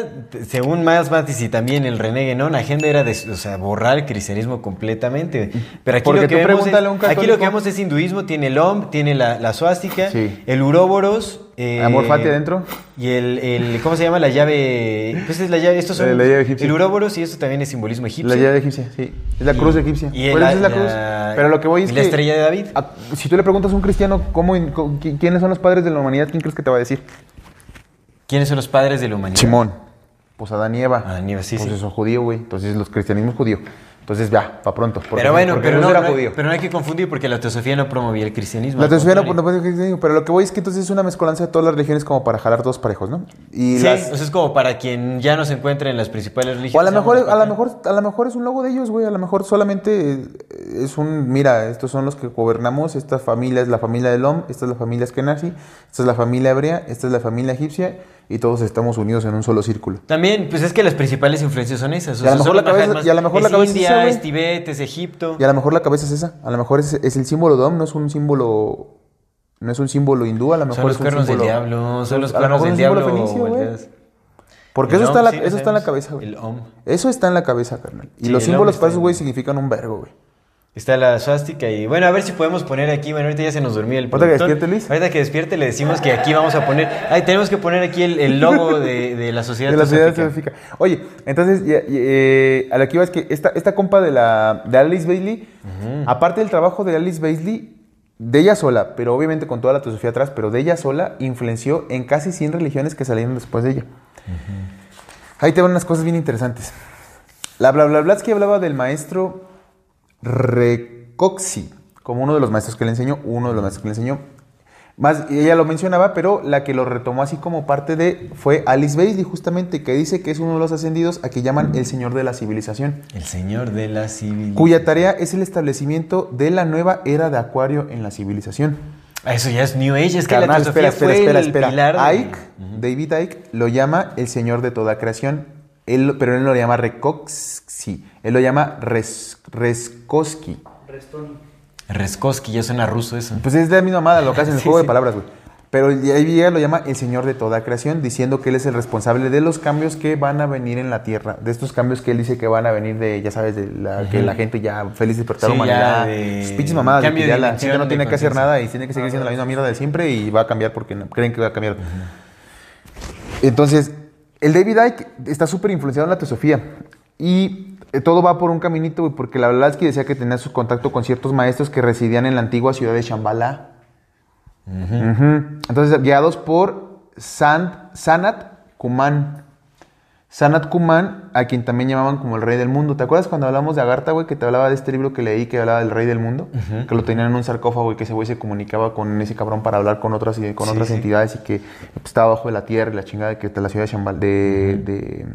según Miles Matis y también el René Guénon, Agenda era de, o sea, borrar el cristianismo completamente. Pero aquí Porque lo que vemos es, aquí lo que vemos es hinduismo, tiene el Om, tiene la, la suástica, Sí. el uróboros, eh, Amor fati adentro. y el, el, ¿cómo se llama? La llave, pues es la llave, estos son La- la llave egipcia. el uróboros y esto también es simbolismo egipcio. La llave egipcia, sí. Es la cruz egipcia. y la- es la, la- cruz. Pero lo que voy es y que... la estrella de David. a- si tú le preguntas a un cristiano cómo, quiénes son los padres de la humanidad, ¿quién crees que te va a decir? ¿Quiénes son los padres de la humanidad? Simón. Pues Adán y Eva. Adán y Eva, sí, Pues sí. eso, judío, güey. Entonces, los cristianismos judío. Entonces, ya, para pronto. Porque- Pero bueno, pero no, era no- judío. pero no hay que confundir porque la teosofía no promovía el cristianismo. La teosofía no, puede ser cristianismo, pero lo que voy es que entonces es una mezcolanza de todas las religiones como para jalar todos parejos, ¿no? Y Sí, las- o sea, es como para quien ya no se encuentra en las principales religiones. O a lo mejor, a lo mejor, a lo mejor es un logo de ellos, güey. A lo mejor solamente eh, es un, mira, estos son los que gobernamos. Esta familia es la familia del Om, esta es la familia Eskenazi, esta es la familia hebrea, esta es la familia egipcia y todos estamos unidos en un solo círculo. También, pues es que las principales influencias son esas. o Y a lo mejor la los cabeza- y a lo mejor la es cabeza India, es Tibet, es Egipto. Y a lo mejor la cabeza es esa. A lo mejor es, es el símbolo de Om, no es un símbolo, no es un símbolo hindú. A lo mejor son los es un cuernos del diablo, son los a lo cuernos del diablo. fenicio. Porque El eso Om, está, la- sí, eso está en la cabeza, güey. El Om. Eso está en la cabeza, carnal. Y Sí, los símbolos para esos güey significan un vergo, güey. Está la suástica y bueno, a ver si podemos poner aquí, bueno, ahorita ya se nos durmió el Ahorita que productor. despierte, Luis. Ahorita que despierte le decimos que aquí vamos a poner, ay, tenemos que poner aquí el, el logo de, de la sociedad de la sociedad teosófica. Oye, entonces, ya- ya, eh, a lo que iba es que esta, esta compa de, la, de Alice Bailey, aparte del trabajo de Alice Bailey, de ella sola, pero obviamente con toda la teosofía atrás, pero de ella sola, influenció en casi 100 religiones que salieron después de ella. Ahí te van unas cosas bien interesantes. La bla bla Blavatsky hablaba del maestro Recoxi, como uno de los maestros que le enseñó, uno de los maestros que le enseñó. Más, ella lo mencionaba, pero la que lo retomó así como parte de fue Alice Bailey, justamente, que dice que es uno de los ascendidos a que llaman el Señor de la Civilización, El señor de la civilización. cuya tarea es el establecimiento de la nueva era de Acuario en la civilización. Ah, Eso ya es New Age, es que Carnal, la teosofía espera, espera, fue espera, el espera. pilar de- Icke, David Icke, lo llama el Señor de toda creación, él, pero él no lo llama Recoxi, él lo llama Res, Reskoski. Restoni. Reskoski, ya suena ruso eso. Pues es de la misma mamada lo que hacen en el Sí, juego sí. de palabras, güey. Pero ahí lo llama el Señor de toda creación, diciendo que Él es el responsable de los cambios que van a venir en la Tierra. De estos cambios que Él dice que van a venir de, ya sabes, de la, que la gente ya feliz de despertar Sí, humanidad. de- Sus pinches mamadas, de que ya la gente no tiene que hacer nada y tiene que seguir siendo la misma mierda de siempre y va a cambiar porque no- creen que va a cambiar. Entonces, el David Icke está súper influenciado en la teosofía. Y eh, todo va por un caminito, güey, porque la Blavatsky decía que tenía su contacto con ciertos maestros que residían en la antigua ciudad de Shambhala. Entonces, guiados por Sant- Sanat Kuman. Sanat Kuman, a quien también llamaban como el rey del mundo. ¿Te acuerdas cuando hablamos de Agartha, güey, que te hablaba de este libro que leí que hablaba del rey del mundo? Que lo tenían en un sarcófago y que ese güey se comunicaba con ese cabrón para hablar con otras, con Sí, otras sí. entidades y que pues, estaba abajo de la tierra y la chingada que está la ciudad de, Shambhala- de, de,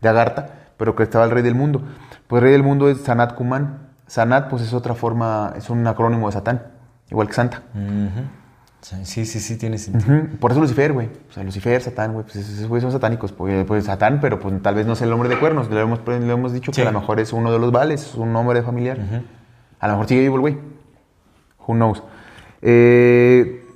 de Agartha, pero que estaba el rey del mundo. Pues el rey del mundo es Sanat Kuman. Sanat, pues es otra forma, es un acrónimo de Satán, igual que Santa. Sí, sí, sí, tiene sentido. Por eso Lucifer, güey. O sea, Lucifer, Satán, güey. Pues esos güeyes son satánicos. Pues, pues Satán, pero pues tal vez no sea el hombre de cuernos. Le hemos, le hemos dicho Sí. que a lo mejor es uno de los vales, es un hombre familiar. A lo mejor sigue vivo el güey. Who knows. Eh,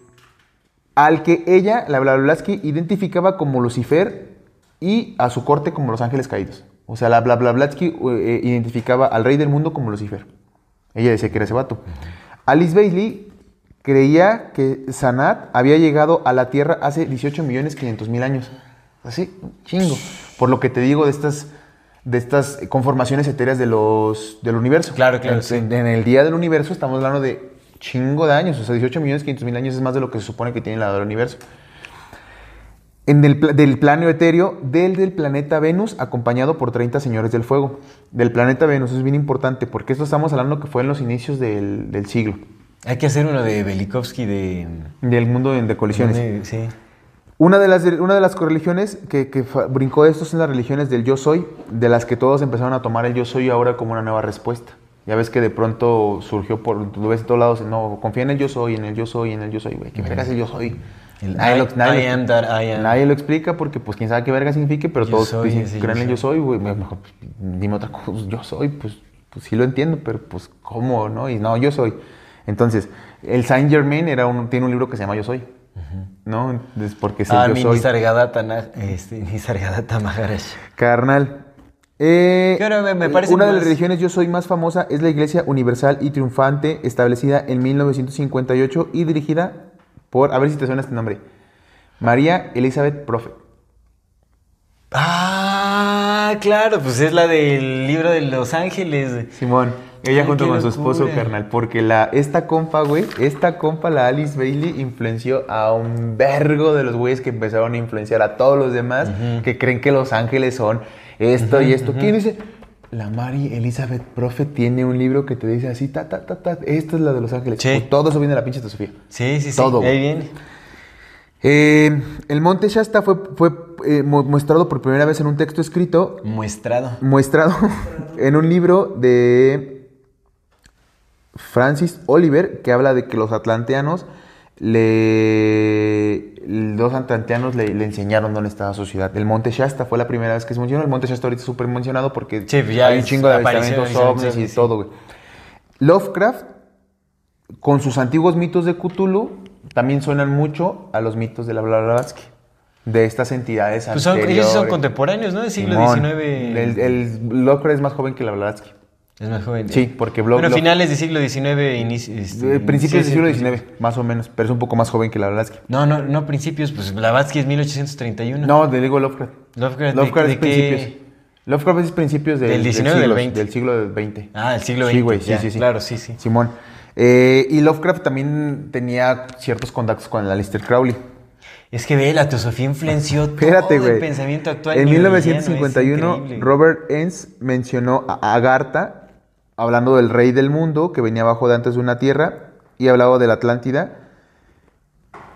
al que ella, la Blavatsky, identificaba como Lucifer y a su corte como los ángeles caídos. O sea, la Blavatsky eh, identificaba al rey del mundo como Lucifer. Ella decía que era ese vato. Alice Bailey creía que Sanat había llegado a la Tierra hace 18 millones 500 mil años. Así, chingo. Por lo que te digo de estas, de estas conformaciones etéreas de los, del universo. Claro, claro, En, sí. en- en el día del universo estamos hablando de chingo de años. O sea, 18 millones 500 mil años es más de lo que se supone que tiene la del universo. En el pla- del plano etéreo del, del planeta Venus, acompañado por 30 señores del fuego. Del planeta Venus, es bien importante, porque esto estamos hablando que fue en los inicios del, del siglo. Hay que hacer uno de Belikovsky de... Del mundo de, de colisiones. de- sí. Una de las, una de las religiones que, que brincó esto son las religiones del yo soy, de las que todos empezaron a tomar el yo soy ahora como una nueva respuesta. Ya ves que de pronto surgió por, lo ves de todos lados, no, confía en el yo soy, en el yo soy, en el yo soy, güey, ¿qué verga es el yo soy? El Nadie I- lo- nadie I am that I am. Nadie lo explica porque pues quién sabe qué verga significa, pero Yo todos soy dicen, yo creen en el yo soy. güey, mejor pues, dime otra cosa, yo soy, pues, pues sí lo entiendo, pero pues cómo, ¿no? Y no, yo soy. Entonces, el Saint Germain era un, tiene un libro que se llama Yo soy, ¿no? Es porque es el Ah, yo mi soy. Nisargadatta, este, Nisargadatta Maharaj. Carnal. Eh, Que ahora me- me parece una de las religiones yo soy más famosa es la Iglesia Universal y Triunfante, establecida en 1958 y dirigida por, a ver si te suena este nombre, María Elizabeth Prophet. Ah, claro, pues es la del libro de Los Ángeles. Simón, ella Ay, junto con su esposo, carnal, porque la, esta compa, güey, esta compa, la Alice Bailey, influenció a un vergo de los güeyes que empezaron a influenciar a todos los demás que creen que Los Ángeles son esto y esto. ¿Quién dice? La Mary Elizabeth Prophet tiene un libro que te dice así, ta, ta, ta, ta, esta es la de Los Ángeles. Sí. Pues todo eso viene de la pinche Sofía. Sí, sí, sí. Todo, Ahí viene. Eh, el Monte Shasta fue, fue eh, mostrado por primera vez en un texto escrito Muestrado. muestrado en un libro de Francis Oliver que habla de que los atlanteanos le los atlanteanos le, le enseñaron dónde estaba su ciudad. El Monte Shasta fue la primera vez que se mencionó. El Monte Shasta ahorita es súper mencionado porque Sí, pues ya hay un chingo de avistamientos ovnis y sí. todo, güey. Lovecraft, con sus antiguos mitos de Cthulhu, también suenan mucho a los mitos de la Blavatsky. De estas entidades Pues son, ellos son contemporáneos, ¿no? Del siglo Simón. XIX. El, el Lovecraft es más joven que la Blavatsky. Es más joven. Sí, porque Blo- Bueno, finales del siglo XIX, este, Eh, principios sí, del sí, siglo. XIX, más o menos, pero es un poco más joven que la Blavatsky. No, no, no principios, pues Blavatsky es 1831. No, te digo Lovecraft. Lovecraft, ¿de- Lovecraft de es principios. Lovecraft es principios del, ¿Del del 19 o del siglo- 20? del siglo XX. Ah, del siglo Sí, XX, güey, sí, sí, sí. claro, sí, sí. Simón. Eh, y Lovecraft también tenía ciertos contactos con el Aleister Crowley. Es que ve, la teosofía influenció Espérate, todo el güey. pensamiento actual. En neoyorquiano, es 1951, increíble. Robert Enns mencionó a Agartha, hablando del rey del mundo que venía abajo de antes de una tierra, y hablaba de la Atlántida.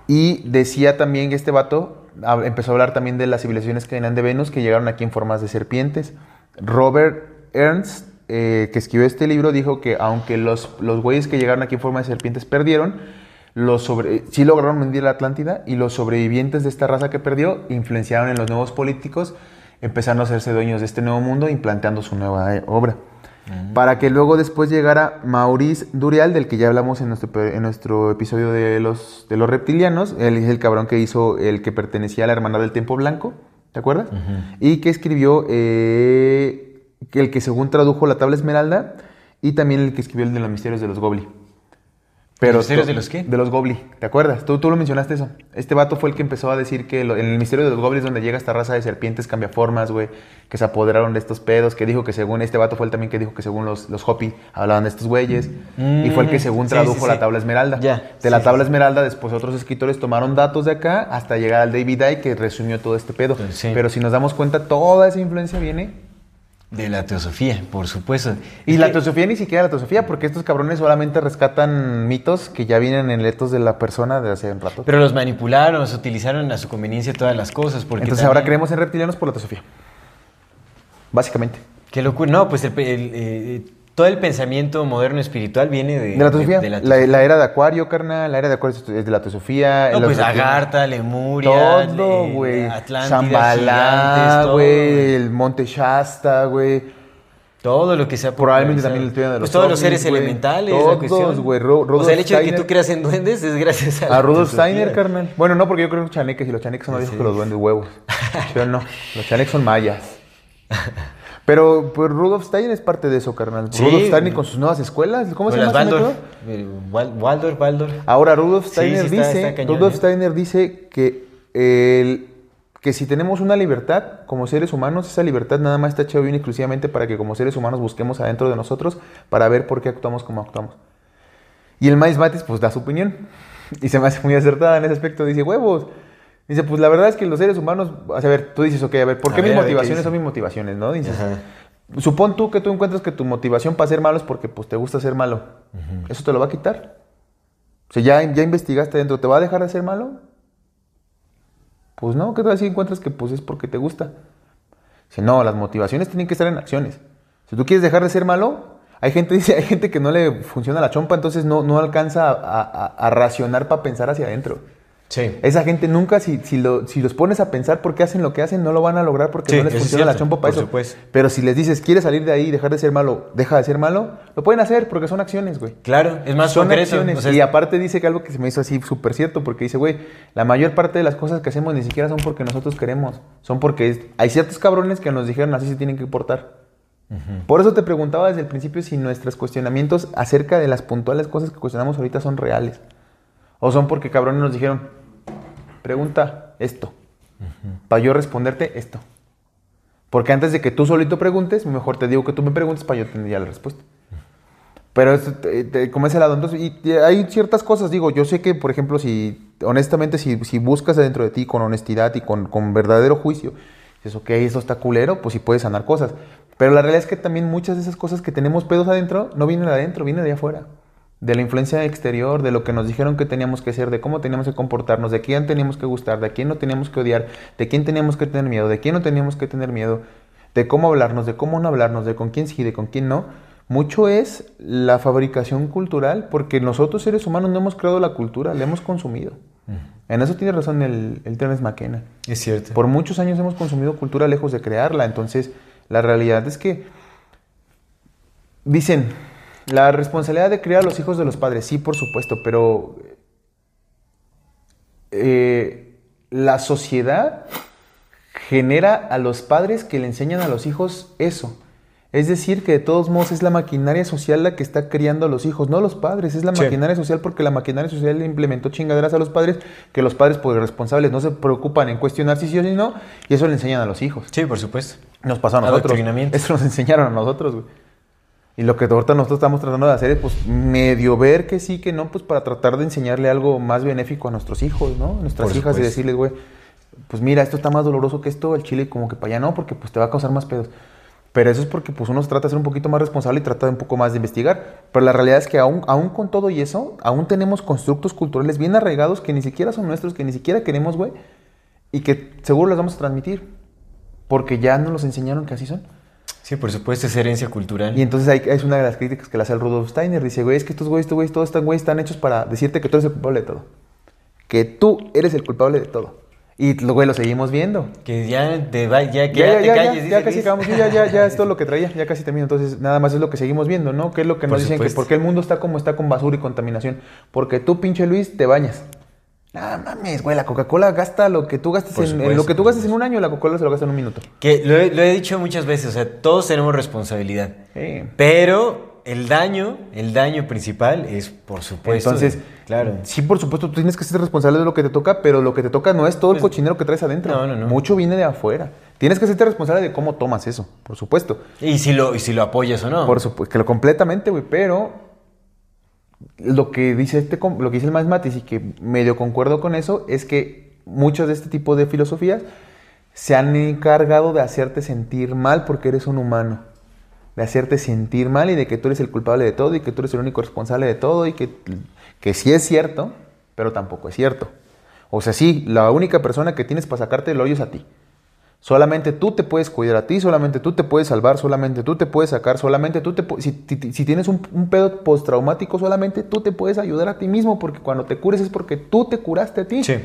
Y decía también que este vato empezó a hablar también de las civilizaciones que venían de Venus, que llegaron aquí en formas de serpientes. Robert Ernst, eh, que escribió este libro, dijo que aunque los, los güeyes que llegaron aquí en forma de serpientes perdieron, los sobre, sí lograron hundir la Atlántida y los sobrevivientes de esta raza que perdió influenciaron en los nuevos políticos, empezando a hacerse dueños de este nuevo mundo y planteando su nueva eh, Para que luego después llegara Maurice Durial, del que ya hablamos en nuestro, en nuestro episodio de los, de los reptilianos. Él es el cabrón que hizo el que pertenecía a la Hermandad del Tiempo Blanco, ¿te acuerdas? Y que escribió eh, el que según tradujo la tabla esmeralda y también el que escribió el de los misterios de los Gobli. ¿Los misterios de los qué? De los Gobli, ¿te acuerdas? Tú, tú lo mencionaste eso. Este vato fue el que empezó a decir que lo- en el misterio de los Goblis donde llega esta raza de serpientes cambiaformas, güey, que se apoderaron de estos pedos, que dijo que según este vato fue el también que dijo que según los, los Hopi hablaban de estos güeyes, y fue el que Mm, según sí, tradujo sí, la tabla esmeralda. Ya, De la tabla esmeralda después otros escritores tomaron datos de acá hasta llegar al David Icke que resumió todo este pedo. Sí. Pero si nos damos cuenta, toda esa influencia viene De la teosofía, por supuesto. y la que- teosofía ni siquiera la teosofía, porque estos cabrones solamente rescatan mitos que ya vienen en el etos de la persona de hace un rato. Pero los manipularon, los utilizaron a su conveniencia todas las cosas. Porque Entonces ahora creemos en reptilianos por la teosofía. Básicamente. Qué locura. No, pues el, el, eh, todo el pensamiento moderno espiritual viene de, De la teosofía. de la la, la era de Acuario, carnal. La era de Acuario es de la teosofía. No, pues Agartha, Lemuria, Todo, le- güey. Atlántida, güey. El Monte Shasta, güey. Todo lo que sea Probablemente también el tema de Pues los todos los seres elementales, Todos, güey. O sea, el hecho de que tú creas en duendes es gracias a, A Rudolf. Steiner, carnal. Bueno, no, porque yo creo en chaneques y los chaneques son más viejos que los duendes huevos. Yo no. Los chaneques son mayas. Pero pues, Rudolf Steiner es parte de eso, carnal. Sí, Rudolf Steiner con sus nuevas escuelas. ¿Cómo se llama Waldorf. Waldorf, Waldorf. Ahora, Rudolf Steiner sí está- dice, está Rudolf ¿eh? Steiner dice que, el- que si tenemos una libertad como seres humanos, esa libertad nada más está hecha bien exclusivamente para que como seres humanos busquemos adentro de nosotros para ver por qué actuamos como actuamos. Y el Maíz Matis pues da su opinión y se me hace muy acertada en ese aspecto. Dice, huevos. Dice, pues la verdad es que los seres humanos, a ver, tú dices, ok, a ver, ¿por qué mis a ver, ¿qué motivaciones dice? son mis motivaciones, no? Dices, Ajá. supón tú que tú encuentras que tu motivación para ser malo es porque pues te gusta ser malo. ¿Eso te lo va a quitar? O sea, ya, ya investigaste dentro, ¿te va a dejar de ser malo? Pues no, ¿qué tal si encuentras que pues es porque te gusta? Si no, las motivaciones tienen que estar en acciones. Si tú quieres dejar de ser malo, hay gente, dice, hay gente que no le funciona la chompa, entonces no, no alcanza a, a- a racionar para pensar hacia adentro. Sí. Esa gente nunca, si, si, lo- si los pones a pensar por qué hacen lo que hacen, no lo van a lograr porque Sí, no les funciona la chompa para eso. supuesto. Pero si les dices, quieres salir de ahí y dejar de ser malo, deja de ser malo, lo pueden hacer porque son acciones, güey. Claro, es más Son concreto. acciones. o sea, y aparte dice que algo que se me hizo así súper cierto, porque dice, güey, la mayor parte de las cosas que hacemos ni siquiera son porque nosotros queremos, son porque hay ciertos cabrones que nos dijeron así se tienen que portar. Por eso te preguntaba desde el principio si nuestros cuestionamientos acerca de las puntuales cosas que cuestionamos ahorita son reales. O son porque cabrones nos dijeron, pregunta esto, para yo responderte esto. Porque antes de que tú solito preguntes, mejor te digo que tú me preguntes para yo tener ya la respuesta. Pero es, te- te- como es el lado. Entonces, y, hay ciertas cosas, digo, yo sé que, por ejemplo, si, honestamente, si, si buscas dentro de ti con honestidad y con, con verdadero juicio, dices, ok, esto está culero, pues sí puedes sanar cosas. Pero la realidad es que también muchas de esas cosas que tenemos pedos adentro, no vienen de adentro, vienen de afuera. De la influencia exterior, de lo que nos dijeron que teníamos que ser, de cómo teníamos que comportarnos, de quién teníamos que gustar, de quién no teníamos que odiar, de quién teníamos que tener miedo, de quién no teníamos que tener miedo, de cómo hablarnos, de cómo no hablarnos, de con quién sí, de con quién no. Mucho es la fabricación cultural, porque nosotros seres humanos no hemos creado la cultura, la hemos consumido. En eso tiene razón el, el Terence McKenna. es cierto. Por muchos años hemos consumido cultura lejos de crearla. Entonces, la realidad es que dicen, la responsabilidad de criar a los hijos de los padres, sí, por supuesto, pero eh, la sociedad genera a los padres que le enseñan a los hijos eso. Es decir, que de todos modos es la maquinaria social la que está criando a los hijos, no los padres, es la Sí. maquinaria social porque la maquinaria social le implementó chingaderas a los padres que los padres, por responsables, no se preocupan en cuestionar si sí o si no, y eso le enseñan a los hijos. Sí, por supuesto. Nos pasó a nosotros. Eso nos enseñaron a nosotros, güey. Y lo que ahorita nosotros estamos tratando de hacer es, pues, medio ver que sí, que no, pues, para tratar de enseñarle algo más benéfico a nuestros hijos, ¿no? A nuestras Por hijas y decirles, güey, pues mira, esto está más doloroso que esto, el chile como que para allá no, porque pues te va a causar más pedos. Pero eso es porque pues uno trata de ser un poquito más responsable y trata de un poco más de investigar. Pero la realidad es que aún, aún con todo y eso, aún tenemos constructos culturales bien arraigados que ni siquiera son nuestros, que ni siquiera queremos, güey, y que seguro los vamos a transmitir. Porque ya nos los enseñaron que así son. Sí, por supuesto, es herencia cultural. Y entonces ahí es una de las críticas que le hace el Rudolf Steiner. Dice, güey, es que estos güeyes, estos güeyes, todos están güeyes están hechos para decirte que tú eres el culpable de todo. Que tú eres el culpable de todo. Y güey, lo seguimos viendo. Que ya te, va, ya, que Ya, ya, ya, te ya, calles. ya, casi acabamos. Ya, ya, ya es todo lo que traía. Ya casi termino. Entonces, nada más es lo que seguimos viendo, ¿no? ¿Qué es lo que nos Por dicen? Que supuesto. por qué el mundo está como está con basura y contaminación. Porque tú, pinche Luis, te bañas. Nada mames, güey, la Coca-Cola gasta lo que tú gastes en, lo que tú gastes en un año, la Coca-Cola se lo gasta en un minuto. Que lo he, lo he dicho muchas veces, o sea, todos tenemos responsabilidad. Sí. Pero el daño, el daño principal es, por supuesto. Entonces, claro. sí, por supuesto, tú tienes que ser responsable de lo que te toca, pero lo que te toca no es todo el Pues, cochinero que traes adentro. no, no, no. Mucho viene de afuera. Tienes que serte responsable de cómo tomas eso, por supuesto. Y si lo, y si lo apoyas o no. Por supuesto, que lo completamente, güey, pero lo que dice este lo que dice el Más Matis y que medio concuerdo con eso es que muchos de este tipo de filosofías se han encargado de hacerte sentir mal porque eres un humano. De hacerte sentir mal y de que tú eres el culpable de todo y que tú eres el único responsable de todo y que, que sí es cierto, pero tampoco es cierto. O sea, sí, la única persona que tienes para sacarte el hoyo es a ti. Solamente tú te puedes cuidar a ti, solamente tú te puedes salvar, solamente tú te puedes sacar, solamente tú te pu- si, ti- si tienes un, un pedo postraumático, solamente tú te puedes ayudar a ti mismo, porque cuando te cures es porque tú te curaste a ti. Sí,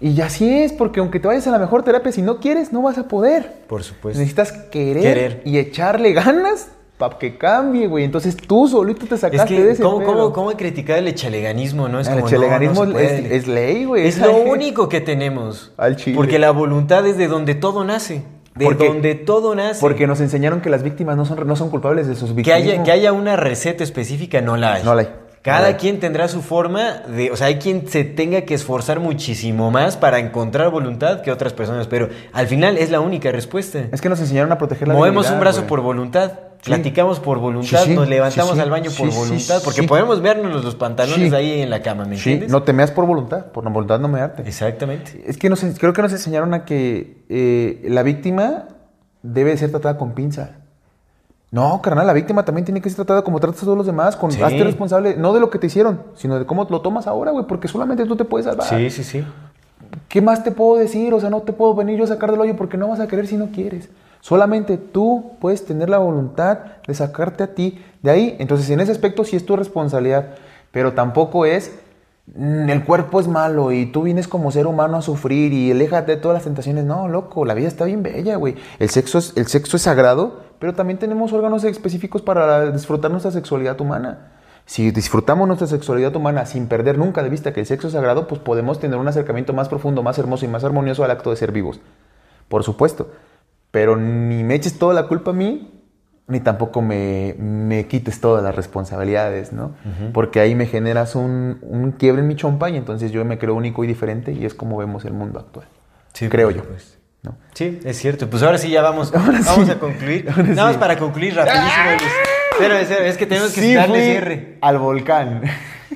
Y así es, porque aunque te vayas a la mejor terapia, si no quieres, no vas a poder. por supuesto. Necesitas querer, Querer. y echarle ganas para que cambie, güey. Entonces tú solito te Es sacaste de que, ese ¿cómo, pedo. cómo, cómo criticar el echaleganismo, no? Es El como, echaleganismo no, no es- es ley, güey. Es lo único que tenemos. Al chile. Porque la voluntad es de donde todo nace. De Porque- donde todo nace. Porque nos enseñaron que las víctimas no son, no son culpables de sus que víctimas. haya, que haya una receta específica, no la hay. No la hay. Cada No quien tendrá su forma de, o sea, hay quien se tenga que esforzar muchísimo más para encontrar voluntad que otras personas, pero al final es la única respuesta. Es que nos enseñaron a proteger la Movemos un brazo por voluntad, Sí. platicamos por voluntad, Sí, sí, nos levantamos al baño por voluntad, porque podemos vernos los pantalones ahí en la cama, ¿me entiendes? no te meas por voluntad, por la voluntad no mearte. Exactamente. Es que nos, creo que nos enseñaron a que eh, la víctima debe ser tratada con pinza. No, carnal, la víctima también tiene que ser tratada como tratas a todos los demás, con hazte responsable, no de lo que te hicieron, sino de cómo lo tomas ahora, güey, porque solamente tú te puedes salvar. Sí, sí, sí. ¿Qué más te puedo decir? O sea, no te puedo venir yo a sacar del hoyo porque no vas a querer si no quieres. Solamente tú puedes tener la voluntad de sacarte a ti de ahí. Entonces, en ese aspecto sí es tu responsabilidad, pero tampoco es "Mm, el cuerpo es malo y tú vienes como ser humano a sufrir y aléjate de todas las tentaciones. No, loco, la vida está bien bella, güey. El sexo es, el sexo es sagrado, pero también tenemos órganos específicos para disfrutar nuestra sexualidad humana. Si disfrutamos nuestra sexualidad humana sin perder nunca de vista que el sexo es sagrado, pues podemos tener un acercamiento más profundo, más hermoso y más armonioso al acto de ser vivos. Por supuesto. Pero ni me eches toda la culpa a mí, ni tampoco me, me quites todas las responsabilidades, ¿no? Porque ahí me generas un, un quiebre en mi chompa y entonces yo me creo único y diferente y es como vemos el mundo actual. Sí, creo por yo. supuesto. ¿no? Sí, es cierto. Pues ahora sí ya vamos, Ahora vamos sí. a concluir. Ahora Nada más sí. para concluir rapidísimo. Luis. Pero, es, que tenemos que Sí darle cierre. al volcán.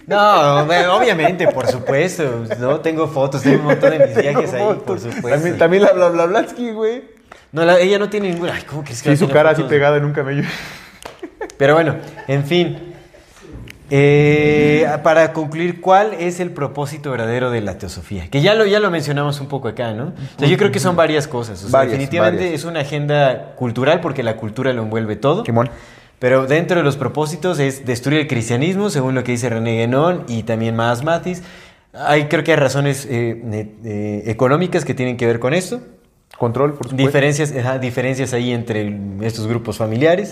No, obviamente, por supuesto. No tengo fotos, tengo un montón de mis viajes ahí, por supuesto. También, también la Blablablsky, güey. No, la- ella no tiene ninguna. Ay, ¿cómo crees que Sí, su cara así pegada en un camello. Pero bueno, en fin. Eh, para concluir, ¿cuál es el propósito verdadero de la teosofía? Que ya lo, ya lo mencionamos un poco acá, ¿no? O sea, yo creo que son varias cosas. O sea, Varias, definitivamente varias. es una agenda cultural porque la cultura lo envuelve todo. Simón. Pero dentro de los propósitos es destruir el cristianismo, según lo que dice René Guénon y también más Matis. Hay, creo que hay razones eh, eh, eh, económicas que tienen que ver con esto. Control, por supuesto. Diferencias, ajá, diferencias ahí entre estos grupos familiares.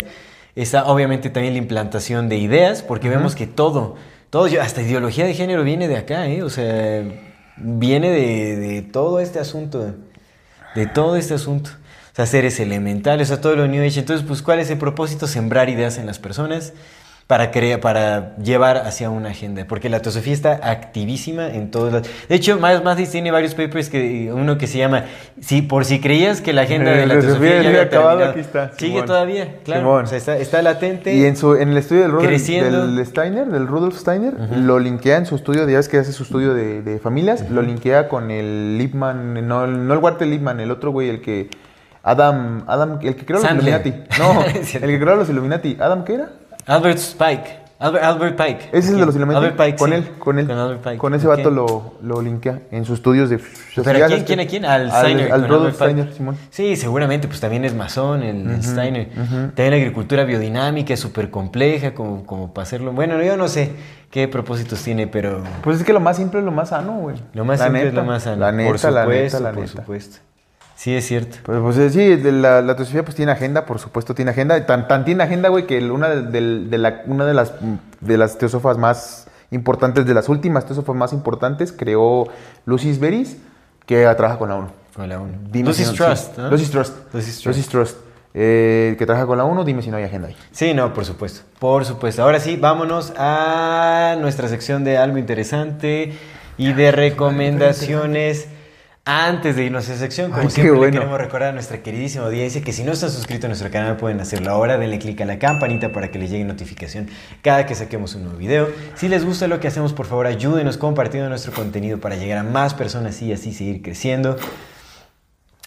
Está obviamente también la implantación de ideas, porque vemos que todo, todo, hasta ideología de género viene de acá, ¿eh? O sea, viene de, de todo este asunto, de todo este asunto. O sea, seres elementales, o sea, todo lo New Age. Entonces, pues, ¿cuál es el propósito? Sembrar ideas en las personas para, crea- para llevar hacia una agenda. Porque la teosofía está activísima en todos lados. De hecho, Miles Mathis tiene varios papers, que uno que se llama, si, por si creías que la agenda de la Eh, teosofía ya había acabado, aquí está, Sigue Simón. todavía, claro. Simón. O sea, está, está latente. Y en, su, en el estudio del, Rudolf, del Steiner, del Rudolf Steiner, lo linkea en su estudio, ya ves que hace su estudio de, de familias, lo linkea con el Lippmann, no, el- no el Walter Lippmann, el otro güey, el que... Adam, Adam, el que creó los. Illuminati. No, el que creó los Illuminati. ¿Adam qué era? Albert Spike. Albert, Albert Pike. Ese es el de los Illuminati. Albert Pike, con sí. él, con él. Con Albert Pike. Con ese Ok. vato lo, lo linkea en sus estudios de... ¿Pero a quién, quién, a quién? Al Steiner. Al. Steiner, Simón. Sí, seguramente, pues también es masón el, Steiner. También la agricultura biodinámica es súper compleja, como, como para hacerlo. Bueno, yo no sé qué propósitos tiene, pero Pues es que lo más simple es lo más sano, güey. lo más La simple es lo más sano. La neta, por supuesto, la neta, la por neta. supuesto. Sí, es cierto. Pues, pues, eh, sí, de la, la teosofía pues tiene agenda, por supuesto tiene agenda. Tan, tan tiene agenda, güey, que una, de, la, una de, las, de las teósofas más importantes, de las últimas teósofas más importantes, creó Lucis Veris, que trabaja con la ONU. Con la ONU. Dime si Lucis no- Trust, sí. ¿no? Lucis Trust. Lucis Trust. Lucis Trust. Eh, que trabaja con la ONU, dime si no hay agenda ahí. Sí, no, por supuesto. Por supuesto. Ahora sí, vámonos a nuestra sección de algo interesante y de recomendaciones. Antes de irnos a esa sección, como Ay, siempre, le queremos recordar a nuestra queridísima audiencia que si no están suscritos a nuestro canal pueden hacerlo ahora. Denle clic a la campanita para que les llegue notificación cada que saquemos un nuevo video. Si les gusta lo que hacemos, por favor ayúdenos compartiendo nuestro contenido para llegar a más personas y así seguir creciendo.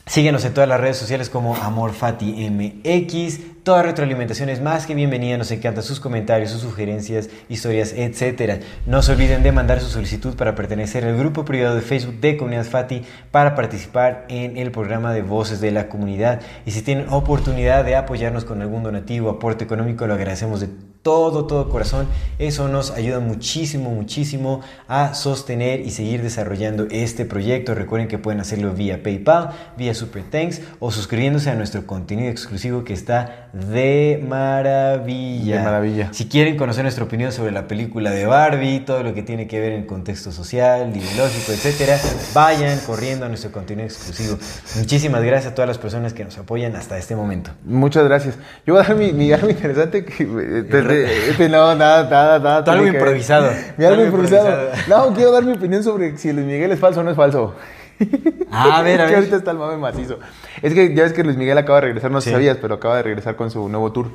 Síguenos en todas las redes sociales como AmorFatiMX. Toda retroalimentación es más que bienvenida, nos encantan sus comentarios, sus sugerencias, historias, etc. No se olviden de mandar su solicitud para pertenecer al grupo privado de Facebook de Comunidad Fati para participar en el programa de Voces de la Comunidad. Y si tienen oportunidad de apoyarnos con algún donativo, aporte económico, lo agradecemos de todo, todo corazón. Eso nos ayuda muchísimo, muchísimo a sostener y seguir desarrollando este proyecto. Recuerden que pueden hacerlo vía PayPal, vía Super Thanks o suscribiéndose a nuestro contenido exclusivo que está de maravilla. De maravilla. Si quieren conocer nuestra opinión sobre la película de Barbie, todo lo que tiene que ver en el contexto social, ideológico, etcétera, vayan corriendo a nuestro contenido exclusivo. Muchísimas gracias a todas las personas que nos apoyan hasta este momento. Muchas gracias. Yo voy a dar mi, mi algo interesante que... eh, Este, no, nada, nada, nada. Algo improvisado. Mi Algo improvisado. improvisado. No, quiero dar mi opinión sobre si Luis Miguel es falso o no es falso. Ah, a ver, a que ahorita está el mame macizo. Es que ya ves que Luis Miguel acaba de regresar, no sé Sí. sabías, pero acaba de regresar con su nuevo tour.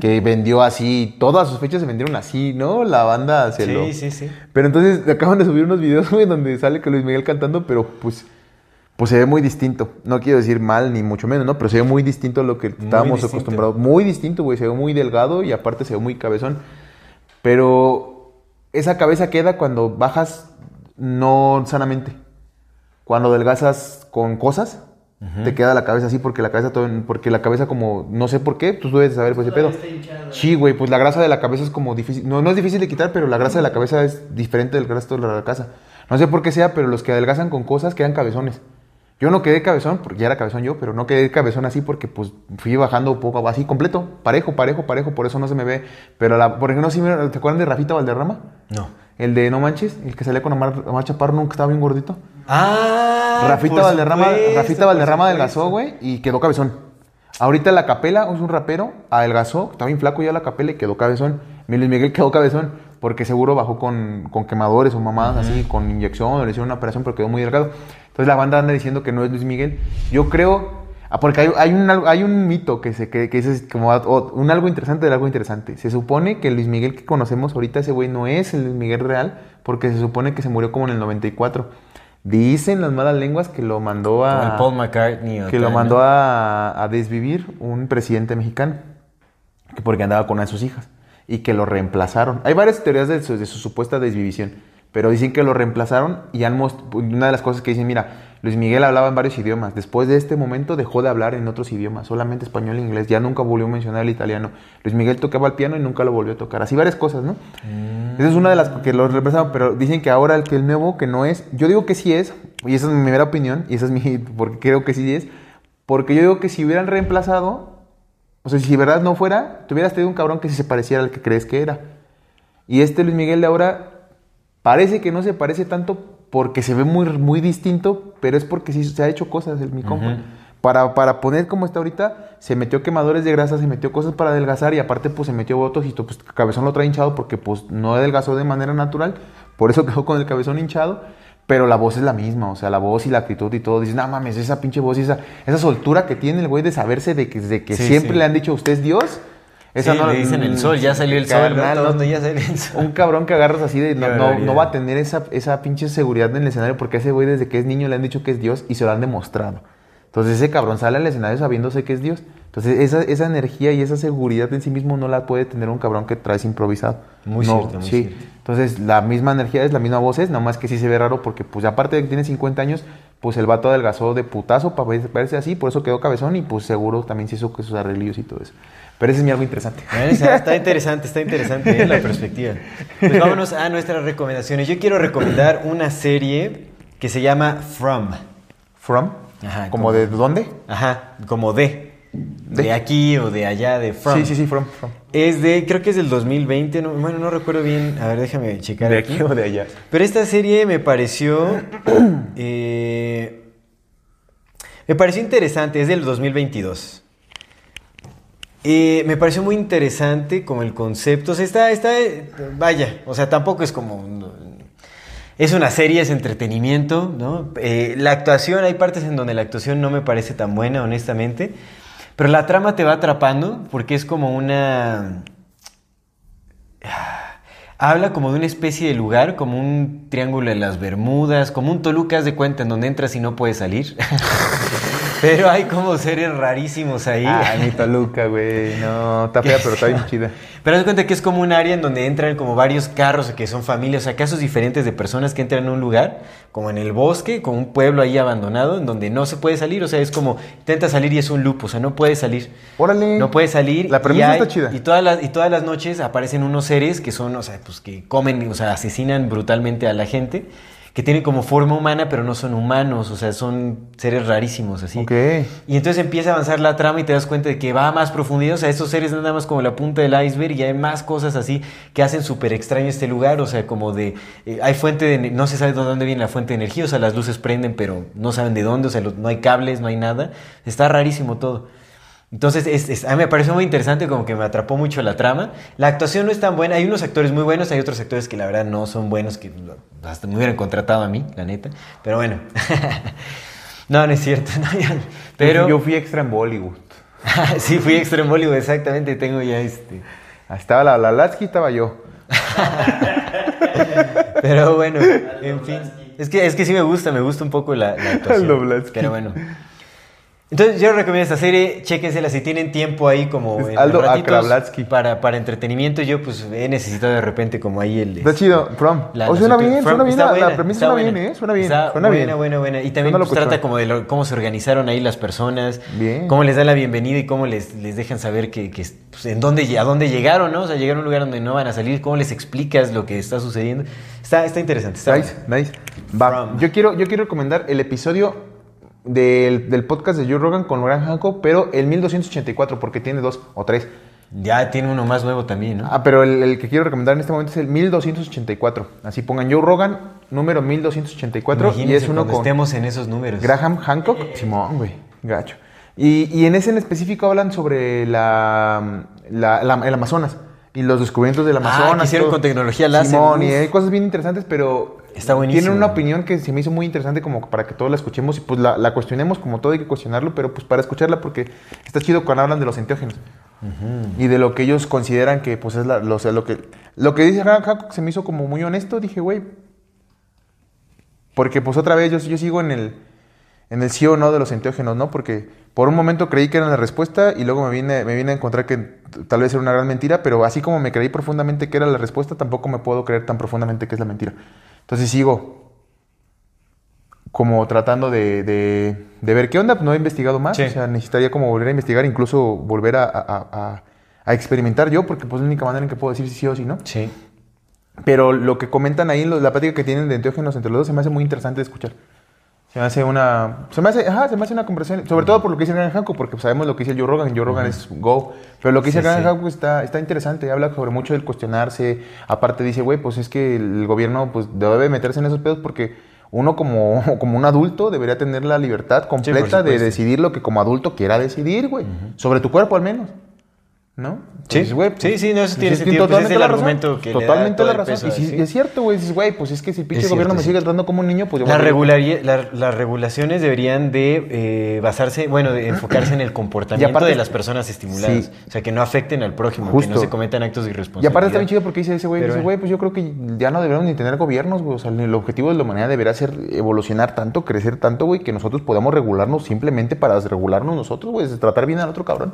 Que vendió así, todas sus fechas se vendieron así, ¿no? La banda se lo... Sí, sí, sí. Pero entonces acaban de subir unos videos, güey, donde sale que Luis Miguel cantando, pero pues, pues se ve muy distinto. No quiero decir mal ni mucho menos, ¿no? Pero se ve muy distinto a lo que estábamos distinto. acostumbrados. Muy distinto, güey. Se ve muy delgado y aparte se ve muy cabezón. Pero esa cabeza queda cuando bajas no sanamente. Cuando adelgazas con cosas, te queda la cabeza así porque la cabeza todo, porque la cabeza como no sé por qué, tú debes de saber pues ese pedo. Sí, güey, pues la grasa de la cabeza es como difícil, no, no es difícil de quitar, pero la grasa de la cabeza es diferente del resto de la cabeza. No sé por qué sea, pero los que adelgazan con cosas quedan cabezones. Yo no quedé cabezón, porque ya era cabezón yo, pero no quedé cabezón así porque pues fui bajando poco, así completo, parejo, parejo, parejo, por eso no se me ve. Pero la, por ejemplo, ¿sí me- ¿te acuerdan de Rafita Valderrama? No. El de No Manches, el que salía con Omar, Omar Chaparro, nunca estaba bien gordito. Ah, Rafita Valderrama, Rafita Valderrama adelgazó, güey, y quedó cabezón. Ahorita la capela, es un rapero, adelgazó, está bien flaco ya la capela y quedó cabezón. Mi Luis Miguel quedó cabezón, porque seguro bajó con, con quemadores o mamadas así, con inyección, o le hicieron una operación, pero quedó muy delgado. Entonces la banda anda diciendo que no es Luis Miguel. Yo creo, porque hay, hay un, hay un mito que, se, que, que es como o- un algo interesante de algo interesante. Se supone que Luis Miguel que conocemos ahorita, ese güey no es el Luis Miguel real, porque se supone que se murió como en el 94. Dicen las malas lenguas que lo mandó a Como Paul McCartney que lo mandó a, a desvivir un presidente mexicano, que porque andaba con una de sus hijas, y que lo reemplazaron. Hay varias teorías de su, de su supuesta desvivisión, pero dicen que lo reemplazaron y han una de las cosas que dicen, mira, Luis Miguel hablaba en varios idiomas, después de este momento dejó de hablar en otros idiomas, solamente español e inglés, ya nunca volvió a mencionar el italiano. Luis Miguel tocaba el piano y nunca lo volvió a tocar, así varias cosas, ¿no? Esa es una de las que lo reemplazaron, pero dicen que ahora el que el nuevo, que no es, yo digo que sí es, y esa es mi primera opinión, y esa es mi, porque creo que sí es, porque yo digo que si hubieran reemplazado, o sea, si de verdad no fuera, te hubieras tenido un cabrón que se pareciera al que crees que era. Y este Luis Miguel de ahora parece que no se parece tanto porque se ve muy, muy distinto, pero es porque sí se ha hecho cosas el mi compa. Para, para poner como está ahorita, se metió quemadores de grasa, se metió cosas para adelgazar y aparte pues se metió botox y pues cabezón lo trae hinchado porque pues no adelgazó de manera natural, por eso quedó con el cabezón hinchado, pero la voz es la misma, o sea, la voz y la actitud y todo, dices, no mames, esa pinche voz y esa, esa soltura que tiene el güey de saberse de que, de que Sí, siempre sí. le han dicho usted es Dios. Sí, le dicen el sol, ya salió el sol, Carnal, ¿no? no- ya salió el sol. un cabrón que agarras así de no, no, no va a tener esa, esa pinche seguridad en el escenario porque a ese güey desde que es niño le han dicho que es Dios y se lo han demostrado. Entonces ese cabrón sale al escenario sabiéndose que es Dios. Entonces esa, esa energía y esa seguridad en sí mismo no la puede tener un cabrón que traes improvisado. Muy No, cierto, muy sí. cierto. Entonces la misma energía es, la misma voz es, nada más que sí se ve raro porque pues aparte de que tiene 50 años, pues el vato adelgazó de putazo para verse- así, por eso quedó cabezón y pues seguro también se hizo que sus arreglillos y todo eso. Pero ese es mi algo interesante. Está interesante, está interesante ¿eh? la perspectiva. Pues vámonos a nuestras recomendaciones. Yo quiero recomendar una serie que se llama From. From, Ajá, como como- de dónde? Ajá, como de. De, De. aquí o de allá, de From. Sí, sí, sí, from, from. Es de, creo que es del 2020, no- bueno, no recuerdo bien. A ver, déjame checar ¿De aquí. aquí o de allá? Pero esta serie me pareció. eh, me pareció interesante, es del 2022. Eh, me pareció muy interesante como el concepto. O sea, está, está. Vaya, o sea, tampoco es como. Es una serie, es entretenimiento, ¿no? Eh, la actuación, hay partes en donde la actuación no me parece tan buena, honestamente. Pero la trama te va atrapando porque es como una. Habla como de una especie de lugar, como un triángulo de las Bermudas, como un Toluca, haz de cuenta, en donde entras y no puedes salir. Pero hay como seres rarísimos ahí. Ay, mi Toluca, güey. No, está fea, pero está bien chida. Pero haz cuenta que es como un área en donde entran como varios carros que son familias, o sea, casos diferentes de personas que entran a un lugar, como en el bosque, como un pueblo ahí abandonado, en donde no se puede salir, o sea, es como, intenta salir y es un loop, o sea, no puede salir. Órale. No puede salir. La premisa hay- está chida. Y todas, las, y todas las noches aparecen unos seres que son, o sea, pues que comen, o sea, asesinan brutalmente a la gente, que tienen como forma humana, pero no son humanos, o sea, son seres rarísimos, así. Ok. Y entonces empieza a avanzar la trama y te das cuenta de que va a más profundidad. O sea, estos seres nada más como la punta del iceberg y hay más cosas así que hacen súper extraño este lugar. O sea, como de. eh, hay fuente de. No se sabe de dónde viene la fuente de energía. O sea, las luces prenden, pero no saben de dónde. O sea, no hay cables, no hay nada. Está rarísimo todo. Entonces, es- es- a mí me pareció muy interesante, como que me atrapó mucho la trama. La actuación no es tan buena. Hay unos actores muy buenos, hay otros actores que la verdad no son buenos, que hasta me hubieran contratado a mí, la neta. Pero bueno. no, no es cierto. no, ya- pero Yo fui extra en Bollywood. sí, fui extra en Bollywood, exactamente. Tengo ya este. Estaba la, la Latsky, estaba yo. Pero bueno, en fin. Es que, es que sí me gusta, me gusta un poco la, la actuación. Pero bueno. Entonces yo recomiendo esta serie, chéquensela si tienen tiempo ahí como Es en Aldo para, para entretenimiento. Yo pues he necesitado de repente como ahí el... Está chido, From. La- oh, la suena bien, From suena bien. La, premisa suena bien. ¿eh? Suena bien. Está suena buena, bien. buena, buena. Y también pues, trata como de lo- cómo se organizaron ahí las personas, Bien. cómo les dan la bienvenida y cómo les, les dejan saber que, que, pues, en dónde, a dónde llegaron, ¿no? O sea, llegaron a un lugar donde no van a salir, cómo les explicas lo que está sucediendo. Está, está interesante. Está Nice, nice. Va, From. yo quiero, yo quiero recomendar el episodio del, del podcast de Joe Rogan con Graham Hancock, pero el 1284, porque tiene dos o tres. Ya tiene uno más nuevo también, ¿no? Ah, pero el, el que quiero recomendar en este momento es el 1284. Así pongan Joe Rogan, número 1284, y Imagínense es uno con estemos en esos números. Graham Hancock. Simón, güey, gacho. Y, y en ese en específico hablan sobre la, la- la- el Amazonas y los descubrimientos del Ah, Amazonas. que hicieron con tecnología láser, Simón, y hay cosas bien interesantes, pero Está buenísimo. tienen una opinión que se me hizo muy interesante como para que todos la escuchemos y pues la, la cuestionemos, como todo hay que cuestionarlo, pero pues para escucharla porque está chido cuando hablan de los enteógenos y de lo que ellos consideran que pues es la- lo, o sea, lo que lo que dice Hancock se me hizo como muy honesto, dije, güey, porque pues otra vez yo, yo sigo en el, en el sí o no de los enteógenos, ¿no? Porque por un momento creí que era la respuesta y luego me vine, me vine a encontrar que tal vez era una gran mentira, pero así como me creí profundamente que era la respuesta, tampoco me puedo creer tan profundamente que es la mentira. Entonces sigo como tratando de, de- de ver qué onda, pues no he investigado más, Sí. o sea, necesitaría como volver a investigar, incluso volver a, a- a- a experimentar yo, porque pues es la única manera en que puedo decir si sí o si no. Sí. Pero lo que comentan ahí, la plática que tienen de enteógenos entre los dos, se me hace muy interesante de escuchar. Se me hace una. Se me hace, ajá, se me hace una conversación. Sobre todo por lo que dice Graham Hancock, porque sabemos lo que dice Joe Rogan. Joe Rogan es go. Pero lo que dice Sí, Graham sí. Hancock está, está interesante. Habla sobre mucho del cuestionarse. Aparte, dice, güey, pues es que el gobierno pues, debe meterse en esos pedos porque uno, como, como un adulto, debería tener la libertad completa de decidir lo que como adulto quiera decidir, güey. Sobre tu cuerpo, al menos. ¿No? Sí. Güey, pues, Sí, sí, no, eso tiene que sentido, pues, totalmente es el la razón. argumento que le da Totalmente la razón. y, si- es cierto, güey. Dices, güey, pues es que si el pinche gobierno me sigue tratando como un niño, pues yo La voy a- la- las regulaciones deberían de eh, basarse, bueno, de enfocarse en el comportamiento aparte- de las personas estimuladas. Sí. O sea, que no afecten al prójimo, que no se cometan actos de Y aparte está bien chido porque dice ese güey, dice, güey, pues yo creo que ya no deberíamos ni tener gobiernos, güey. O sea, el objetivo de la humanidad deberá ser evolucionar tanto, crecer tanto, güey, que nosotros podamos regularnos simplemente para desregularnos nosotros, güey, es tratar bien al otro cabrón.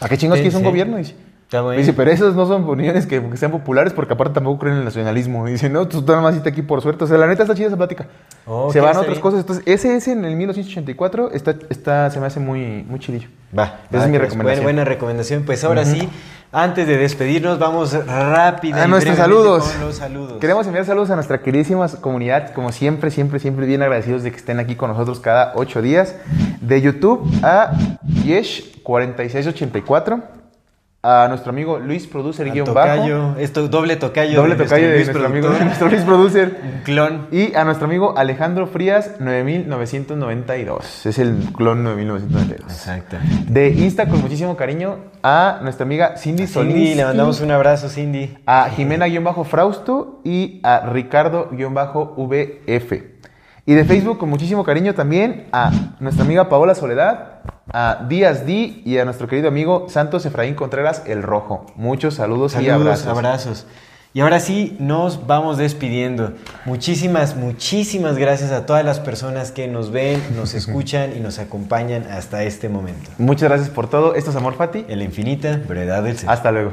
¿A qué chingos es un gobierno? Dice. Está bueno. Dice, pero esas no son opiniones que, que sean populares porque aparte tampoco creen en el nacionalismo. Dice, no, tú nada más aquí por suerte. O sea, la neta está chida esa plática. Oh, se van a otras bien. cosas. Entonces, ese es en el 1984. Está, está, se me hace muy, muy chidillo. Va, Esa va, es mi pues, recomendación. Buena, buena recomendación. Pues ahora sí, antes de despedirnos, vamos rápida A nuestros brevemente saludos. con los saludos. Queremos enviar saludos a nuestra queridísima comunidad, como siempre, siempre, siempre bien agradecidos de que estén aquí con nosotros cada ocho días. De YouTube a Yesh4684, a nuestro amigo Luis Producer guion tocayo, bajo, esto, doble tocayo. doble de tocayo de Luis nuestro amigo nuestro Luis Producer. Clon. Y a nuestro amigo Alejandro Frías 9992. Es el clon 9992. Exacto. De Insta con muchísimo cariño a nuestra amiga Cindy Cindy, Solís. le mandamos un abrazo, Cindy. a Jimena-Frausto y a Ricardo-VF. Y de Facebook con muchísimo cariño también a nuestra amiga Paola Soledad, a Díaz D y a nuestro querido amigo Santos Efraín Contreras el Rojo. Muchos saludos, y abrazos. Y ahora sí, nos vamos despidiendo. Muchísimas, muchísimas gracias a todas las personas que nos ven, nos escuchan y nos acompañan hasta este momento. Muchas gracias por todo. Esto es Amor Fati. En la infinita brevedad del ser. Hasta luego.